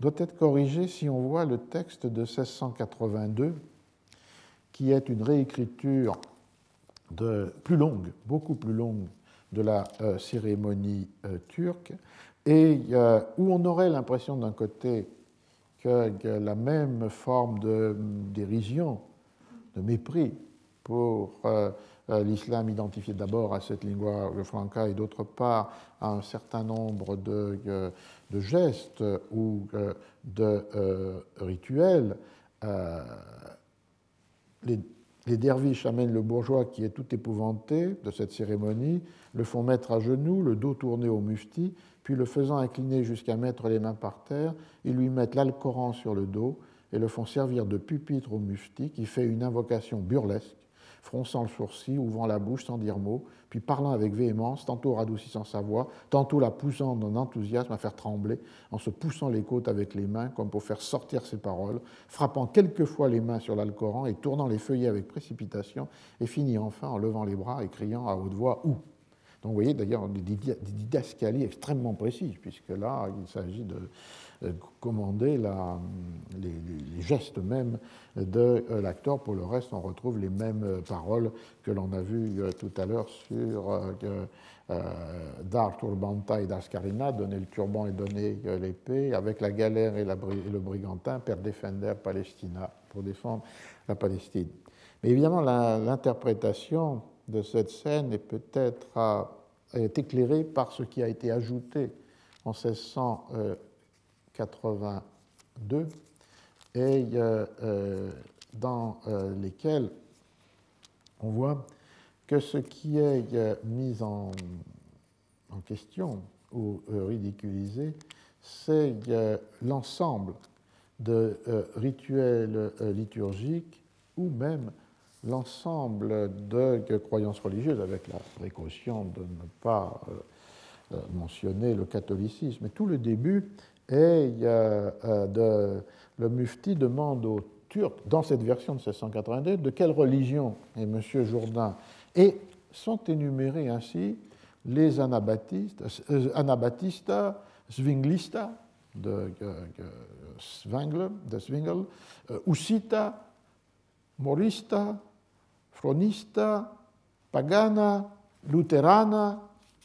doit être corrigé si on voit le texte de 1682, qui est une réécriture plus longue, beaucoup plus longue, de la euh, cérémonie turque, et où on aurait l'impression d'un côté que, la même forme de dérision, de mépris pour euh, euh, l'islam identifié d'abord à cette lingua franca et d'autre part à un certain nombre de, euh, gestes ou de rituels, les, les derviches amènent le bourgeois qui est tout épouvanté de cette cérémonie, le font mettre à genoux, le dos tourné au mufti, puis le faisant incliner jusqu'à mettre les mains par terre, ils lui mettent l'Alcoran sur le dos et le font servir de pupitre au mufti qui fait une invocation burlesque, fronçant le sourcil, ouvrant la bouche sans dire mot, puis parlant avec véhémence, tantôt radoucissant sa voix, tantôt la poussant d'un enthousiasme à faire trembler, en se poussant les côtes avec les mains comme pour faire sortir ses paroles, frappant quelquefois les mains sur l'Alcoran et tournant les feuillets avec précipitation, et finit enfin en levant les bras et criant à haute voix Où? Donc vous voyez d'ailleurs des didascalies extrêmement précises, puisque là, il s'agit de euh, commander les, gestes même de euh, l'acteur. Pour le reste, on retrouve les mêmes euh, paroles que l'on a vues tout à l'heure sur Dar turbanta et d'Ascarina, donner le turban et donner l'épée, avec la galère et, le brigantin, per defender Palestina, pour défendre la Palestine. Mais évidemment, l'interprétation de cette scène est peut-être éclairée par ce qui a été ajouté en 1682 et euh, euh, dans euh, lesquels on voit que ce qui est mis en, en question ou ridiculisé, c'est l'ensemble de rituels liturgiques ou même l'ensemble de croyances religieuses, avec la précaution de ne pas euh, euh, mentionner le catholicisme. Et tout le début est euh, de, le mufti demande aux Turcs, dans cette version de 1682, de quelle religion est M. Jourdain. Et sont énumérés ainsi les anabaptistes, anabaptista, Zwinglista de, Zwingli, de Zwingli, Usita, Morista, fronista, pagana, luterana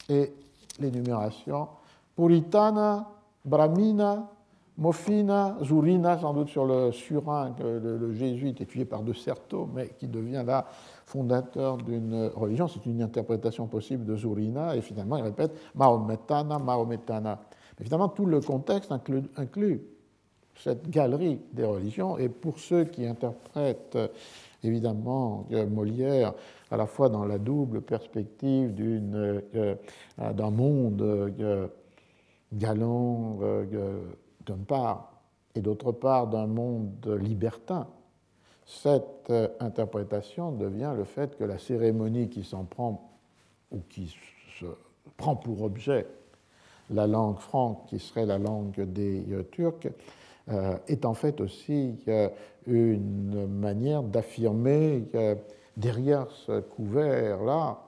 et l'énumération, puritana, brahmina, mofina, zurina, sans doute sur le surin que le, jésuite est par De Certeau, mais qui devient là fondateur d'une religion. C'est une interprétation possible de Zurina, et finalement il répète Mahometana, Mahometana. Mais finalement, tout le contexte inclut cette galerie des religions, et pour ceux qui interprètent évidemment Molière, à la fois dans la double perspective euh, d'un monde euh, galant euh, d'une part et d'autre part d'un monde libertin, cette interprétation devient le fait que la cérémonie qui s'en prend ou qui se prend pour objet la langue franque, qui serait la langue des Turcs, est en fait aussi une manière d'affirmer derrière ce couvert-là,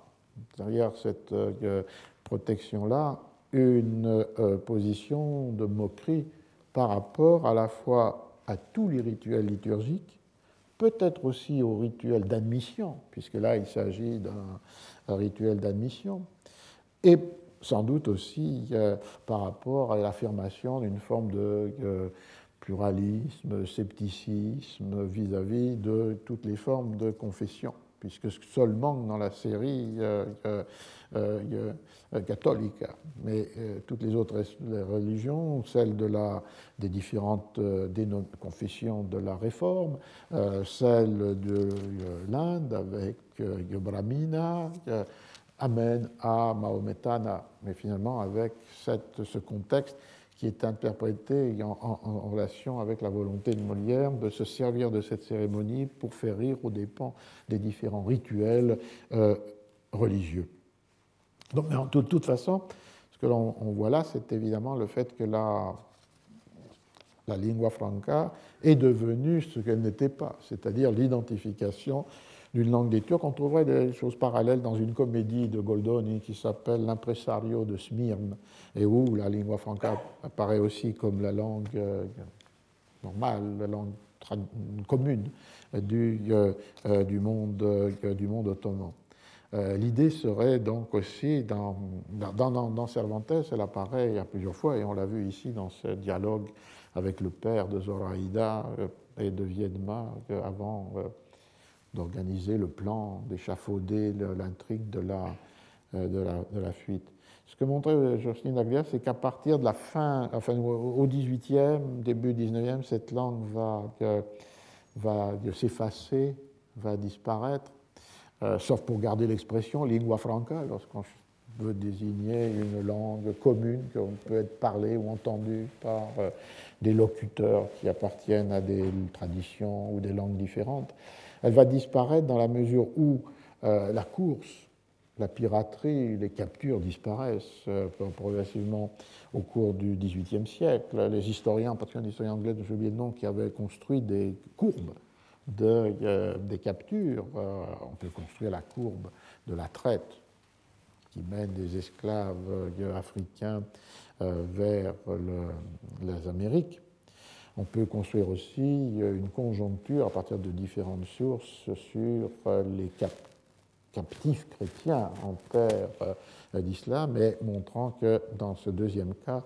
derrière cette protection-là, une position de moquerie par rapport à la fois à tous les rituels liturgiques, peut-être aussi au rituel d'admission, puisque là il s'agit d'un rituel d'admission, et sans doute aussi euh, par rapport à l'affirmation d'une forme de euh, pluralisme, scepticisme vis-à-vis de toutes les formes de confession, puisque seul manque dans la série euh, euh, euh, catholique, mais toutes les autres religions, celles de la, des différentes confessions de la Réforme, celle de l'Inde avec Brahmina, amènent à Mahometana, mais finalement avec cette, ce contexte qui est interprété en, relation avec la volonté de Molière de se servir de cette cérémonie pour faire rire aux dépens des différents rituels religieux. Donc, mais toute façon, ce que l'on voit là, c'est évidemment le fait que la, la lingua franca est devenue ce qu'elle n'était pas, c'est-à-dire l'identification d'une langue des Turcs. On trouverait des choses parallèles dans une comédie de Goldoni qui s'appelle L'impresario de Smyrne, et où la lingua franca apparaît aussi comme la langue euh, normale, la langue commune du, euh, euh, du, monde, du monde ottoman. L'idée serait donc aussi, dans, dans, Cervantes, elle apparaît à plusieurs fois, et on l'a vu ici dans ce dialogue avec le père de Zoraïda et de Viedma, avant d'organiser le plan, d'échafauder l'intrigue de la, de, la, fuite. Ce que montrait Jocelyne Aglia, c'est qu'à partir de la fin, enfin au 18e, début 19e, cette langue va, va s'effacer, va disparaître, euh, sauf pour garder l'expression lingua franca, lorsqu'on veut désigner une langue commune qu'on peut être parlée ou entendue par euh, des locuteurs qui appartiennent à des traditions ou des langues différentes. Elle va disparaître dans la mesure où euh, la course, la piraterie, les captures disparaissent progressivement au cours du XVIIIe siècle. Les historiens, en particulier les historiens anglais, j'ai oublié le nom, qui avaient construit des courbes euh, des captures. Euh, on peut construire la courbe de la traite qui mène des esclaves euh, africains vers les Amériques. On peut construire aussi une conjoncture à partir de différentes sources sur les captifs chrétiens en terre d'islam, mais montrant que dans ce deuxième cas,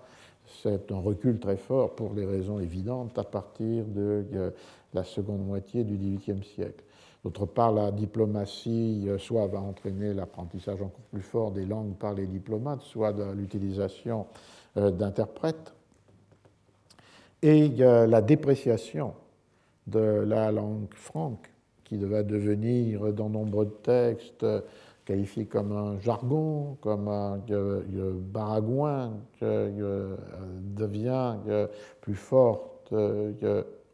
c'est un recul très fort pour des raisons évidentes à partir de la seconde moitié du XVIIIe siècle. D'autre part, la diplomatie euh, soit va entraîner l'apprentissage encore plus fort des langues par les diplomates, soit l'utilisation euh, d'interprètes. Et la dépréciation de la langue franque, qui va devenir dans nombreux textes qualifié comme un jargon, comme un baragouin, qui devient plus forte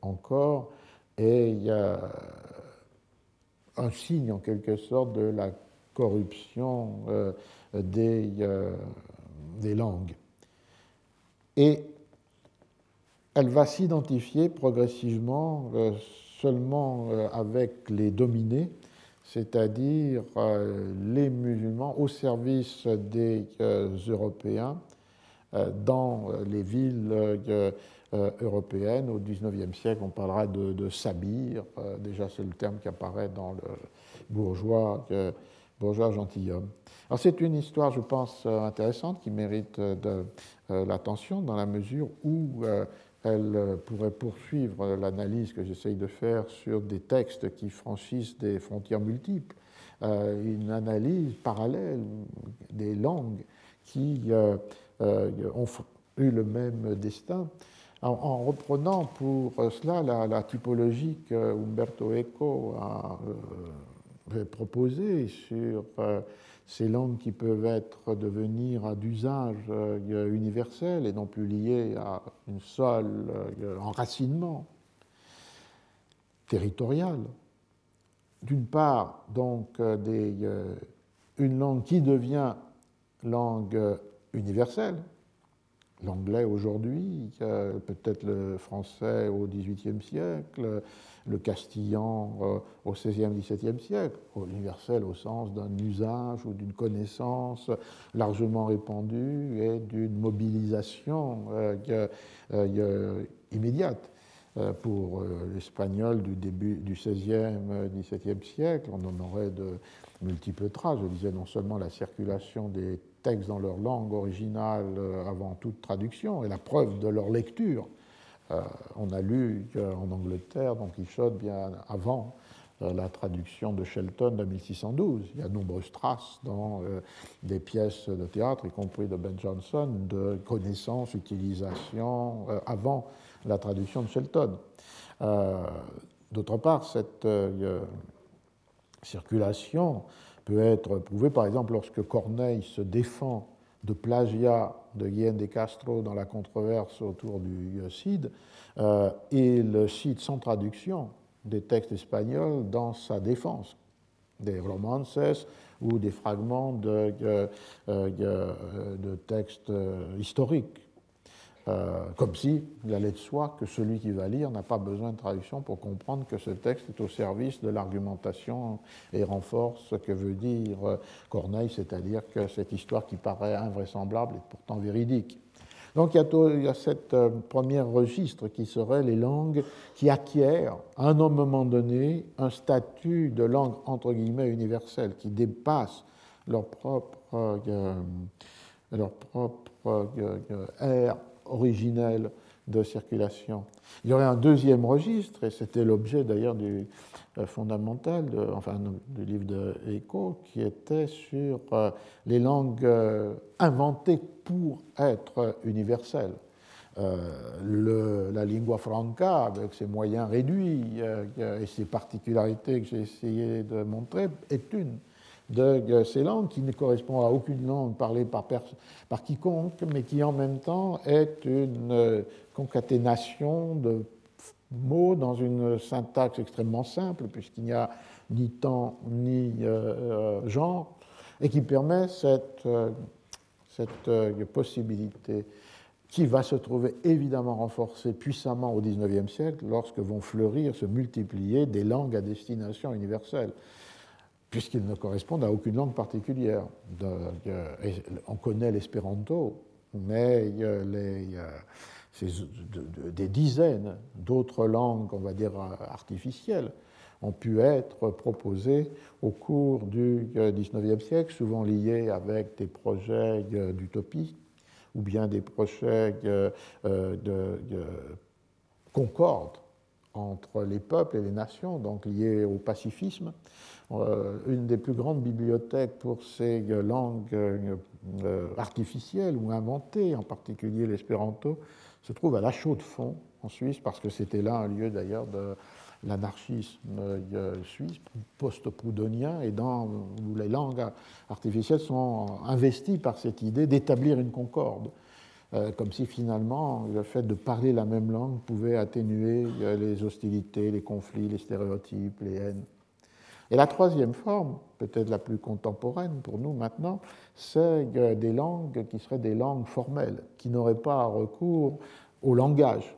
encore et un signe en quelque sorte de la corruption euh, des, euh, des, langues. Et elle va s'identifier progressivement euh, seulement avec les dominés, c'est-à-dire les musulmans au service des Européens dans les villes euh, européenne. Au XIXe siècle, on parlera de, sabir. Euh, déjà, c'est le terme qui apparaît dans le bourgeois, euh, bourgeois gentilhomme. Alors, c'est une histoire, je pense, intéressante qui mérite de l'attention dans la mesure où elle pourrait poursuivre l'analyse que j'essaye de faire sur des textes qui franchissent des frontières multiples, une analyse parallèle des langues qui ont eu le même destin. En, reprenant pour cela la, typologie que Umberto Eco a euh, proposée sur euh, ces langues qui peuvent être devenir d'usage euh, universel et non plus liées à une seule enracinement territorial. D'une part, donc, des une langue qui devient langue universelle, l'anglais aujourd'hui, peut-être le français au XVIIIe siècle, le castillan euh, au XVIe, XVIIe siècle, universel au sens d'un usage ou d'une connaissance largement répandue et d'une mobilisation euh, euh, immédiate. Pour l'espagnol du début du XVIe, XVIIe siècle, on en aurait de multiples traces. Je disais non seulement la circulation des textes dans leur langue originale avant toute traduction et la preuve de leur lecture on a lu en Angleterre Don Quichotte bien avant euh, la traduction de Shelton de 1612. Il y a de nombreuses traces dans euh, des pièces de théâtre, y compris de Ben Jonson, de connaissances, utilisation avant la traduction de Shelton. D'autre part, cette circulation peut être prouvée, par exemple, lorsque Corneille se défend de plagiat de Guillaume de Castro dans la controverse autour du Cid, euh, et le cite sans traduction des textes espagnols dans sa défense, des romances ou des fragments de, euh, euh, de textes historiques. Comme si il allait de soi que celui qui va lire n'a pas besoin de traduction pour comprendre que ce texte est au service de l'argumentation et renforce ce que veut dire Corneille, c'est-à-dire que cette histoire qui paraît invraisemblable est pourtant véridique. Donc il y a, ce euh, premier registre qui serait les langues qui acquièrent à un moment donné un statut de langue entre guillemets universelle, qui dépasse leur propre, euh, leur propre euh, ère originelle de circulation. Il y aurait un deuxième registre, et c'était l'objet d'ailleurs du euh, fondamental, enfin du livre de qui était sur euh, les langues euh, inventées pour être universelles. la lingua franca, avec ses moyens réduits et ses particularités que j'ai essayé de montrer, est une de ces langues qui ne correspond à aucune langue parlée par, par quiconque, mais qui en même temps est une euh, concaténation de mots dans une syntaxe extrêmement simple, puisqu'il n'y a ni temps ni euh, euh, genre, et qui permet cette, cette possibilité qui va se trouver évidemment renforcée puissamment au XIXe siècle lorsque vont fleurir, se multiplier des langues à destination universelle puisqu'ils ne correspondent à aucune langue particulière. on connaît l'espéranto, mais y a, des dizaines d'autres langues, on va dire, artificielles ont pu être proposées au cours du XIXe siècle, souvent liées avec des projets d'utopie ou bien des projets de concorde entre les peuples et les nations, donc liés au pacifisme. Euh, une des plus grandes bibliothèques pour ces langues euh, artificielles ou inventées, en particulier l'espéranto, se trouve à La Chaux-de-Fonds, en Suisse, parce que c'était là un lieu d'ailleurs de l'anarchisme euh, suisse, post-proudhonien, et dans, où les langues artificielles sont investies par cette idée d'établir une concorde. comme si finalement le fait de parler la même langue pouvait atténuer les hostilités, les conflits, les stéréotypes, les haines. Et la troisième forme, peut-être la plus contemporaine pour nous maintenant, c'est des langues qui seraient des langues formelles, qui n'auraient pas recours au langage,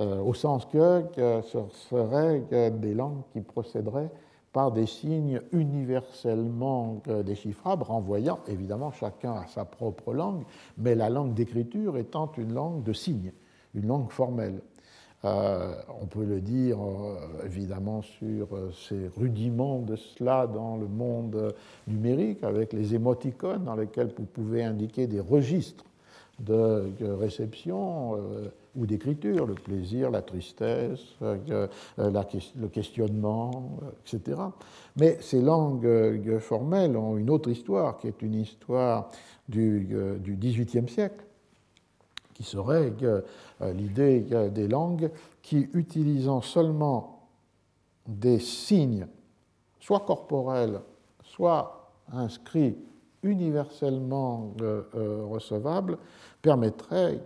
euh, au sens que, ce seraient des langues qui procéderaient par des signes universellement déchiffrables, renvoyant évidemment chacun à sa propre langue, mais la langue d'écriture étant une langue de signes, une langue formelle. Euh, on peut le dire euh, évidemment sur euh, ces rudiments de cela dans le monde numérique, avec les émoticônes dans lesquels vous pouvez indiquer des registres de, réception ou d'écriture, le plaisir, la tristesse, le questionnement, etc. Mais ces langues formelles ont une autre histoire, qui est une histoire du XVIIIe siècle qui serait euh, l'idée des langues qui, utilisant seulement des signes, soit corporels, soit inscrits universellement euh, euh, recevables, permettrait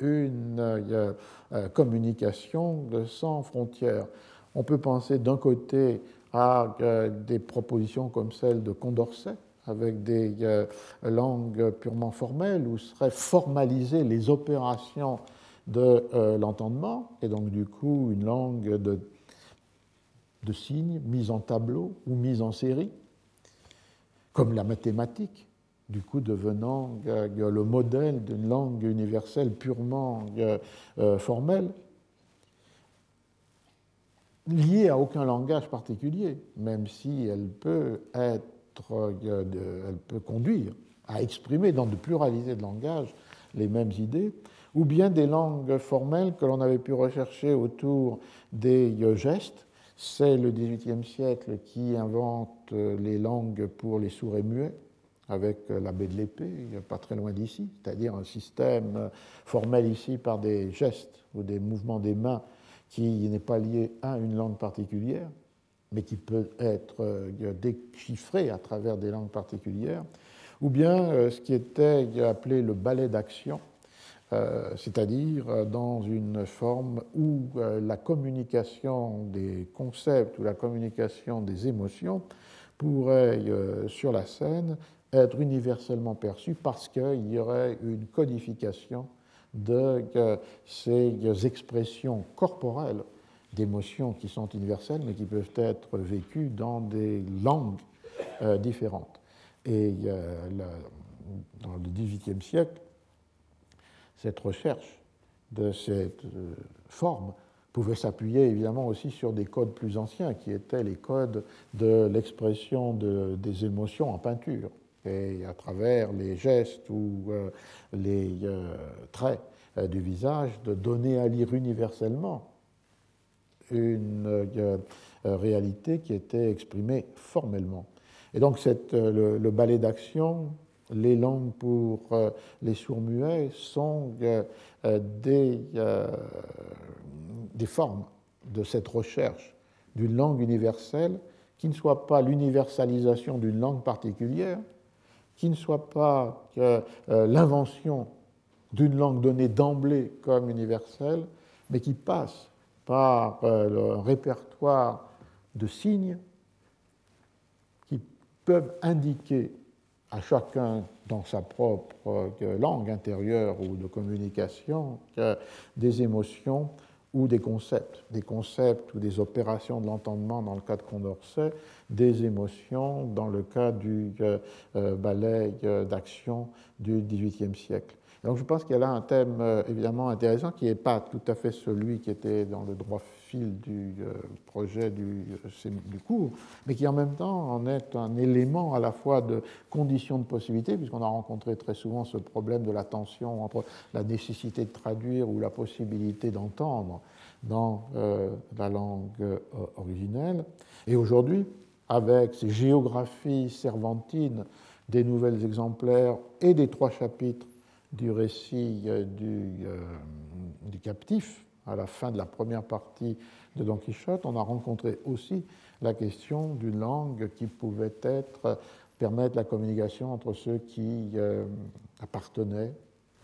une communication sans frontières. On peut penser d'un côté à des propositions comme celle de Condorcet, avec des langues purement formelles, où seraient formalisées les opérations de l'entendement, et donc du coup une langue de, de signes mise en tableau ou mise en série, comme la mathématique, du coup devenant le modèle d'une langue universelle purement formelle liée à aucun langage particulier, même si elle peut être, euh, elle peut conduire à exprimer dans de pluralité de langages les mêmes idées, ou bien des langues formelles que l'on avait pu rechercher autour des euh, gestes. C'est le XVIIIe siècle qui invente euh, les langues pour les sourds et muets, avec l'abbé de l'épée, pas très loin d'ici, c'est-à-dire un système formel ici par des gestes ou des mouvements des mains qui n'est pas lié à une langue particulière, mais qui peut être euh, déchiffré à travers des langues particulières, ou bien euh, ce qui était appelé le ballet d'action, euh, c'est-à-dire dans une forme où la communication des concepts ou la communication des émotions pourrait, sur la scène, être universellement perçue parce qu'il y aurait une codification de ces expressions corporelles d'émotions qui sont universelles, mais qui peuvent être vécues dans des langues euh, différentes. Et dans le XVIIIe siècle, cette recherche de cette euh, forme pouvait s'appuyer évidemment aussi sur des codes plus anciens, qui étaient les codes de l'expression des émotions en peinture et à travers les gestes ou euh, les euh, traits euh, du visage, de donner à lire universellement une réalité qui était exprimée formellement. Et donc cette, le, ballet d'action, les langues pour les sourds-muets sont des, des formes de cette recherche d'une langue universelle qui ne soit pas l'universalisation d'une langue particulière, qui ne soit pas euh, l'invention d'une langue donnée d'emblée comme universelle, mais qui passe par euh, le répertoire de signes qui peuvent indiquer à chacun dans sa propre euh, langue intérieure ou de communication des émotions ou des concepts, des concepts ou des opérations de l'entendement dans le cas de Condorcet, des émotions dans le cas du euh, ballet d'action du XVIIIe siècle. Donc je pense qu'il y a là un thème évidemment intéressant qui n'est pas tout à fait celui qui était dans le droit fil du projet du, du, cours, mais qui en même temps en est un élément à la fois de conditions de possibilité, puisqu'on a rencontré très souvent ce problème de la tension entre la nécessité de traduire ou la possibilité d'entendre dans la langue originelle. Et aujourd'hui, avec ces géographies servantines des nouvelles exemplaires et des trois chapitres du récit euh, du, euh, du, captif, à la fin de la première partie de Don Quichotte, on a rencontré aussi la question d'une langue qui pouvait être, permettre la communication entre ceux qui euh, appartenaient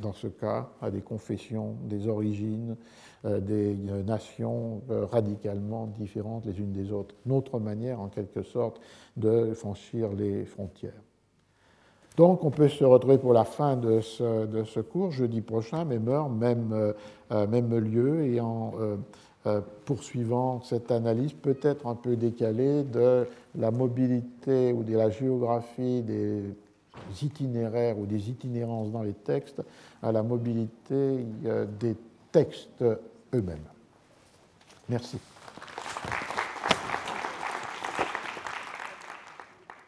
dans ce cas, à des confessions, des origines, euh, des euh, nations euh, radicalement différentes les unes des autres. Notre manière, en quelque sorte, de franchir les frontières. Donc, on peut se retrouver pour la fin de ce, cours, jeudi prochain, même heure, même, même lieu, et en poursuivant cette analyse peut-être un peu décalée de la mobilité ou de la géographie des itinéraires ou des itinérances dans les textes à la mobilité des textes eux-mêmes. Merci.